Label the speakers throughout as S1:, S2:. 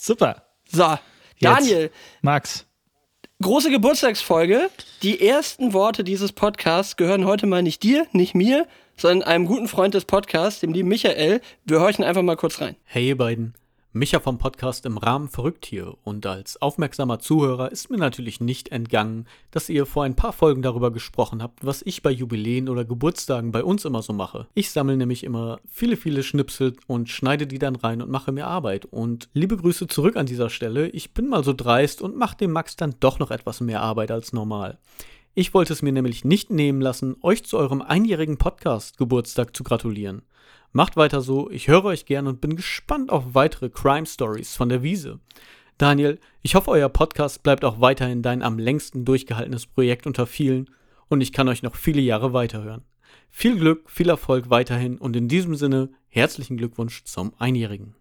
S1: Super.
S2: So, Daniel.
S1: Jetzt. Max.
S2: Große Geburtstagsfolge. Die ersten Worte dieses Podcasts gehören heute mal nicht dir, nicht mir, sondern einem guten Freund des Podcasts, dem lieben Michael. Wir horchen einfach mal kurz rein.
S3: Hey ihr beiden. Micha vom Podcast im Rahmen verrückt hier und als aufmerksamer Zuhörer ist mir natürlich nicht entgangen, dass ihr vor ein paar Folgen darüber gesprochen habt, was ich bei Jubiläen oder Geburtstagen bei uns immer so mache. Ich sammle nämlich immer viele, viele Schnipsel und schneide die dann rein und mache mir Arbeit. Und liebe Grüße zurück an dieser Stelle. Ich bin mal so dreist und mache dem Max dann doch noch etwas mehr Arbeit als normal. Ich wollte es mir nämlich nicht nehmen lassen, euch zu eurem einjährigen Podcast-Geburtstag zu gratulieren. Macht weiter so, ich höre euch gern und bin gespannt auf weitere Crime Stories von der Wiese. Daniel, ich hoffe, euer Podcast bleibt auch weiterhin dein am längsten durchgehaltenes Projekt unter vielen und ich kann euch noch viele Jahre weiterhören. Viel Glück, viel Erfolg weiterhin und in diesem Sinne herzlichen Glückwunsch zum Einjährigen.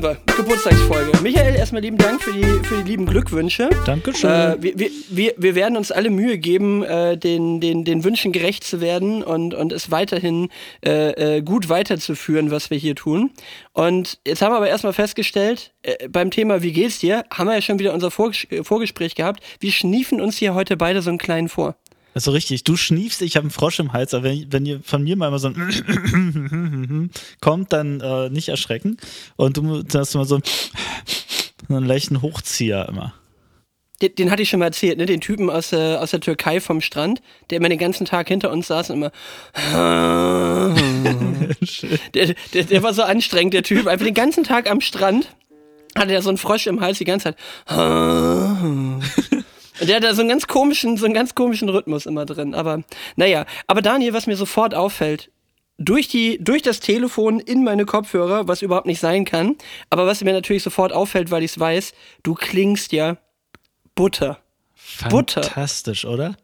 S2: Sind wir. Geburtstagsfolge. Michael, erstmal lieben Dank für die, für die lieben Glückwünsche.
S1: Dankeschön.
S2: Äh, wir, wir, wir werden uns alle Mühe geben, äh, den, den, den Wünschen gerecht zu werden und, und es weiterhin äh, äh gut weiterzuführen, was wir hier tun. Und jetzt haben wir aber erstmal festgestellt, äh, beim Thema Wie geht's dir, haben wir ja schon wieder unser Vorges Vorgespräch gehabt. Wir schniefen uns hier heute beide so einen kleinen vor.
S1: Also richtig, du schniefst, ich habe einen Frosch im Hals, aber wenn, wenn ihr von mir mal immer so ein kommt, dann äh, nicht erschrecken. Und du hast mal so einen leichten Hochzieher immer.
S2: Den, den, hatte ich schon mal erzählt, ne? Den Typen aus, äh, aus der Türkei vom Strand, der immer den ganzen Tag hinter uns saß und immer. der, der, der war so anstrengend, der Typ. Einfach den ganzen Tag am Strand hatte er so einen Frosch im Hals die ganze Zeit. Der hat da so einen ganz komischen, so einen ganz komischen Rhythmus immer drin. Aber naja, aber Daniel, was mir sofort auffällt, durch die, durch das Telefon in meine Kopfhörer, was überhaupt nicht sein kann, aber was mir natürlich sofort auffällt, weil ich es weiß, du klingst ja Butter.
S1: Butter. Fantastisch, oder?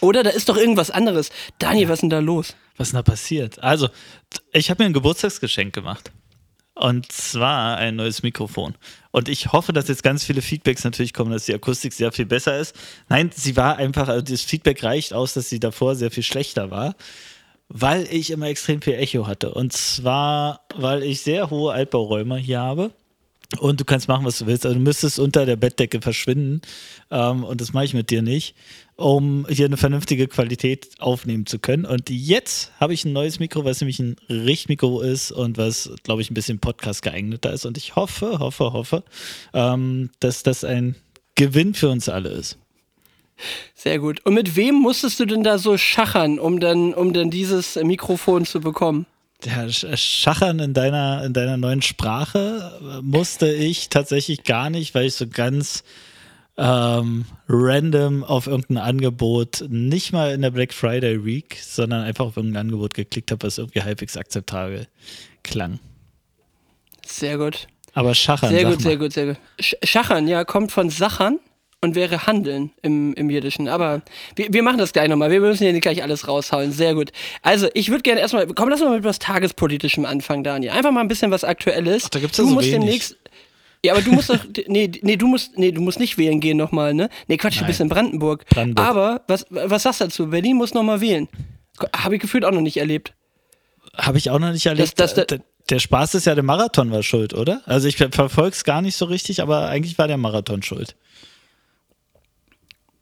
S2: Oder da ist doch irgendwas anderes. Daniel, ja. was ist denn da los?
S1: Was ist denn da passiert? Also, ich habe mir ein Geburtstagsgeschenk gemacht. Und zwar ein neues Mikrofon. Und ich hoffe, dass jetzt ganz viele Feedbacks natürlich kommen, dass die Akustik sehr viel besser ist. Nein, sie war einfach, also das Feedback reicht aus, dass sie davor sehr viel schlechter war, weil ich immer extrem viel Echo hatte. Und zwar, weil ich sehr hohe Altbauräume hier habe. Und du kannst machen, was du willst. Also du müsstest unter der Bettdecke verschwinden. Ähm, und das mache ich mit dir nicht um hier eine vernünftige Qualität aufnehmen zu können. Und jetzt habe ich ein neues Mikro, was nämlich ein Richtmikro ist und was, glaube ich, ein bisschen Podcast geeigneter ist. Und ich hoffe, hoffe, hoffe, ähm, dass das ein Gewinn für uns alle ist.
S2: Sehr gut. Und mit wem musstest du denn da so schachern, um dann, um dann dieses Mikrofon zu bekommen?
S1: Ja, Schachern in deiner, in deiner neuen Sprache musste ich tatsächlich gar nicht, weil ich so ganz ähm, random auf irgendein Angebot, nicht mal in der Black Friday Week, sondern einfach auf irgendein Angebot geklickt habe, was irgendwie halbwegs akzeptabel klang.
S2: Sehr gut.
S1: Aber Schachern.
S2: Sehr gut, sehr gut, sehr gut. Schachern, ja, kommt von Sachern und wäre Handeln im, im Jiddischen. Aber wir, wir machen das gleich nochmal. Wir müssen hier nicht gleich alles raushauen. Sehr gut. Also, ich würde gerne erstmal, komm, lass mal mit was Tagespolitischem anfangen, Daniel. Einfach mal ein bisschen was Aktuelles.
S1: Ach, da gibt's ja du so musst wenig. demnächst
S2: ja, aber du musst doch, nee, nee, du musst, nee, du musst nicht wählen gehen nochmal, ne? Nee, Quatsch, Nein. du bist in Brandenburg. Brandenburg. Aber, was, was sagst du dazu? Berlin muss nochmal wählen. Habe ich gefühlt auch noch nicht erlebt.
S1: Habe ich auch noch nicht erlebt. Das, das, der, der Spaß ist ja, der Marathon war schuld, oder? Also ich verfolge es gar nicht so richtig, aber eigentlich war der Marathon schuld.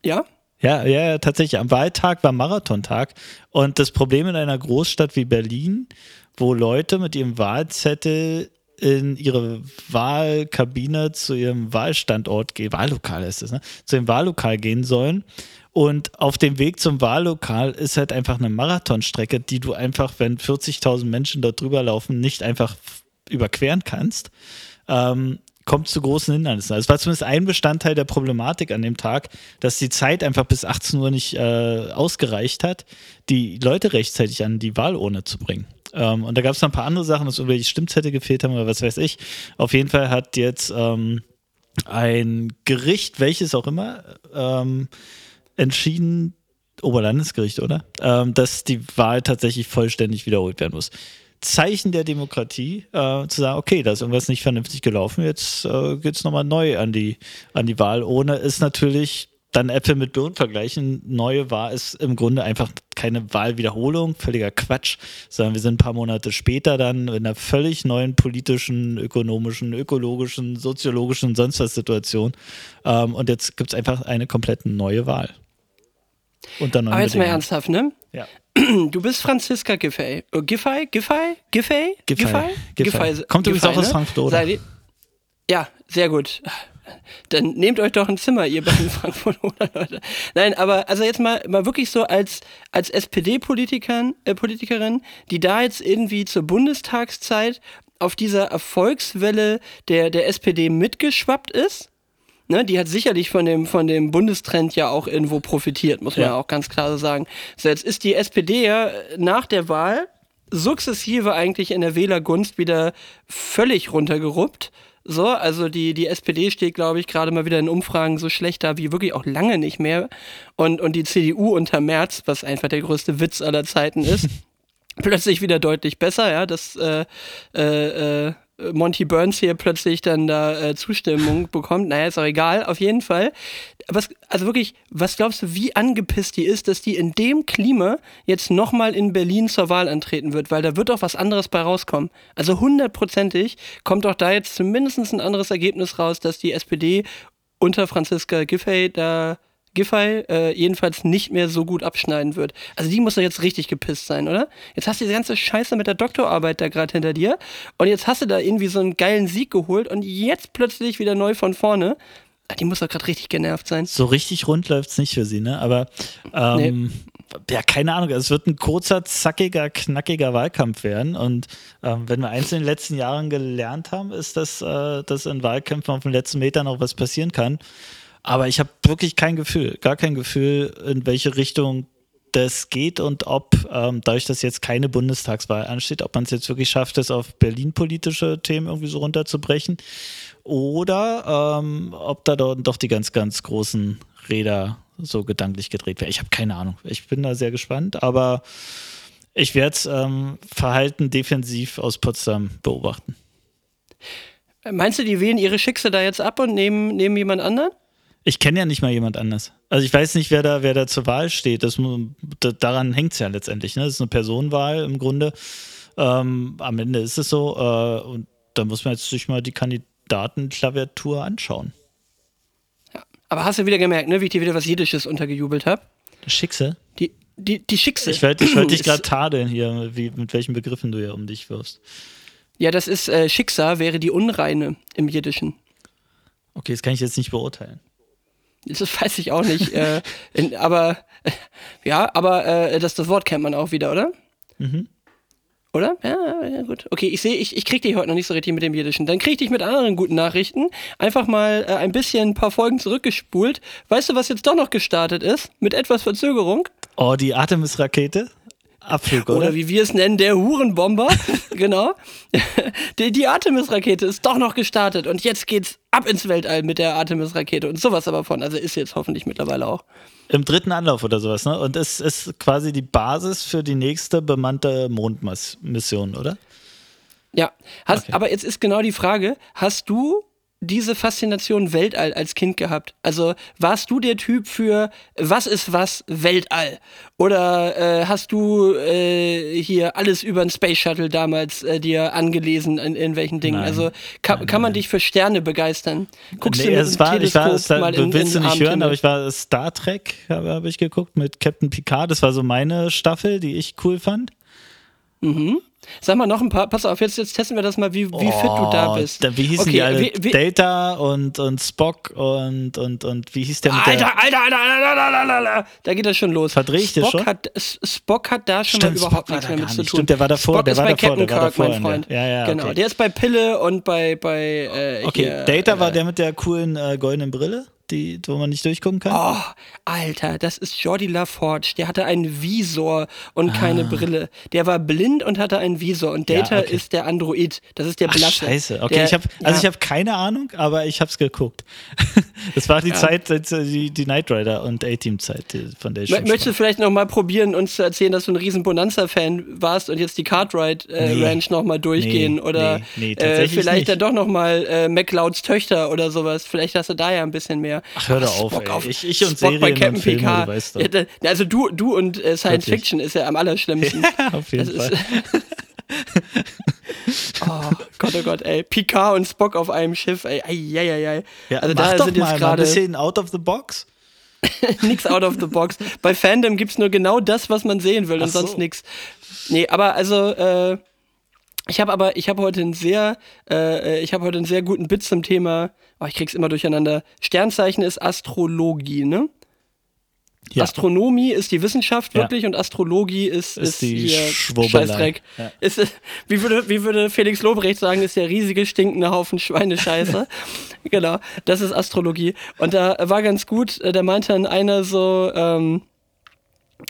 S2: Ja?
S1: Ja, ja, ja, tatsächlich. Am Wahltag war Marathontag. Und das Problem in einer Großstadt wie Berlin, wo Leute mit ihrem Wahlzettel in ihre Wahlkabine zu ihrem Wahlstandort gehen, Wahllokal ist es, ne? zu dem Wahllokal gehen sollen. Und auf dem Weg zum Wahllokal ist halt einfach eine Marathonstrecke, die du einfach, wenn 40.000 Menschen dort drüber laufen, nicht einfach überqueren kannst. Ähm, kommt zu großen Hindernissen. Also es war zumindest ein Bestandteil der Problematik an dem Tag, dass die Zeit einfach bis 18 Uhr nicht äh, ausgereicht hat, die Leute rechtzeitig an die Wahlurne zu bringen. Ähm, und da gab es noch ein paar andere Sachen, dass irgendwelche Stimmzettel gefehlt haben oder was weiß ich. Auf jeden Fall hat jetzt ähm, ein Gericht, welches auch immer, ähm, entschieden, Oberlandesgericht, oder? Ähm, dass die Wahl tatsächlich vollständig wiederholt werden muss. Zeichen der Demokratie, äh, zu sagen, okay, da ist irgendwas nicht vernünftig gelaufen, jetzt äh, geht es nochmal neu an die, an die Wahl, ohne es natürlich dann Äpfel mit Birnen vergleichen. Neue Wahl ist im Grunde einfach keine Wahlwiederholung, völliger Quatsch, sondern wir sind ein paar Monate später dann in einer völlig neuen politischen, ökonomischen, ökologischen, soziologischen, sonst was Situation. Ähm, und jetzt gibt es einfach eine komplett neue Wahl.
S2: Unter Aber jetzt mal ernsthaft, ne?
S1: Ja.
S2: Du bist Franziska Giffey. Oh, Giffey? Giffey? Giffey?
S1: Giffey? Giffey. Kommt übrigens auch aus ne? Frankfurt, oder?
S2: Ja, sehr gut. Dann nehmt euch doch ein Zimmer, ihr beiden Frankfurt oder Leute. Nein, aber also jetzt mal, mal wirklich so als, als SPD-Politikerin, äh, Politikerin, die da jetzt irgendwie zur Bundestagszeit auf dieser Erfolgswelle der, der SPD mitgeschwappt ist. Ne, die hat sicherlich von dem, von dem Bundestrend ja auch irgendwo profitiert, muss man ja. auch ganz klar so sagen. So, jetzt ist die SPD ja nach der Wahl sukzessive eigentlich in der Wählergunst wieder völlig runtergeruppt. So, also die, die SPD steht, glaube ich, gerade mal wieder in Umfragen so schlecht da wie wirklich auch lange nicht mehr. Und, und die CDU unter März, was einfach der größte Witz aller Zeiten ist, plötzlich wieder deutlich besser, ja. Das äh, äh, äh Monty Burns hier plötzlich dann da äh, Zustimmung bekommt. Naja, ist auch egal, auf jeden Fall. Was, also wirklich, was glaubst du, wie angepisst die ist, dass die in dem Klima jetzt nochmal in Berlin zur Wahl antreten wird? Weil da wird doch was anderes bei rauskommen. Also hundertprozentig kommt doch da jetzt zumindest ein anderes Ergebnis raus, dass die SPD unter Franziska Giffey da Giffey äh, jedenfalls nicht mehr so gut abschneiden wird. Also die muss doch jetzt richtig gepisst sein, oder? Jetzt hast du diese ganze Scheiße mit der Doktorarbeit da gerade hinter dir und jetzt hast du da irgendwie so einen geilen Sieg geholt und jetzt plötzlich wieder neu von vorne. Ah, die muss doch gerade richtig genervt sein.
S1: So richtig rund läuft es nicht für sie, ne? Aber ähm, nee. ja, keine Ahnung. Es wird ein kurzer, zackiger, knackiger Wahlkampf werden. Und ähm, wenn wir eins in den letzten Jahren gelernt haben, ist, dass, äh, dass in Wahlkämpfen auf den letzten Metern auch was passieren kann. Aber ich habe wirklich kein Gefühl, gar kein Gefühl, in welche Richtung das geht und ob, ähm, dadurch, dass jetzt keine Bundestagswahl ansteht, ob man es jetzt wirklich schafft, das auf Berlin-politische Themen irgendwie so runterzubrechen oder ähm, ob da doch die ganz, ganz großen Räder so gedanklich gedreht werden. Ich habe keine Ahnung. Ich bin da sehr gespannt, aber ich werde ähm, Verhalten defensiv aus Potsdam beobachten.
S2: Meinst du, die wählen ihre Schicksal da jetzt ab und nehmen, nehmen jemand anderen?
S1: Ich kenne ja nicht mal jemand anders. Also ich weiß nicht, wer da, wer da zur Wahl steht. Das, daran hängt es ja letztendlich. Ne? Das ist eine Personenwahl im Grunde. Ähm, am Ende ist es so. Äh, und da muss man jetzt sich mal die Kandidatenklaviatur anschauen.
S2: Ja, aber hast du wieder gemerkt, ne, wie ich dir wieder was Jiddisches untergejubelt habe?
S1: Schickse?
S2: Die, die, die Schickse.
S1: Ich wollte wollt dich gerade tadeln hier, wie, mit welchen Begriffen du ja um dich wirfst.
S2: Ja, das ist äh, Schicksal wäre die Unreine im Jiddischen.
S1: Okay, das kann ich jetzt nicht beurteilen.
S2: Das weiß ich auch nicht. äh, in, aber ja, aber äh, das, das Wort kennt man auch wieder, oder? Mhm. Oder? Ja, ja, gut. Okay, ich sehe, ich, ich krieg dich heute noch nicht so richtig mit dem Jiddischen. Dann krieg ich dich mit anderen guten Nachrichten. Einfach mal äh, ein bisschen ein paar Folgen zurückgespult. Weißt du, was jetzt doch noch gestartet ist? Mit etwas Verzögerung?
S1: Oh, die Artemis-Rakete? Abflug, oder?
S2: Oder wie wir es nennen, der Hurenbomber. genau. Die, die Artemis-Rakete ist doch noch gestartet und jetzt geht's ab ins Weltall mit der Artemis-Rakete und sowas aber von. Also ist jetzt hoffentlich mittlerweile auch.
S1: Im dritten Anlauf oder sowas, ne? Und es ist quasi die Basis für die nächste bemannte Mondmission, oder?
S2: Ja, hast, okay. aber jetzt ist genau die Frage, hast du diese Faszination Weltall als Kind gehabt? Also warst du der Typ für was ist was Weltall? Oder äh, hast du äh, hier alles über ein Space Shuttle damals äh, dir angelesen in, in welchen Dingen? Nein. Also kann, nein, kann man nein. dich für Sterne begeistern?
S1: Guckst nee, du es war, ich war, es, mal in, willst in du nicht hören, aber ich war Star Trek, habe hab ich geguckt mit Captain Picard. Das war so meine Staffel, die ich cool fand.
S2: Mhm. Sag mal noch ein paar, pass auf, jetzt, jetzt testen wir das mal, wie, wie oh, fit du da bist.
S1: Da, wie hießen okay, die alle? Wie, wie, Data und, und Spock und, und, und wie hieß der mit
S2: Alter, der Alter, Alter, Alter, Alter, Alter, da geht das schon los.
S1: Verdrehe ich das schon?
S2: Hat, Spock hat da schon Stimmt, mal überhaupt nichts mehr mit zu tun.
S1: Stimmt, der war davor,
S2: Spock
S1: der
S2: ist
S1: war
S2: bei
S1: davor,
S2: Captain Kirk, mein Freund.
S1: Ja, ja,
S2: genau, der ist bei Pille und bei, bei
S1: äh, Okay, hier, Data äh, war der mit der coolen äh, goldenen Brille? Die, wo man nicht durchgucken kann?
S2: Oh, Alter, das ist Jordi LaForge. Der hatte einen Visor und keine
S1: Ah.
S2: Brille. Der war blind und hatte einen Visor. Und Data
S1: Ja, okay.
S2: ist der Android. Das ist der
S1: Ach,
S2: Blasse.
S1: scheiße. Okay,
S2: der,
S1: ich habe also
S2: ja.
S1: ich habe keine Ahnung, aber ich habe es geguckt. das war die Zeit, äh, die, die Knight Rider und A-Team-Zeit, die- von der ich schon
S2: Möchtest du vielleicht noch mal probieren, uns zu erzählen, dass du ein riesen Bonanza-Fan warst und jetzt die Cartwright äh,
S1: Nee.
S2: Ranch noch mal durchgehen?
S1: Nee,
S2: oder
S1: nee, nee,
S2: äh, vielleicht
S1: nicht.
S2: dann doch noch mal äh, McLeods Töchter oder sowas. Vielleicht hast du da ja ein bisschen mehr.
S1: Ach, hör doch auf, ey. Ich- ich und
S2: Spock bei
S1: Serien
S2: Captain
S1: und Filme,
S2: Picard.
S1: du weißt.
S2: Ja, da- also du, du und äh, Science
S1: Wirklich.
S2: Fiction ist ja am allerschlimmsten.
S1: Auf jeden
S2: Das
S1: Fall.
S2: Oh Gott, oh Gott, ey. Picard und Spock auf einem Schiff, ey. Eieiei.
S1: Ja,
S2: also da sind jetzt
S1: mal ein
S2: gerade
S1: bisschen out of the box.
S2: nix out of the box. Bei Fandom gibt's nur genau das, was man sehen will und
S1: Ach so.
S2: sonst nix. Nee, aber also, äh, ich habe aber, ich habe heute einen sehr, äh, ich habe heute einen sehr guten Bit zum Thema, oh, ich krieg's immer durcheinander. Sternzeichen ist Astrologie, ne?
S1: Ja.
S2: Astronomie ist die Wissenschaft
S1: Ja.
S2: wirklich und Astrologie ist,
S1: Ist
S2: ist,
S1: die.
S2: Scheißdreck.
S1: Ja.
S2: Ist, wie, würde, wie würde Felix Lobrecht sagen, ist der riesige stinkende Haufen Schweinescheiße. genau, das ist Astrologie. Und da war ganz gut, äh, da meinte dann einer so, ähm,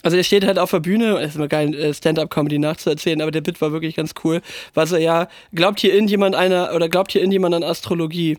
S2: also der steht halt auf der Bühne, es ist immer geil, äh, Stand-up-Comedy nachzuerzählen, aber der Bit war wirklich ganz cool. War so, ja, glaubt hier irgendjemand einer, oder glaubt hier irgendjemand an Astrologie?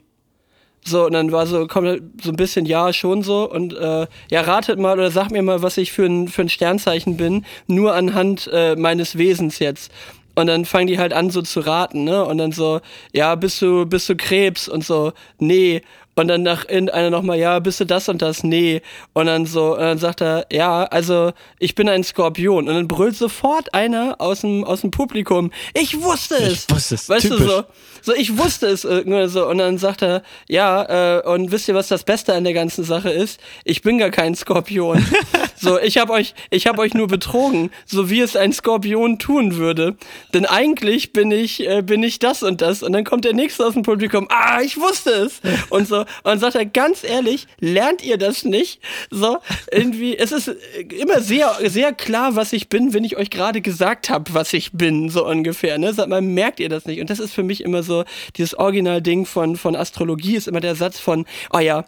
S2: So, und dann war so, kommt halt so ein bisschen, ja, schon so. Und äh, ja, ratet mal oder sagt mir mal, was ich für ein, für ein Sternzeichen bin, nur anhand äh, meines Wesens jetzt. Und dann fangen die halt an, so zu raten, ne? Und dann so, ja, bist du, bist du Krebs? Und so, nee. Und dann nach irgendeiner nochmal, ja, bist du das und das? Nee. Und dann so, und dann sagt er, ja, also ich bin ein Skorpion. Und dann brüllt sofort einer aus dem, aus dem Publikum, ich wusste es.
S1: Ich wusste es,
S2: Weißt
S1: typisch.
S2: du so? So, ich wusste es irgendwie so. Und dann sagt er, ja, äh, und wisst ihr, was das Beste an der ganzen Sache ist? Ich bin gar kein Skorpion. so, ich hab euch, ich hab euch nur betrogen, so wie es ein Skorpion tun würde. Denn eigentlich bin ich, äh, bin ich das und das. Und dann kommt der nächste aus dem Publikum, ah, ich wusste es. Und so, und sagt er, ganz ehrlich, lernt ihr das nicht? So, irgendwie, es ist äh, immer sehr, sehr klar, was ich bin, wenn ich euch gerade gesagt habe, was ich bin, so ungefähr. Ne? Sagt man, merkt ihr das nicht? Und das ist für mich immer so, dieses Original-Ding von, von Astrologie ist immer der Satz von, oh ja,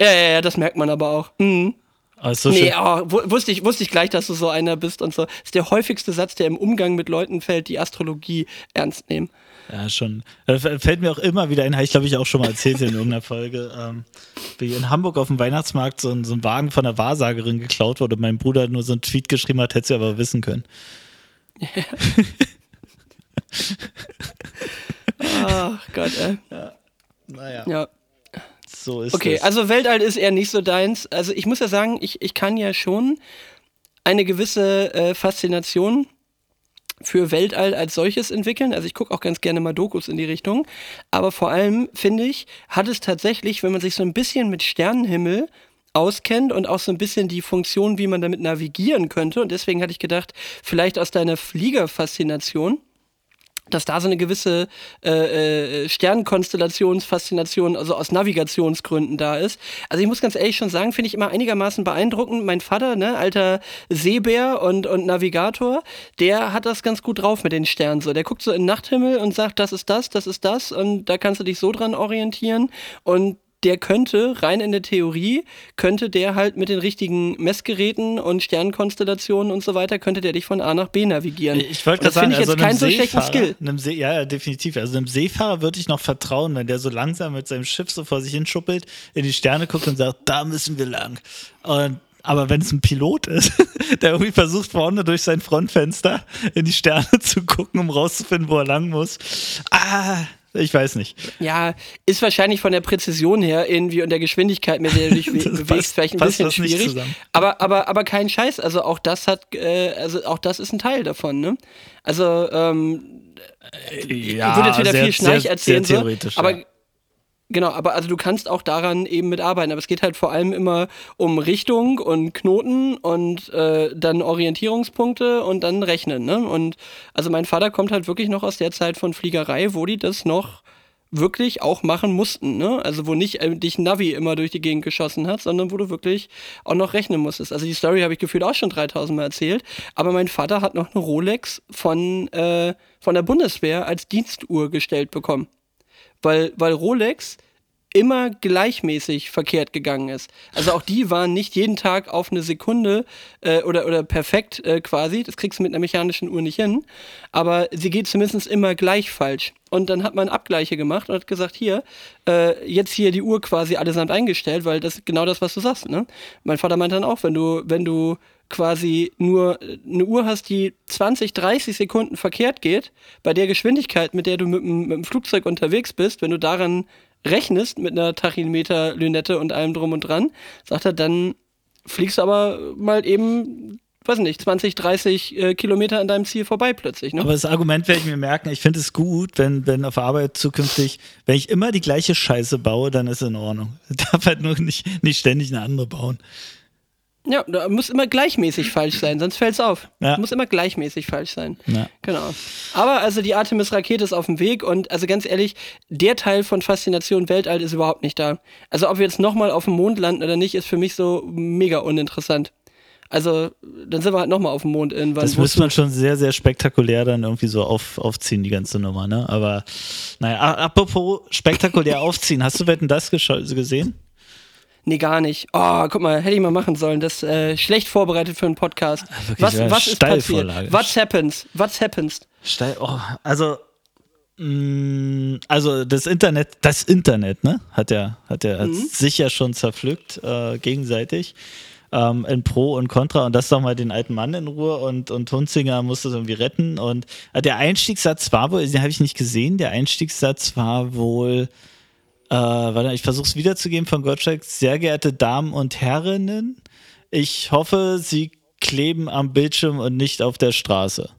S2: ja, ja, ja, das merkt man aber auch. Mhm.
S1: Aber ist so
S2: nee, oh, wu- wusste, ich, wusste ich gleich, dass du so einer bist und so. Das ist der häufigste Satz, der im Umgang mit Leuten fällt, die Astrologie ernst nehmen.
S1: Ja, schon. Da f- fällt mir auch immer wieder ein, habe ich glaube ich auch schon mal erzählt in irgendeiner Folge, ähm, wie in Hamburg auf dem Weihnachtsmarkt so ein, so ein Wagen von einer Wahrsagerin geklaut wurde und mein Bruder nur so einen Tweet geschrieben hat, hätte sie aber wissen können.
S2: Ach Gott, ey.
S1: Naja,
S2: Ja.
S1: So ist
S2: Okay,
S1: es.
S2: also Weltall ist eher nicht so deins. Also ich muss ja sagen, ich, ich kann ja schon eine gewisse äh, Faszination für Weltall als solches entwickeln. Also ich gucke auch ganz gerne mal Dokus in die Richtung. Aber vor allem, finde ich, hat es tatsächlich, wenn man sich so ein bisschen mit Sternenhimmel auskennt und auch so ein bisschen die Funktion, wie man damit navigieren könnte. Und deswegen hatte ich gedacht, vielleicht aus deiner Fliegerfaszination, dass da so eine gewisse äh, äh, Sternkonstellationsfaszination, also aus Navigationsgründen da ist. Also ich muss ganz ehrlich schon sagen, finde ich immer einigermaßen beeindruckend. Mein Vater, ne, alter Seebär und, und Navigator, der hat das ganz gut drauf mit den Sternen. So, der guckt so in den Nachthimmel und sagt, das ist das, das ist das und da kannst du dich so dran orientieren und der könnte, rein in der Theorie, könnte der halt mit den richtigen Messgeräten und Sternkonstellationen und so weiter, könnte der dich von A nach B navigieren.
S1: Ich wollte
S2: das
S1: gerade sagen,
S2: finde ich jetzt
S1: also
S2: keinen so schlechten Skill.
S1: See, ja, definitiv. Also einem Seefahrer würde ich noch vertrauen, wenn der so langsam mit seinem Schiff so vor sich hin schuppelt, in die Sterne guckt und sagt, da müssen wir lang. Und aber wenn es ein Pilot ist, der irgendwie versucht, vorne durch sein Frontfenster in die Sterne zu gucken, um rauszufinden, wo er lang muss. Ah, ich weiß nicht.
S2: Ja, ist wahrscheinlich von der Präzision her irgendwie und der Geschwindigkeit, mit der du dich bewegst,
S1: passt-
S2: vielleicht ein bisschen schwierig. Aber, aber, aber kein Scheiß. Also auch das hat, äh, also auch das ist ein Teil davon, ne? Also, ähm, ich würde jetzt wieder viel Schnarch erzählen,
S1: sehr
S2: so,
S1: theoretisch.
S2: aber
S1: ja.
S2: Genau, aber also du kannst auch daran eben mitarbeiten, aber es geht halt vor allem immer um Richtung und Knoten und äh, dann Orientierungspunkte und dann Rechnen, ne? Und also mein Vater kommt halt wirklich noch aus der Zeit von Fliegerei, wo die das noch wirklich auch machen mussten, ne? Also wo nicht äh, dich Navi immer durch die Gegend geschossen hat, sondern wo du wirklich auch noch rechnen musstest. Also die Story habe ich gefühlt auch schon 3000 Mal erzählt, aber mein Vater hat noch eine Rolex von, äh, von der Bundeswehr als Dienstuhr gestellt bekommen weil, weil Rolex immer gleichmäßig verkehrt gegangen ist. Also auch die waren nicht jeden Tag auf eine Sekunde äh, oder, oder perfekt äh, quasi. Das kriegst du mit einer mechanischen Uhr nicht hin. Aber sie geht zumindest immer gleich falsch. Und dann hat man Abgleiche gemacht und hat gesagt, hier, äh, jetzt hier die Uhr quasi allesamt eingestellt, weil das ist genau das, was du sagst. Ne? Mein Vater meinte dann auch, wenn du, wenn du quasi nur eine Uhr hast, die 20, 30 Sekunden verkehrt geht, bei der Geschwindigkeit, mit der du mit, mit dem Flugzeug unterwegs bist, wenn du daran rechnest mit einer Tachymeter-Lünette und allem drum und dran, sagt er, dann fliegst du aber mal eben, weiß nicht, 20, 30 äh, Kilometer an deinem Ziel vorbei plötzlich. Ne?
S1: Aber das Argument werde ich mir merken, ich finde es gut, wenn, wenn auf Arbeit zukünftig, wenn ich immer die gleiche Scheiße baue, dann ist es in Ordnung. Ich darf halt nur nicht, nicht ständig eine andere bauen.
S2: Ja, da muss immer gleichmäßig falsch sein, sonst fällt es auf.
S1: Ja.
S2: Muss immer gleichmäßig falsch sein.
S1: Ja.
S2: Genau. Aber also die Artemis-Rakete ist auf dem Weg und also ganz ehrlich, der Teil von Faszination Weltall ist überhaupt nicht da. Also ob wir jetzt nochmal auf dem Mond landen oder nicht, ist für mich so mega uninteressant. Also, dann sind wir halt nochmal auf dem Mond irgendwann.
S1: Das müsste man schon sehr, sehr spektakulär dann irgendwie so auf, aufziehen, die ganze Nummer, ne? Aber, naja, apropos spektakulär aufziehen, hast du Wetten das gesehen?
S2: Nee, gar nicht. Oh, guck mal, hätte ich mal machen sollen. Das äh, schlecht vorbereitet für einen Podcast.
S1: Wirklich,
S2: was
S1: ja,
S2: was ist passiert? What happens? What happens?
S1: Steil, oh, also, mh, also das Internet, das Internet, ne, hat ja, hat ja
S2: Mhm.
S1: sich ja schon zerpflückt äh, gegenseitig ähm, in Pro und Contra und das doch mal den alten Mann in Ruhe und, und Hunzinger musste es irgendwie retten und äh, der Einstiegssatz war wohl, den habe ich nicht gesehen, der Einstiegssatz war wohl, äh, warte, ich versuche es wiederzugeben von Gottschalk, sehr geehrte Damen und Herrinnen, ich hoffe, Sie kleben am Bildschirm und nicht auf der Straße.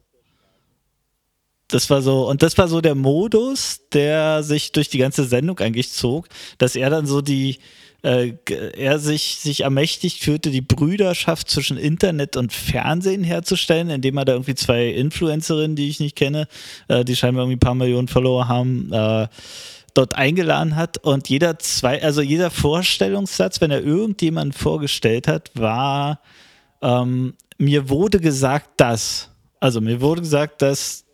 S1: Das war so, und das war so der Modus, der sich durch die ganze Sendung eigentlich zog, dass er dann so die, äh, er sich, sich ermächtigt fühlte, die Brüderschaft zwischen Internet und Fernsehen herzustellen, indem er da irgendwie zwei Influencerinnen, die ich nicht kenne, äh, die scheinbar irgendwie ein paar Millionen Follower haben, äh, dort eingeladen hat und jeder zwei, also jeder Vorstellungssatz, wenn er irgendjemanden vorgestellt hat, war, ähm, mir wurde gesagt, dass, also mir wurde gesagt, dass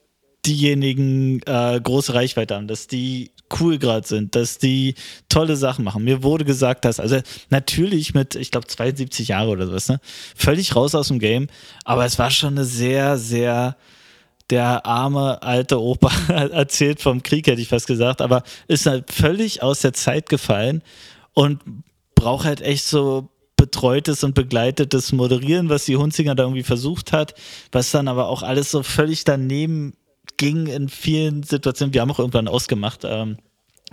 S1: diejenigen äh, große Reichweite haben, dass die cool gerade sind, dass die tolle Sachen machen. Mir wurde gesagt, dass, also natürlich mit, ich glaube, 72 Jahre oder sowas, ne? Völlig raus aus dem Game, aber es war schon eine sehr, sehr der arme alte Opa erzählt vom Krieg, hätte ich fast gesagt, aber ist halt völlig aus der Zeit gefallen und braucht halt echt so betreutes und begleitetes Moderieren, was die Hunzinger da irgendwie versucht hat, was dann aber auch alles so völlig daneben ging in vielen Situationen. Wir haben auch irgendwann ausgemacht, ähm,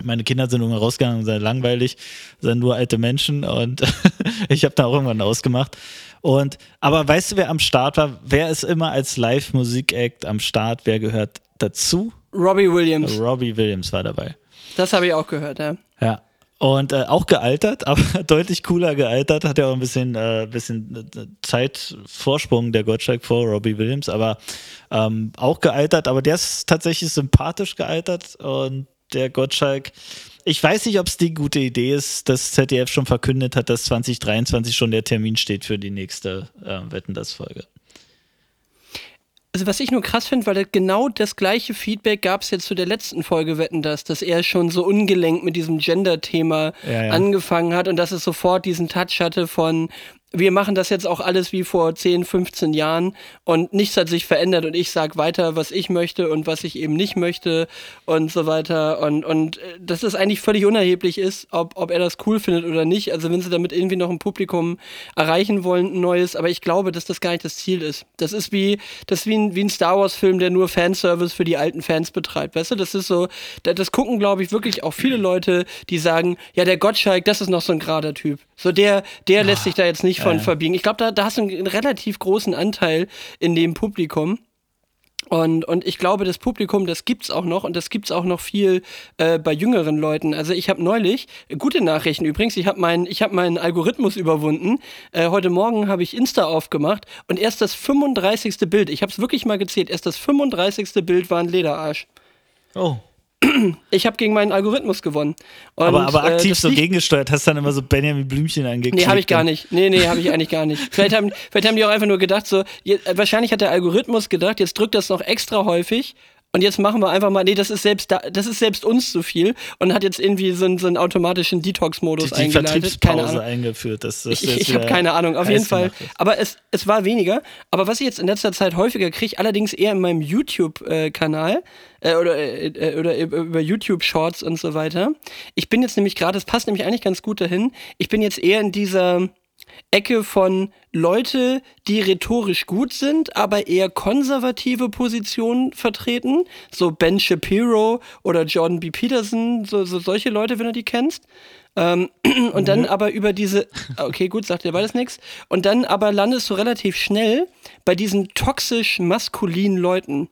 S1: meine Kinder sind irgendwann rausgegangen, sind langweilig, sind nur alte Menschen und ich habe da auch irgendwann ausgemacht. Und aber weißt du, wer am Start war? Wer ist immer als Live-Musik-Act am Start? Wer gehört dazu?
S2: Robbie Williams.
S1: Robbie Williams war dabei.
S2: Das habe ich auch gehört, ja.
S1: Ja. Und äh, auch gealtert, aber deutlich cooler gealtert. Hat ja auch ein bisschen, äh, bisschen äh, Zeitvorsprung der Gottschalk vor Robbie Williams, aber ähm, auch gealtert. Aber der ist tatsächlich sympathisch gealtert und der Gottschalk. Ich weiß nicht, ob es die gute Idee ist, dass ZDF schon verkündet hat, dass 2023 schon der Termin steht für die nächste äh, Wetten das Folge.
S2: Also was ich nur krass finde, weil genau das gleiche Feedback gab es jetzt zu der letzten Folge Wetten das, dass er schon so ungelenkt mit diesem Gender-Thema
S1: Ja, ja.
S2: angefangen hat und dass es sofort diesen Touch hatte von wir machen das jetzt auch alles wie vor 10, 15 Jahren und nichts hat sich verändert und ich sag weiter, was ich möchte und was ich eben nicht möchte und so weiter und, und äh, dass es eigentlich völlig unerheblich ist, ob, ob er das cool findet oder nicht. Also wenn sie damit irgendwie noch ein Publikum erreichen wollen, ein neues, aber ich glaube, dass das gar nicht das Ziel ist. Das ist wie, das ist wie ein, wie ein Star Wars Film, der nur Fanservice für die alten Fans betreibt. Weißt du, das ist so, da- das gucken, glaube ich, wirklich auch viele Leute, die sagen, ja, der Gottschalk, das ist noch so ein gerader Typ. So der, der lässt sich da jetzt nicht von
S1: ja.
S2: verbiegen. Ich glaube, da, da hast du einen, einen relativ großen Anteil in dem Publikum. Und, und ich glaube, das Publikum, das gibt's auch noch und das gibt's auch noch viel äh, bei jüngeren Leuten. Also ich habe neulich, gute Nachrichten übrigens, ich habe meinen ich hab meinen Algorithmus überwunden. Äh, heute Morgen habe ich Insta aufgemacht und erst das 35. Bild, ich habe es wirklich mal gezählt, erst das 35. Bild war ein Lederarsch.
S1: Oh.
S2: Ich habe gegen meinen Algorithmus gewonnen. Und,
S1: aber, aber
S2: äh,
S1: aktiv
S2: das
S1: so gegengesteuert, hast dann immer so Benjamin Blümchen angeklickt.
S2: Nee, habe ich gar nicht. Nee, nee, habe ich eigentlich gar nicht. Vielleicht haben, vielleicht haben die auch einfach nur gedacht, so, je, äh, wahrscheinlich hat der Algorithmus gedacht, jetzt drückt das noch extra häufig und jetzt machen wir einfach mal, nee, das ist selbst da, das ist selbst uns zu viel und hat jetzt irgendwie so, einen, so einen automatischen Detox-Modus eingeleitet.
S1: Keine Ahnung. eingeführt. Das,
S2: das ich ich habe keine Ahnung, auf jeden Fall. Aber es, es war weniger. Aber was ich jetzt in letzter Zeit häufiger kriege, allerdings eher in meinem YouTube-Kanal äh, oder, äh, äh, oder über YouTube-Shorts und so weiter. Ich bin jetzt nämlich gerade, es passt nämlich eigentlich ganz gut dahin, ich bin jetzt eher in dieser Ecke von Leute, die rhetorisch gut sind, aber eher konservative Positionen vertreten, so Ben Shapiro oder Jordan B. Peterson, so, so solche Leute, wenn du die kennst. Ähm, und mhm. dann aber über diese, okay, gut, sagt ihr beides nichts. Und dann aber landest du relativ schnell bei diesen toxisch maskulinen Leuten.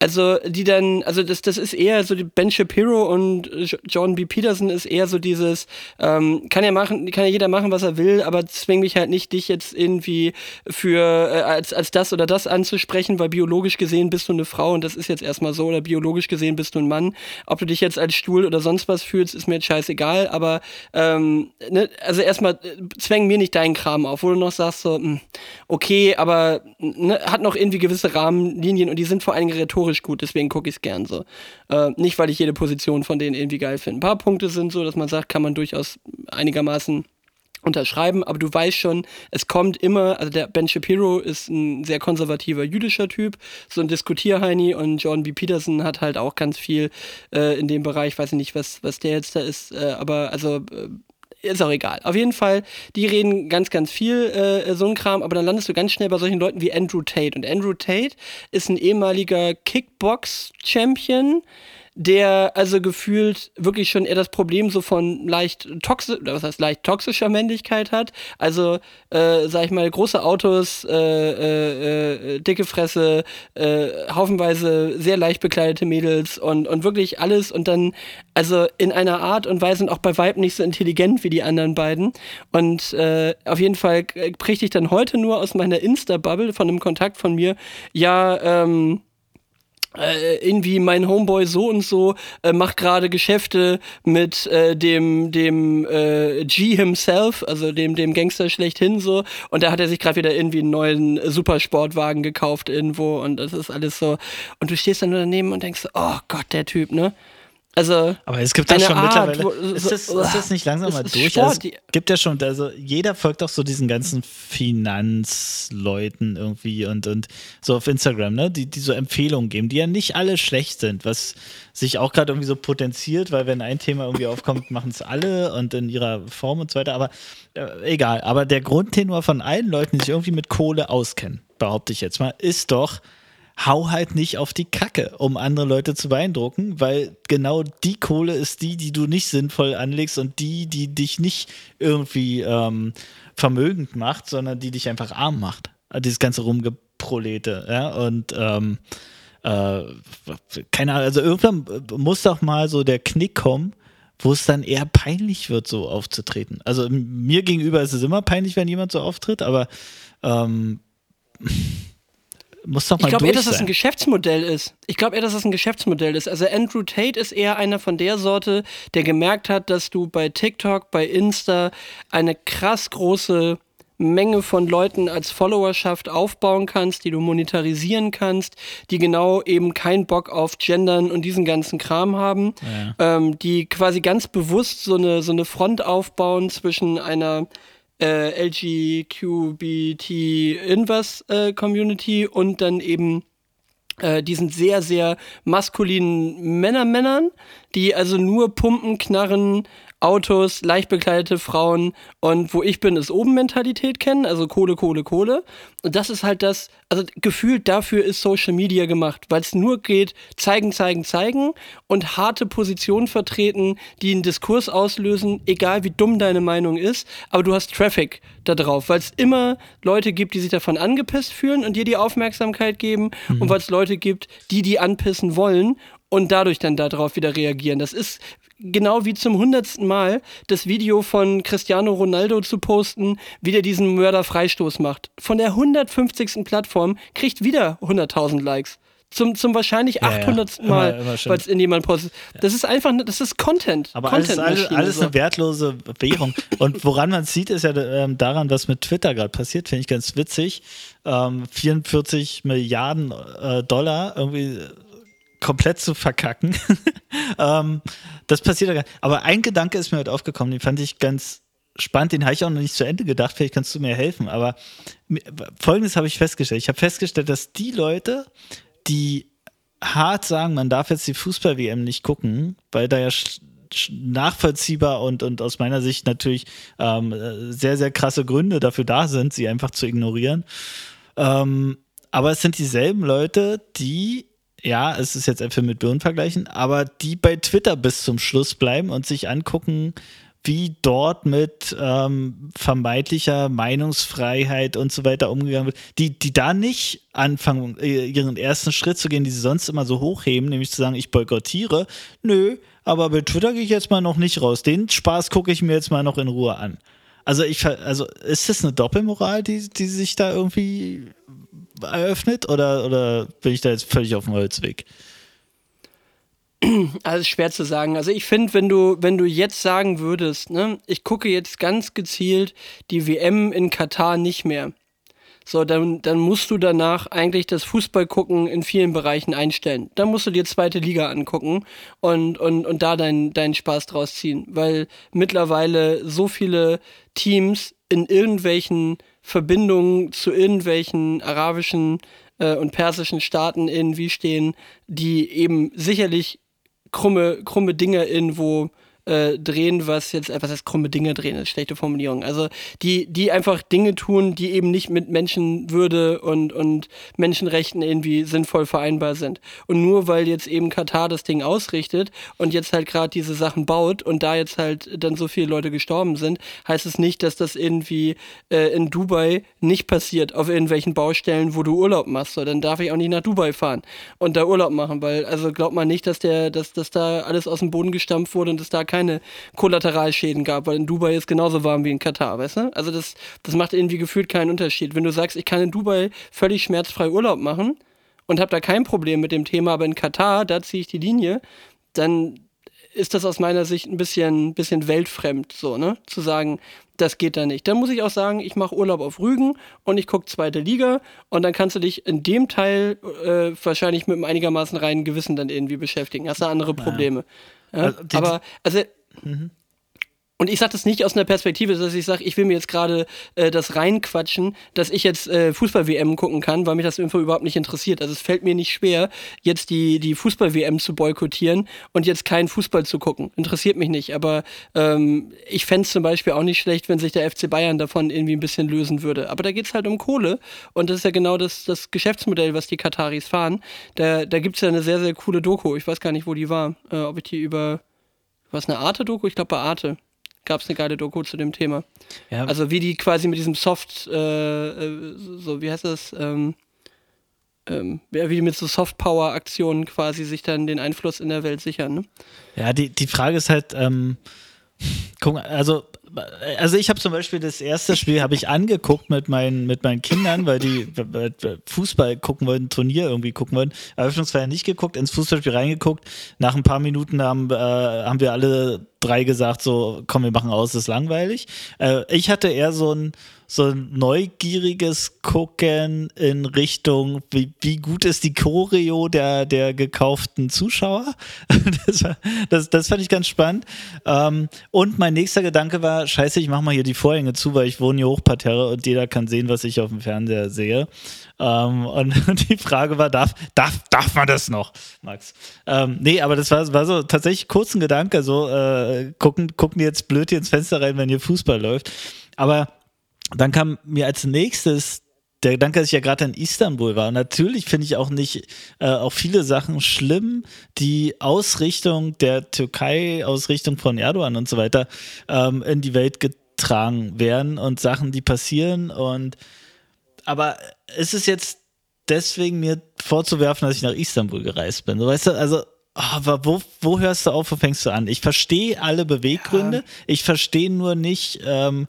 S2: Also, die dann, also das, das ist eher so, Ben Shapiro und John B. Peterson ist eher so dieses, ähm, kann ja machen, kann ja jeder machen, was er will, aber zwing mich halt nicht, dich jetzt irgendwie für, äh, als, als das oder das anzusprechen, weil biologisch gesehen bist du eine Frau und das ist jetzt erstmal so, oder biologisch gesehen bist du ein Mann. Ob du dich jetzt als Stuhl oder sonst was fühlst, ist mir jetzt scheißegal, aber, ähm, ne, also erstmal äh, zwäng mir nicht deinen Kram auf, wo du noch sagst so, mh, hm, okay, aber ne, hat noch irgendwie gewisse Rahmenlinien und die sind vor allen Dingen rhetorisch rhetorisch gut, deswegen gucke ich es gern so. Äh, nicht, weil ich jede Position von denen irgendwie geil finde. Ein paar Punkte sind so, dass man sagt, kann man durchaus einigermaßen unterschreiben, aber du weißt schon, es kommt immer, also der Ben Shapiro ist ein sehr konservativer jüdischer Typ, so ein Diskutierheini und John B. Peterson hat halt auch ganz viel äh, in dem Bereich, weiß ich nicht, was, was der jetzt da ist, äh, aber also äh, ist auch egal. Auf jeden Fall, die reden ganz, ganz viel äh, so ein Kram, aber dann landest du ganz schnell bei solchen Leuten wie Andrew Tate. Und Andrew Tate ist ein ehemaliger Kickbox-Champion, der also gefühlt wirklich schon eher das Problem so von leicht toxisch, was heißt leicht toxischer Männlichkeit hat. Also, äh, sag ich mal, große Autos, äh, äh, äh, dicke Fresse, äh, haufenweise sehr leicht bekleidete Mädels und, und wirklich alles und dann, also in einer Art und Weise und auch bei Vibe nicht so intelligent wie die anderen beiden. Und äh, auf jeden Fall kriegte ich dann heute nur aus meiner Insta-Bubble von einem Kontakt von mir, ja, ähm, äh, irgendwie mein Homeboy so und so äh, macht gerade Geschäfte mit äh, dem dem äh, G himself, also dem dem Gangster schlechthin so. Und da hat er sich gerade wieder irgendwie einen neuen Supersportwagen gekauft irgendwo. Und das ist alles so. Und du stehst dann nur daneben und denkst oh Gott der Typ ne also
S1: aber es gibt ja schon Art, mittlerweile. Wo, so, ist, das, ist das nicht langsam mal durch? Also, es gibt ja schon, also jeder folgt doch so diesen ganzen Finanzleuten irgendwie und, und so auf Instagram, ne? Die, die so Empfehlungen geben, die ja nicht alle schlecht sind, was sich auch gerade irgendwie so potenziert, weil wenn ein Thema irgendwie aufkommt, machen es alle und in ihrer Form und so weiter. Aber äh, egal. Aber der Grundtenor von allen Leuten, die sich irgendwie mit Kohle auskennen, behaupte ich jetzt mal, ist doch hau halt nicht auf die Kacke, um andere Leute zu beeindrucken, weil genau die Kohle ist die, die du nicht sinnvoll anlegst und die, die dich nicht irgendwie ähm, vermögend macht, sondern die dich einfach arm macht. Dieses ganze Rumgeprolete, ja, und ähm, äh, keine Ahnung, also irgendwann muss doch mal so der Knick kommen, wo es dann eher peinlich wird, so aufzutreten. Also mir gegenüber ist es immer peinlich, wenn jemand so auftritt, aber ähm, muss doch mal
S2: Ich glaube
S1: eher,
S2: dass das ein Geschäftsmodell ist. Ich glaube eher, dass das ein Geschäftsmodell ist. Also Andrew Tate ist eher einer von der Sorte, der gemerkt hat, dass du bei TikTok, bei Insta eine krass große Menge von Leuten als Followerschaft aufbauen kannst, die du monetarisieren kannst, die genau eben keinen Bock auf Gendern und diesen ganzen Kram haben, ja. ähm, die quasi ganz bewusst so eine, so eine Front aufbauen zwischen einer äh, LGQBT Inverse äh, Community und dann eben äh, diesen sehr, sehr maskulinen Männermännern, die also nur pumpen, knarren, Autos, leicht bekleidete Frauen und wo ich bin, ist oben Mentalität kennen, also Kohle, Kohle, Kohle. Und das ist halt das, also gefühlt dafür ist Social Media gemacht, weil es nur geht, zeigen, zeigen, zeigen und harte Positionen vertreten, die einen Diskurs auslösen, egal wie dumm deine Meinung ist, aber du hast Traffic da drauf, weil es immer Leute gibt, die sich davon angepisst fühlen und dir die Aufmerksamkeit geben mhm. und weil es Leute gibt, die die anpissen wollen und dadurch dann darauf wieder reagieren. Das ist genau wie zum hundertsten Mal das Video von Cristiano Ronaldo zu posten, wie der diesen Mörder Freistoß macht. Von der 150. Plattform kriegt wieder 100.000 Likes. Zum, zum wahrscheinlich 800. Ja, ja. Mal, weil es in jemand postet. Das ist einfach, das ist Content.
S1: Aber
S2: Content
S1: alles, alles, alles eine wertlose Währung. Und woran man sieht, ist ja ähm, daran, was mit Twitter gerade passiert, finde ich ganz witzig. Ähm, 44 Milliarden äh, Dollar irgendwie komplett zu verkacken. ähm, das passiert ja. Aber ein Gedanke ist mir heute aufgekommen, den fand ich ganz spannend, den habe ich auch noch nicht zu Ende gedacht, vielleicht kannst du mir helfen. Aber folgendes habe ich festgestellt. Ich habe festgestellt, dass die Leute, die hart sagen, man darf jetzt die Fußball-WM nicht gucken, weil da ja nachvollziehbar und, und aus meiner Sicht natürlich ähm, sehr, sehr krasse Gründe dafür da sind, sie einfach zu ignorieren. Ähm, aber es sind dieselben Leute, die, ja, es ist jetzt Äpfel mit Birnen vergleichen, aber die bei Twitter bis zum Schluss bleiben und sich angucken, wie dort mit ähm, vermeintlicher Meinungsfreiheit und so weiter umgegangen wird, die, die da nicht anfangen, äh, ihren ersten Schritt zu gehen, die sie sonst immer so hochheben, nämlich zu sagen, ich boykottiere. Nö, aber bei Twitter gehe ich jetzt mal noch nicht raus. Den Spaß gucke ich mir jetzt mal noch in Ruhe an. Also ich also ist das eine Doppelmoral, die, die sich da irgendwie eröffnet oder, oder bin ich da jetzt völlig auf dem Holzweg?
S2: Also schwer zu sagen. Also ich finde, wenn du, wenn du jetzt sagen würdest, ne, ich gucke jetzt ganz gezielt die WM in Katar nicht mehr. So, dann, dann musst du danach eigentlich das Fußballgucken in vielen Bereichen einstellen. Dann musst du dir zweite Liga angucken und, und, und da deinen deinen Spaß draus ziehen. Weil mittlerweile so viele Teams in irgendwelchen Verbindungen zu irgendwelchen arabischen äh, und persischen Staaten irgendwie stehen, die eben sicherlich krumme, krumme Dinge irgendwo äh, drehen, was jetzt, was heißt krumme Dinge drehen, ist schlechte Formulierung. Also die, die einfach Dinge tun, die eben nicht mit Menschenwürde und, und Menschenrechten irgendwie sinnvoll vereinbar sind. Und nur weil jetzt eben Katar das Ding ausrichtet und jetzt halt gerade diese Sachen baut und da jetzt halt dann so viele Leute gestorben sind, heißt es nicht, dass das irgendwie äh, in Dubai nicht passiert auf irgendwelchen Baustellen, wo du Urlaub machst. So, dann darf ich auch nicht nach Dubai fahren und da Urlaub machen, weil also glaubt man nicht, dass der, dass, dass da alles aus dem Boden gestampft wurde und es da keine Kollateralschäden gab, weil in Dubai ist genauso warm wie in Katar, weißt du? Also das, das macht irgendwie gefühlt keinen Unterschied. Wenn du sagst, ich kann in Dubai völlig schmerzfrei Urlaub machen und habe da kein Problem mit dem Thema, aber in Katar, da ziehe ich die Linie, dann ist das aus meiner Sicht ein bisschen, bisschen weltfremd, so, ne? Zu sagen, das geht da nicht. Dann muss ich auch sagen, ich mache Urlaub auf Rügen und ich gucke zweite Liga und dann kannst du dich in dem Teil äh, wahrscheinlich mit einem einigermaßen reinen Gewissen dann irgendwie beschäftigen. Hast du andere Probleme. Ja, also, aber, also, mhm. Und ich sage das nicht aus einer Perspektive, dass ich sage, ich will mir jetzt gerade äh, das reinquatschen, dass ich jetzt äh, Fußball-WM gucken kann, weil mich das Info überhaupt nicht interessiert. Also es fällt mir nicht schwer, jetzt die, die Fußball-WM zu boykottieren und jetzt keinen Fußball zu gucken. Interessiert mich nicht. Aber ähm, ich fände es zum Beispiel auch nicht schlecht, wenn sich der FC Bayern davon irgendwie ein bisschen lösen würde. Aber da geht es halt um Kohle und das ist ja genau das, das Geschäftsmodell, was die Kataris fahren. Da, da gibt es ja eine sehr, sehr coole Doku. Ich weiß gar nicht, wo die war. Äh, ob ich die über was eine Arte-Doku? Ich glaube bei Arte gab es eine geile Doku zu dem Thema. Ja. Also wie die quasi mit diesem Soft, äh, äh, so wie heißt das, ähm, ähm, wie die mit so Soft-Power-Aktionen quasi sich dann den Einfluss in der Welt sichern. Ne?
S1: Ja, die, die Frage ist halt, ähm, guck, also also ich habe zum Beispiel das erste Spiel habe ich angeguckt mit meinen mit meinen Kindern, weil die Fußball gucken wollten, Turnier irgendwie gucken wollten. Eröffnungsfeier nicht geguckt, ins Fußballspiel reingeguckt. Nach ein paar Minuten haben, äh, haben wir alle drei gesagt, so komm, wir machen aus, ist langweilig. Äh, ich hatte eher so ein so ein neugieriges Gucken in Richtung, wie, wie gut ist die Choreo der, der gekauften Zuschauer. Das, das, das fand ich ganz spannend. Ähm, und mein nächster Gedanke war, scheiße, ich mach mal hier die Vorhänge zu, weil ich wohne hier hochparterre und jeder kann sehen, was ich auf dem Fernseher sehe. Ähm, und die Frage war, darf, darf, darf man das noch, Max? Ähm, nee, aber das war, war so tatsächlich kurz ein Gedanke, so äh, gucken, gucken die jetzt blöd hier ins Fenster rein, wenn hier Fußball läuft. Aber dann kam mir als nächstes der Gedanke, dass ich ja gerade in Istanbul war. Und natürlich finde ich auch nicht äh, auch viele Sachen schlimm, die Ausrichtung der Türkei, Ausrichtung von Erdogan und so weiter ähm, in die Welt getragen werden und Sachen, die passieren. Und aber ist es jetzt deswegen mir vorzuwerfen, dass ich nach Istanbul gereist bin? So, weißt du, also aber wo, wo hörst du auf, wo fängst du an? Ich verstehe alle Beweggründe, ja. ich verstehe nur nicht, ähm,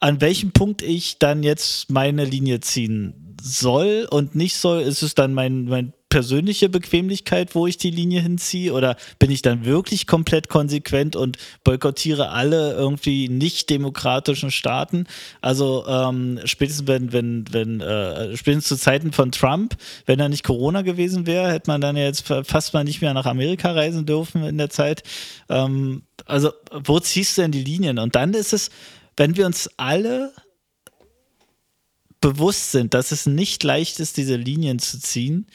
S1: an welchem Punkt ich dann jetzt meine Linie ziehen soll und nicht soll, ist es dann mein, mein persönliche Bequemlichkeit, wo ich die Linie hinziehe? Oder bin ich dann wirklich komplett konsequent und boykottiere alle irgendwie nicht demokratischen Staaten? Also ähm, spätestens wenn, wenn, wenn, äh, spätestens zu Zeiten von Trump, wenn da nicht Corona gewesen wäre, hätte man dann jetzt fast mal nicht mehr nach Amerika reisen dürfen in der Zeit. Ähm, also, wo ziehst du denn die Linien? Und dann ist es, wenn wir uns alle bewusst sind, dass es nicht leicht ist, diese Linien zu ziehen,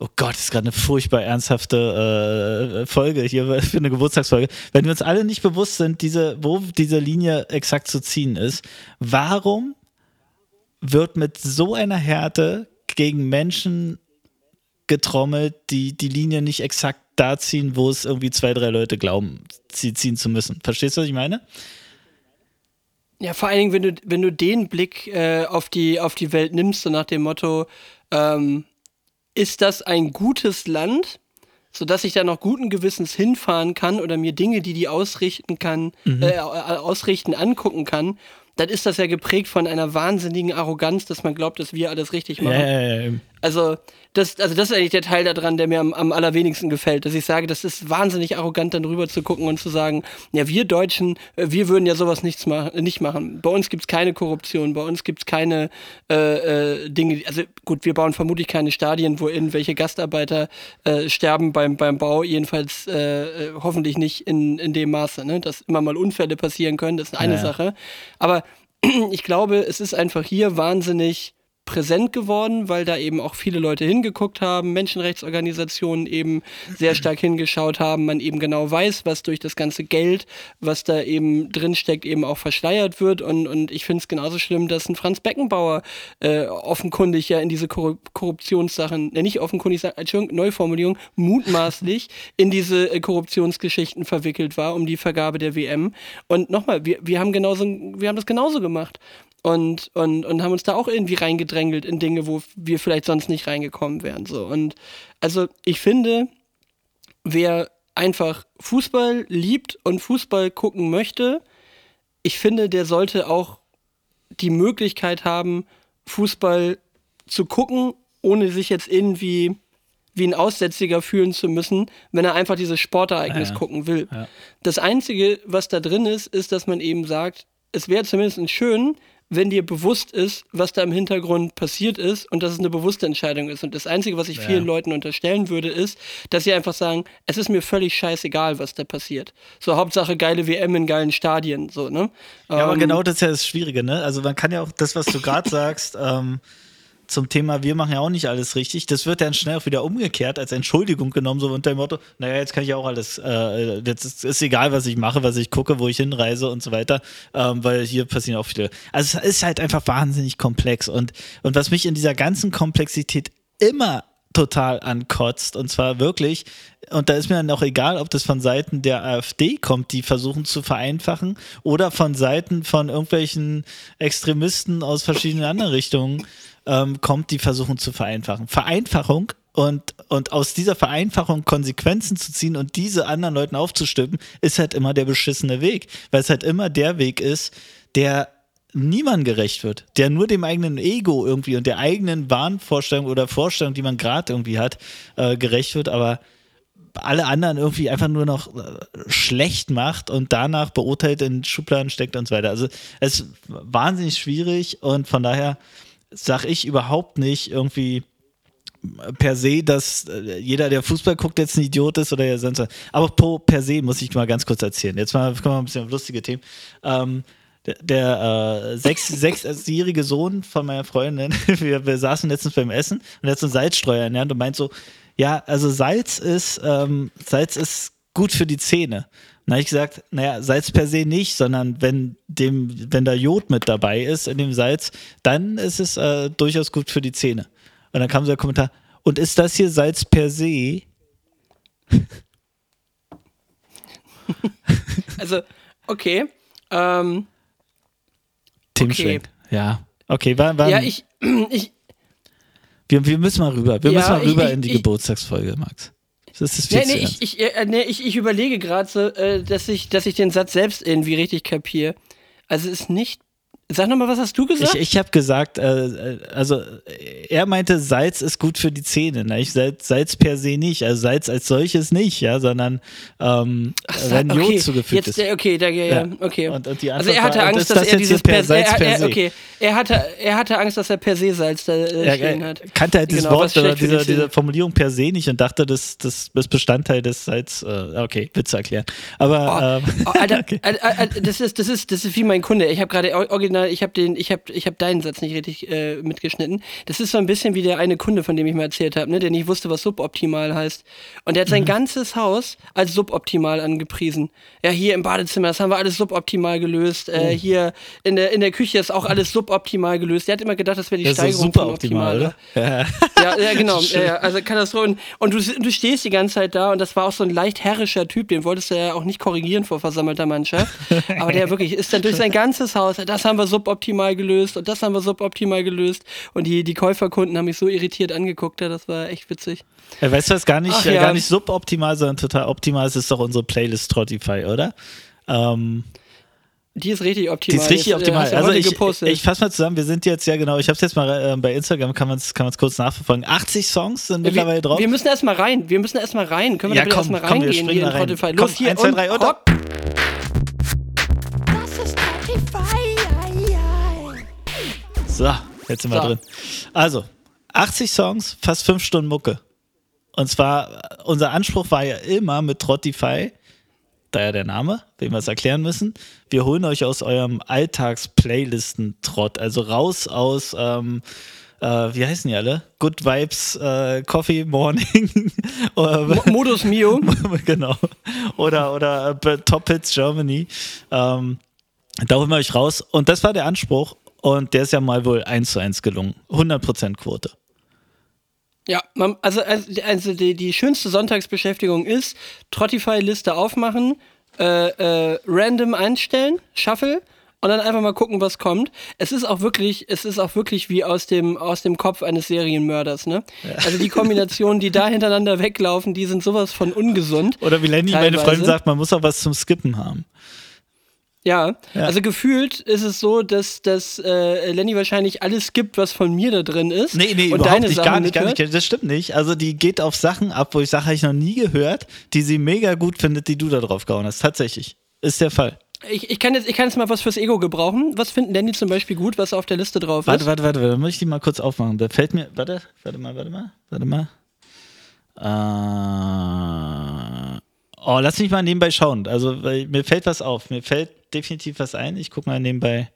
S1: Oh Gott, das ist gerade eine furchtbar ernsthafte äh, Folge hier für eine Geburtstagsfolge. Wenn wir uns alle nicht bewusst sind, diese, wo diese Linie exakt zu ziehen ist, warum wird mit so einer Härte gegen Menschen getrommelt, die die Linie nicht exakt da ziehen, wo es irgendwie zwei, drei Leute glauben, sie ziehen zu müssen? Verstehst du, was ich meine?
S2: Ja, vor allen Dingen, wenn du, wenn du den Blick äh, auf, die, auf die Welt nimmst, so nach dem Motto, ähm, ist das ein gutes Land, sodass ich da noch guten Gewissens hinfahren kann oder mir Dinge, die die ausrichten kann, mhm. äh, ausrichten, angucken kann, dann ist das ja geprägt von einer wahnsinnigen Arroganz, dass man glaubt, dass wir alles richtig machen. Ja, ja, ja. Also das, also das ist eigentlich der Teil daran, der mir am, am allerwenigsten gefällt, dass ich sage, das ist wahnsinnig arrogant, dann rüber zu gucken und zu sagen, ja, wir Deutschen, äh, wir würden ja sowas nichts machen, nicht machen. Bei uns gibt es keine Korruption, bei uns gibt es keine äh, äh, Dinge, also gut, wir bauen vermutlich keine Stadien, wo irgendwelche Gastarbeiter äh, sterben beim, beim Bau, jedenfalls äh, äh, hoffentlich nicht in, in dem Maße, ne? dass immer mal Unfälle passieren können, das ist eine ja. Sache. Aber ich glaube, es ist einfach hier wahnsinnig präsent geworden, weil da eben auch viele Leute hingeguckt haben, Menschenrechtsorganisationen eben sehr stark hingeschaut haben, man eben genau weiß, was durch das ganze Geld, was da eben drinsteckt, eben auch verschleiert wird. Und, und ich finde es genauso schlimm, dass ein Franz Beckenbauer äh, offenkundig ja in diese Korru Korruptionssachen, äh, nicht offenkundig, Entschuldigung, Neuformulierung, mutmaßlich in diese äh, Korruptionsgeschichten verwickelt war um die Vergabe der WM und nochmal, wir, wir haben genauso, wir haben das genauso gemacht und, und, und haben uns da auch irgendwie reingedrängelt in Dinge, wo wir vielleicht sonst nicht reingekommen wären. So. Und also ich finde, wer einfach Fußball liebt und Fußball gucken möchte, ich finde, der sollte auch die Möglichkeit haben, Fußball zu gucken, ohne sich jetzt irgendwie wie ein Aussätziger fühlen zu müssen, wenn er einfach dieses Sportereignis ja, gucken will. Ja. Das Einzige, was da drin ist, ist, dass man eben sagt, es wäre zumindest schön, wenn dir bewusst ist, was da im Hintergrund passiert ist und dass es eine bewusste Entscheidung ist. Und das Einzige, was ich ja. vielen Leuten unterstellen würde, ist, dass sie einfach sagen, es ist mir völlig scheißegal, was da passiert. So Hauptsache geile WM in geilen Stadien, so, ne?
S1: Ja, ähm, aber genau das ist ja das Schwierige, ne? Also man kann ja auch das, was du gerade sagst, ähm, zum Thema, wir machen ja auch nicht alles richtig, das wird dann schnell auch wieder umgekehrt als Entschuldigung genommen, so unter dem Motto, naja, jetzt kann ich auch alles, äh, jetzt ist, ist, egal, was ich mache, was ich gucke, wo ich hinreise und so weiter, ähm, weil hier passieren auch viele. Also es ist halt einfach wahnsinnig komplex und, und was mich in dieser ganzen Komplexität immer total ankotzt. Und zwar wirklich, und da ist mir dann auch egal, ob das von Seiten der AfD kommt, die versuchen zu vereinfachen, oder von Seiten von irgendwelchen Extremisten aus verschiedenen anderen Richtungen ähm, kommt, die versuchen zu vereinfachen. Vereinfachung und, und aus dieser Vereinfachung Konsequenzen zu ziehen und diese anderen Leuten aufzustimmen, ist halt immer der beschissene Weg. Weil es halt immer der Weg ist, der niemand gerecht wird, der nur dem eigenen Ego irgendwie und der eigenen Wahnvorstellung oder Vorstellung, die man gerade irgendwie hat, äh, gerecht wird, aber alle anderen irgendwie einfach nur noch äh, schlecht macht und danach beurteilt in Schubladen steckt und so weiter. Also es ist wahnsinnig schwierig und von daher sag ich überhaupt nicht irgendwie per se, dass äh, jeder, der Fußball guckt, jetzt ein Idiot ist oder sonst was. Aber pro, per se muss ich mal ganz kurz erzählen. Jetzt mal, kommen wir ein bisschen auf lustige Themen. Ähm, der, der äh, sechs, sechsjährige Sohn von meiner Freundin, wir, wir saßen letztens beim Essen und er hat so einen Salzstreuer ernährt und meint so, ja, also Salz ist, ähm, Salz ist gut für die Zähne. Dann habe ich gesagt, naja, Salz per se nicht, sondern wenn dem, wenn da Jod mit dabei ist in dem Salz, dann ist es äh, durchaus gut für die Zähne. Und dann kam so der Kommentar, und ist das hier Salz per se?
S2: also, okay. Ähm,
S1: okay. Ja. Okay, war, war,
S2: Ja, ich, ich
S1: wir, wir müssen mal rüber. Wir ja, müssen mal rüber ich, in die ich, Geburtstagsfolge, Max.
S2: Das ist viel nee, nee, ich, ich, äh, nee, ich, ich überlege gerade so, äh, dass, ich, dass ich den Satz selbst irgendwie richtig kapiere. Also es ist nicht, Sag nochmal, was hast du gesagt?
S1: Ich, ich habe gesagt, äh, also er meinte, Salz ist gut für die Zähne. Ne? Ich, Salz, Salz per se nicht, also Salz als solches nicht, ja, sondern ähm,
S2: Ach,
S1: wenn
S2: okay.
S1: Jod zugefügt
S2: jetzt,
S1: ist.
S2: Okay, da, ja, ja, okay.
S1: Und- und
S2: also er hatte
S1: war,
S2: Angst, dass
S1: das
S2: er dieses
S1: per Salz
S2: er,
S1: per
S2: er,
S1: se?
S2: okay, er hatte, er hatte Angst, dass er per se Salz da äh,
S1: Er,
S2: stehen
S1: er
S2: hat.
S1: kannte halt dieses
S2: Genau,
S1: Wort oder diese, diese Formulierung per se nicht und dachte, das, das ist Bestandteil des Salz. Äh, okay, Witze erklären. Aber
S2: Oh,
S1: ähm,
S2: oh, Alter,
S1: okay.
S2: Alter, Alter, das ist, das ist, das ist wie mein Kunde. Ich habe gerade original, ich habe den, ich habe, ich habe deinen Satz nicht richtig äh, mitgeschnitten. Das ist so ein bisschen wie der eine Kunde, von dem ich mal erzählt habe, ne, der nicht wusste, was suboptimal heißt. Und der hat sein
S1: Mhm.
S2: ganzes Haus als suboptimal angepriesen. Ja, hier im Badezimmer, das haben wir alles suboptimal gelöst. Äh, hier in der in der Küche ist auch alles suboptimal gelöst. Der hat immer gedacht, das wäre die
S1: das ist
S2: Steigerung
S1: super
S2: von
S1: optimal, oder? Ja.
S2: Ja, ja genau. ja, also Katastrophen. Und du, du stehst die ganze Zeit da und das war auch so ein leicht herrischer Typ, den wolltest du ja auch nicht korrigieren vor versammelter Mannschaft. Aber der wirklich ist dann durch sein ganzes Haus, das haben wir suboptimal gelöst und das haben wir suboptimal gelöst. Und die, die Käuferkunden haben mich so irritiert angeguckt, ja, das war echt witzig.
S1: Ja, weißt du was, gar nicht,
S2: Ach
S1: äh,
S2: ja.
S1: gar nicht suboptimal, sondern total optimal. Es ist doch unsere Playlist Spotify, oder? Ähm,
S2: Die ist richtig
S1: die
S2: optimal.
S1: ist richtig
S2: äh,
S1: optimal. Also ich, ich fasse mal zusammen, wir sind jetzt ja genau, ich habe es jetzt mal äh, bei Instagram, kann man es kann man's kurz nachverfolgen. 80 Songs sind mittlerweile
S2: wir,
S1: drauf.
S2: wir müssen erstmal rein. Wir müssen erstmal rein. Können wir
S1: Ja,
S2: da bitte
S1: komm,
S2: erstmal
S1: komm, wir
S2: reingehen hier
S1: rein.
S2: Spotify?
S1: Komm,
S2: Los hier
S1: eins, zwei,
S2: und
S1: drei und So, jetzt sind wir
S2: So.
S1: drin. Also, 80 Songs, fast 5 Stunden Mucke. Und zwar, unser Anspruch war ja immer mit Trottify, daher der Name, wem wir es erklären müssen, wir holen euch aus eurem Alltags-Playlisten-Trott, also raus aus, ähm, äh, wie heißen die alle? Good Vibes, äh, Coffee Morning. oder,
S2: Modus Mio.
S1: genau. Oder, oder äh, Top Hits Germany. Ähm, da holen wir euch raus. Und das war der Anspruch. Und der ist ja mal wohl eins zu eins gelungen. 100% Quote.
S2: Ja, man, also, also also die, die schönste Sonntagsbeschäftigung ist Trottify-Liste aufmachen, äh, äh, random einstellen, Shuffle und dann einfach mal gucken, was kommt. Es ist auch wirklich, es ist auch wirklich wie aus dem, aus dem Kopf eines Serienmörders, ne? Also die Kombinationen, die da hintereinander weglaufen, die sind sowas von ungesund.
S1: Oder wie Lenny, meine. Freundin sagt, man muss auch was zum Skippen haben.
S2: Ja,
S1: Ja.
S2: also gefühlt ist es so, dass, dass äh, Lenny wahrscheinlich alles gibt, was von mir da drin ist.
S1: Nee, nee,
S2: und
S1: überhaupt
S2: deine
S1: nicht,
S2: Sachen
S1: gar nicht, gar nicht. Das stimmt nicht. Also die geht auf Sachen ab, wo ich sage, habe ich noch nie gehört, die sie mega gut findet, die du da drauf gehauen hast. Tatsächlich. Ist der Fall.
S2: Ich, ich, kann jetzt, ich kann jetzt mal was fürs Ego gebrauchen. Was finden Lenny zum Beispiel gut, was auf der Liste drauf
S1: Warte,
S2: ist?
S1: warte, warte, warte, da muss ich die mal kurz aufmachen. Da fällt mir, warte, warte mal, warte mal, warte mal. Äh, oh, lass mich mal nebenbei schauen. Also, weil mir fällt was auf. Mir fällt definitiv was ein. Ich guck mal nebenbei,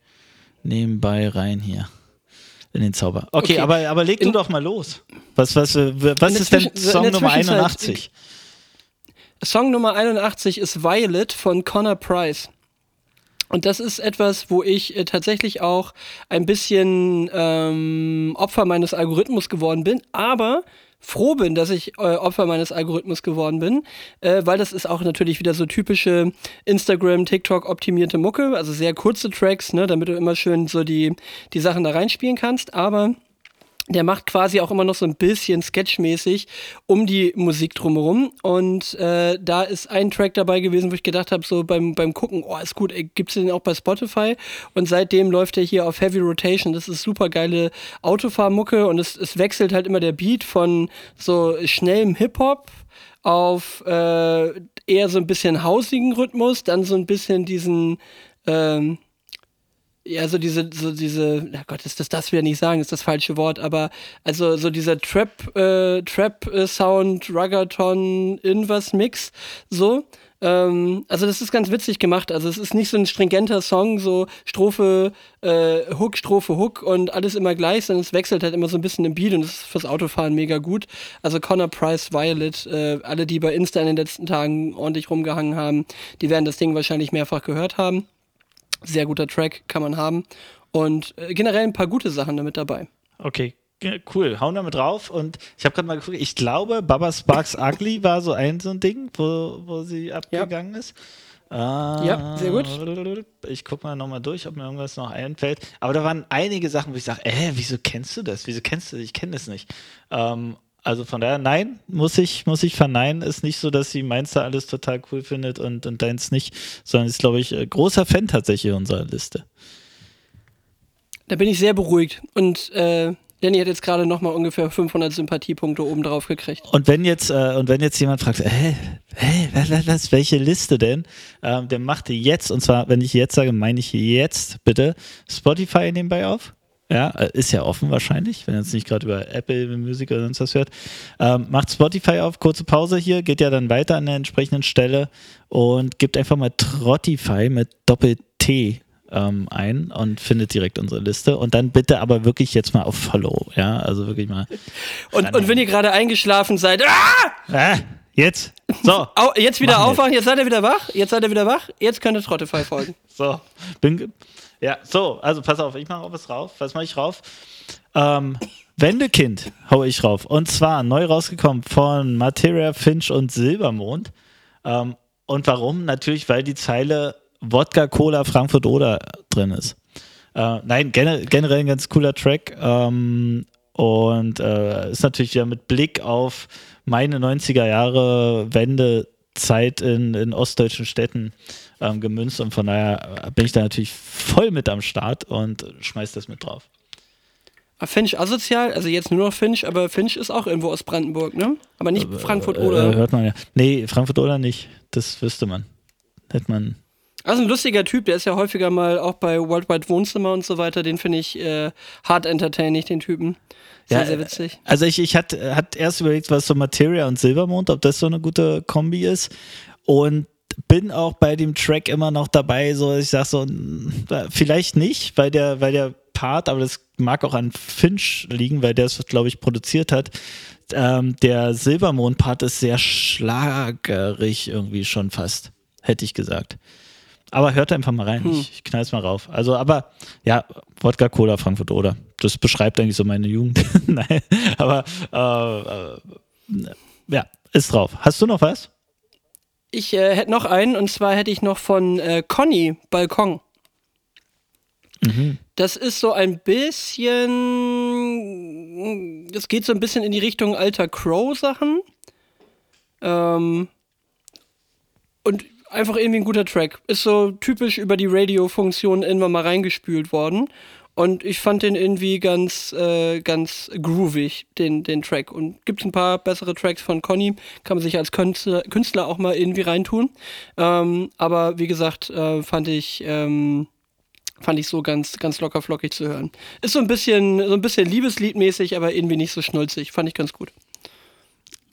S1: nebenbei rein hier. In den Zauber. Okay,
S2: Okay.
S1: aber, aber leg du
S2: In-
S1: doch mal los. Was, was, äh, was ist denn Song Nummer
S2: Zwischenzeit-
S1: 81?
S2: Song Nummer 81 ist Violet von Connor Price. Und das ist etwas, wo ich äh, tatsächlich auch ein bisschen ähm, Opfer meines Algorithmus geworden bin, aber froh bin, dass ich äh, Opfer meines Algorithmus geworden bin, äh, weil das ist auch natürlich wieder so typische Instagram, TikTok optimierte Mucke, also sehr kurze Tracks, ne, damit du immer schön so die, die Sachen da reinspielen kannst, aber der macht quasi auch immer noch so ein bisschen sketchmäßig um die Musik drumherum. Und äh, da ist ein Track dabei gewesen, wo ich gedacht habe, so beim, beim Gucken, oh, ist gut, ey, gibt's den auch bei Spotify? Und seitdem läuft er hier auf Heavy Rotation. Das ist super geile Autofahrmucke und es, es wechselt halt immer der Beat von so schnellem Hip-Hop auf äh, eher so ein bisschen hausigen Rhythmus, dann so ein bisschen diesen ähm, ja, so diese, so diese, na Gott, ist das das wieder nicht sagen, ist das falsche Wort, aber also so dieser Trap, äh, Trap-Sound, Ruggaton, irgendwas Mix, so. Ähm, also das ist ganz witzig gemacht. Also es ist nicht so ein stringenter Song, so Strophe, äh, Hook, Strophe, Hook und alles immer gleich, sondern es wechselt halt immer so ein bisschen im Beat und das ist fürs Autofahren mega gut. Also Connor Price, Violet, äh, alle, die bei Insta in den letzten Tagen ordentlich rumgehangen haben, die werden das Ding wahrscheinlich mehrfach gehört haben. Sehr guter Track, kann man haben. Und äh, generell ein paar gute Sachen damit dabei.
S1: Okay, cool. Hauen wir mit drauf. Und ich habe gerade mal geguckt, ich glaube, Baba Sparks Ugly war so ein so ein Ding, wo, wo sie abgegangen ist. Ah,
S2: Ja, sehr gut.
S1: Ich gucke mal nochmal durch, ob mir irgendwas noch einfällt. Aber da waren einige Sachen, wo ich sage, äh, wieso kennst du das? Wieso kennst du das? Ich kenne das nicht. Ähm, also von daher, nein, muss ich, muss ich verneinen. Ist nicht so, dass sie meins da alles total cool findet und, und deins nicht, sondern ist, glaube ich, äh, großer Fan tatsächlich unserer Liste.
S2: Da bin ich sehr beruhigt. Und äh, Danny hat jetzt gerade nochmal ungefähr 500 Sympathiepunkte oben drauf gekriegt.
S1: Und wenn jetzt, äh, und wenn jetzt jemand fragt, hä, hä, was, was, welche Liste denn? Ähm, der macht jetzt, und zwar, wenn ich jetzt sage, meine ich jetzt bitte Spotify nebenbei auf. Ja, äh, ist ja offen wahrscheinlich, wenn er jetzt nicht gerade über Apple Music oder sonst was hört. Ähm, macht Spotify auf, kurze Pause hier, geht ja dann weiter an der entsprechenden Stelle und gibt einfach mal Trottify mit Doppel-T ähm, ein und findet direkt unsere Liste. Und dann bitte aber wirklich jetzt mal auf Follow, ja, also wirklich mal.
S2: Und, und wenn ihr gerade eingeschlafen seid, ah!
S1: Ah, jetzt. So.
S2: Jetzt wieder aufwachen, jetzt seid ihr wieder wach, jetzt seid ihr wieder wach, jetzt könnt ihr Trottify folgen.
S1: So, bin. Ja, so, also pass auf, ich mache auch was rauf. Was mache ich rauf? Ähm, Wendekind hau ich rauf. Und zwar neu rausgekommen von Materia, Finch und Silbermond. Ähm, und warum? Natürlich, weil die Zeile Wodka, Cola, Frankfurt oder drin ist. Äh, nein, gener generell ein ganz cooler Track. Ähm, und äh, ist natürlich ja mit Blick auf meine 90er Jahre Wendezeit in, in ostdeutschen Städten ähm, gemünzt. Und von daher äh, bin ich da natürlich voll mit am Start und schmeiß das mit drauf.
S2: Ah, Finch asozial, also jetzt nur noch Finch, aber Finch ist auch irgendwo aus Brandenburg, ne? Aber nicht Frankfurt
S1: Äh,
S2: oder.
S1: hört man ja. Nee, Frankfurt oder nicht. Das wüsste man. Hätte man.
S2: Also ein lustiger Typ, der ist ja häufiger mal auch bei Worldwide Wohnzimmer und so weiter. Den finde ich äh, hart entertaining, den Typen. Sehr,
S1: Ja,
S2: sehr witzig.
S1: Also ich, ich hatte hat erst überlegt, was so Materia und Silbermond, ob das so eine gute Kombi ist. Und bin auch bei dem Track immer noch dabei, so ich sag so, mm, vielleicht nicht, weil der, weil der Part, aber das mag auch an Finch liegen, weil der es, glaube ich, produziert hat. Ähm, der Silbermond-Part ist sehr schlagerig irgendwie schon fast, hätte ich gesagt. Aber hört einfach mal rein, ich, ich knall's mal rauf. Also, aber ja, Wodka Cola Frankfurt oder. Das beschreibt eigentlich so meine Jugend. Nein, aber äh, äh, ja, ist drauf. Hast du noch was?
S2: Ich äh, hätte noch einen, und zwar hätte ich noch von äh, Conny Balkon. Das ist so ein bisschen. Das geht so ein bisschen in die Richtung alter Crow-Sachen. Ähm, und einfach irgendwie ein guter Track. Ist so typisch über die Radio-Funktion irgendwann mal reingespült worden. Und ich fand den irgendwie ganz, äh, ganz groovig, den, den Track. Und gibt ein paar bessere Tracks von Conny, kann man sich als Künstler, Künstler auch mal irgendwie reintun. Ähm, aber wie gesagt, äh, fand ich, ähm, fand ich so ganz, ganz locker flockig zu hören. Ist so ein bisschen, so ein bisschen Liebesliedmäßig, aber irgendwie nicht so schnulzig. Fand ich ganz gut.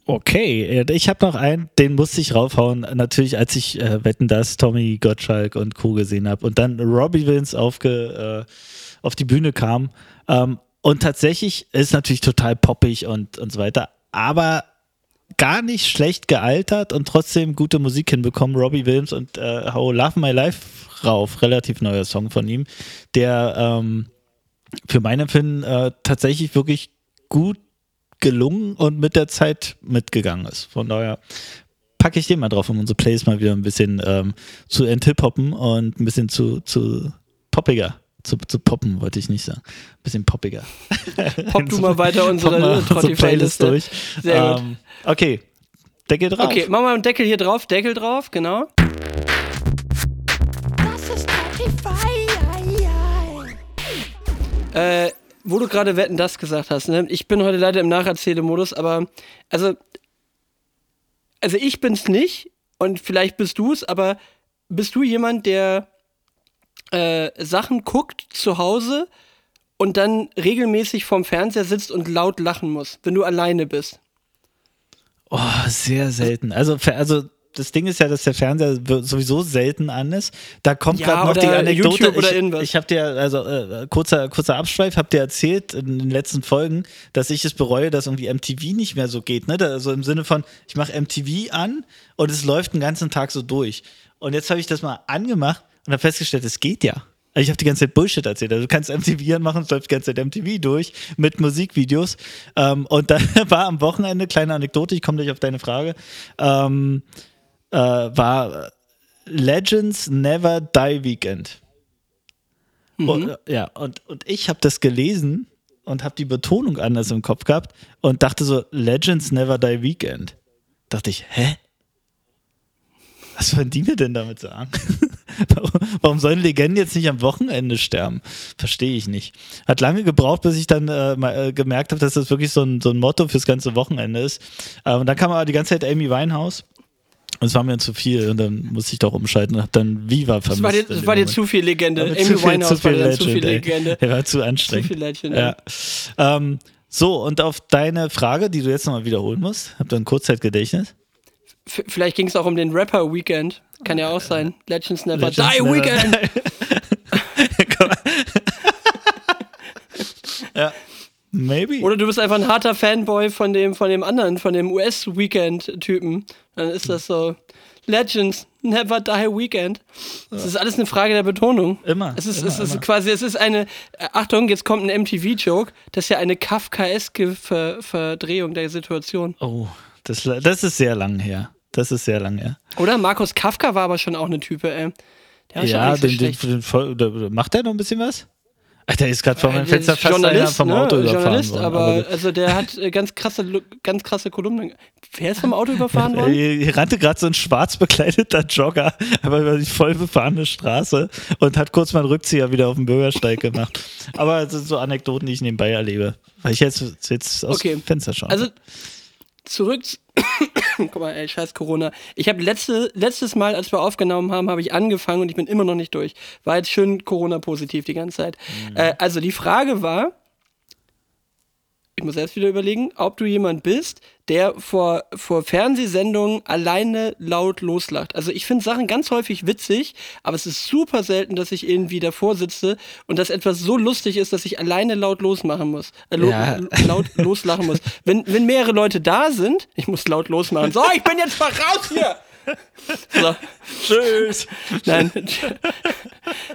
S1: Okay, äh, ich habe noch einen, den musste ich raufhauen. Natürlich, als ich äh, Wetten das, Tommy Gottschalk und Co. gesehen habe und dann Robbie Williams aufge, äh, auf die Bühne kam. Ähm, und tatsächlich ist natürlich total poppig und, und so weiter, aber gar nicht schlecht gealtert und trotzdem gute Musik hinbekommen. Robbie Williams und äh, How Love My Life rauf, relativ neuer Song von ihm, der ähm, für mein Empfinden äh, tatsächlich wirklich gut gelungen und mit der Zeit mitgegangen ist. Von daher packe ich den mal drauf, um unsere Plays mal wieder ein bisschen ähm, zu enthip-hoppen und ein bisschen zu, zu poppiger. Zu, zu poppen, wollte ich nicht sagen. Ein bisschen poppiger.
S2: Pop du mal weiter unsere
S1: mal unsere Playlist durch.
S2: Sehr gut.
S1: Ähm, okay, Deckel drauf.
S2: Okay, machen wir einen Deckel hier drauf, Deckel drauf, genau.
S4: Das ist Spotify.
S2: Äh, wo du gerade Wetten das gesagt hast, ne? Ich bin heute leider im Nacherzählmodus, aber also also ich bin's nicht und vielleicht bist du's, aber bist du jemand, der äh, Sachen guckt zu Hause und dann regelmäßig vorm Fernseher sitzt und laut lachen muss, wenn du alleine bist?
S1: Oh, sehr selten. Also, also das Ding ist ja, dass der Fernseher sowieso selten an ist. Da kommt
S2: Ja,
S1: gerade noch die Anekdote.
S2: YouTube oder
S1: ich
S2: irgendwas.
S1: ich habe dir, also äh, kurzer, kurzer Abschweif, habe dir erzählt in den letzten Folgen, dass ich es bereue, dass irgendwie MTV nicht mehr so geht. Ne? Also im Sinne von, ich mache MTV an und es läuft den ganzen Tag so durch. Und jetzt habe ich das mal angemacht und habe festgestellt, es geht ja. Also ich habe die ganze Zeit Bullshit erzählt. Also du kannst MTV anmachen, es läuft die ganze Zeit MTV durch mit Musikvideos. Ähm, und dann war am Wochenende, kleine Anekdote, ich komme gleich auf deine Frage, ähm, äh, war Legends Never Die Weekend. Und, äh, ja, und, und ich habe das gelesen und habe die Betonung anders im Kopf gehabt und dachte so, Legends Never Die Weekend. Dachte ich, hä? Was wollen die mir denn damit sagen? warum, sollen Legenden jetzt nicht am Wochenende sterben? Verstehe ich nicht. Hat lange gebraucht, bis ich dann äh, mal, äh, gemerkt habe, dass das wirklich so ein, so ein Motto fürs ganze Wochenende ist. Äh, und dann kam aber die ganze Zeit Amy Winehouse. Und es war mir zu viel und dann musste ich doch umschalten und hab dann Viva vermisst.
S2: Das war dir, das war dir zu viel Legende. Amy
S1: zu viel-
S2: Winehouse
S1: zu viel
S2: war dir dann zu viel
S1: Legend.
S2: Legende.
S1: Der war zu
S2: Zu
S1: anstrengend.
S2: viel Legend.
S1: Ja. Ähm, so, und auf deine Frage, die du jetzt nochmal wiederholen musst, hab dann Kurzzeitgedächtnis.
S2: F- Vielleicht ging es auch um den Rapper Weekend. Kann ja auch sein. Legends Never
S1: Legends
S2: Die
S1: Never
S2: Weekend.
S1: ja. Maybe.
S2: Oder du bist einfach ein harter Fanboy von dem, von dem anderen, von dem US-Weekend-Typen. Dann ist das so. Legends Never Die Weekend. Das ist alles eine Frage der Betonung.
S1: Immer,
S2: Es ist,
S1: immer,
S2: es ist
S1: immer.
S2: quasi, es ist eine, Achtung, jetzt kommt ein MTV-Joke. Das ist ja eine Kafkaeske Ver Verdrehung der Situation.
S1: oh, das, das ist sehr lang her. Das ist sehr lang her.
S2: Oder? Markus Kafka war aber schon auch eine Type, ey. Der war schon
S1: ja,
S2: so
S1: den, den,
S2: schlecht.
S1: den, voll- da- macht der noch ein bisschen was? Der ist gerade vor meinem
S2: Äh,
S1: Fenster
S2: ist
S1: fast einer
S2: Journalist,
S1: vom
S2: ne?
S1: Auto überfahren
S2: Journalist,
S1: worden.
S2: aber also der hat äh, ganz krasse, ganz krasse Kolumnen. Wer ist vom Auto überfahren worden?
S1: Hier, rannte gerade so ein schwarz bekleideter Jogger aber über die voll befahrene Straße und hat kurz mal einen Rückzieher wieder auf dem Bürgersteig gemacht. Aber das sind so Anekdoten, die ich nebenbei erlebe. Weil ich jetzt, jetzt aus
S2: Okay.
S1: dem Fenster schaue.
S2: Also zurück. Guck mal, ey, scheiß Corona. Ich habe letzte, letztes Mal, als wir aufgenommen haben, habe ich angefangen und ich bin immer noch nicht durch. War jetzt schön Corona-positiv die ganze Zeit. Äh, also die Frage war, ich muss erst wieder überlegen, ob du jemand bist, der vor, vor Fernsehsendungen alleine laut loslacht. Also ich finde Sachen ganz häufig witzig, aber es ist super selten, dass ich irgendwie davor sitze und dass etwas so lustig ist, dass ich alleine laut losmachen muss. Äh,
S1: Ja.
S2: laut loslachen muss. Wenn, wenn mehrere Leute da sind, ich muss laut losmachen. So, ich bin jetzt mal raus hier! So.
S1: Tschüss.
S2: Nein.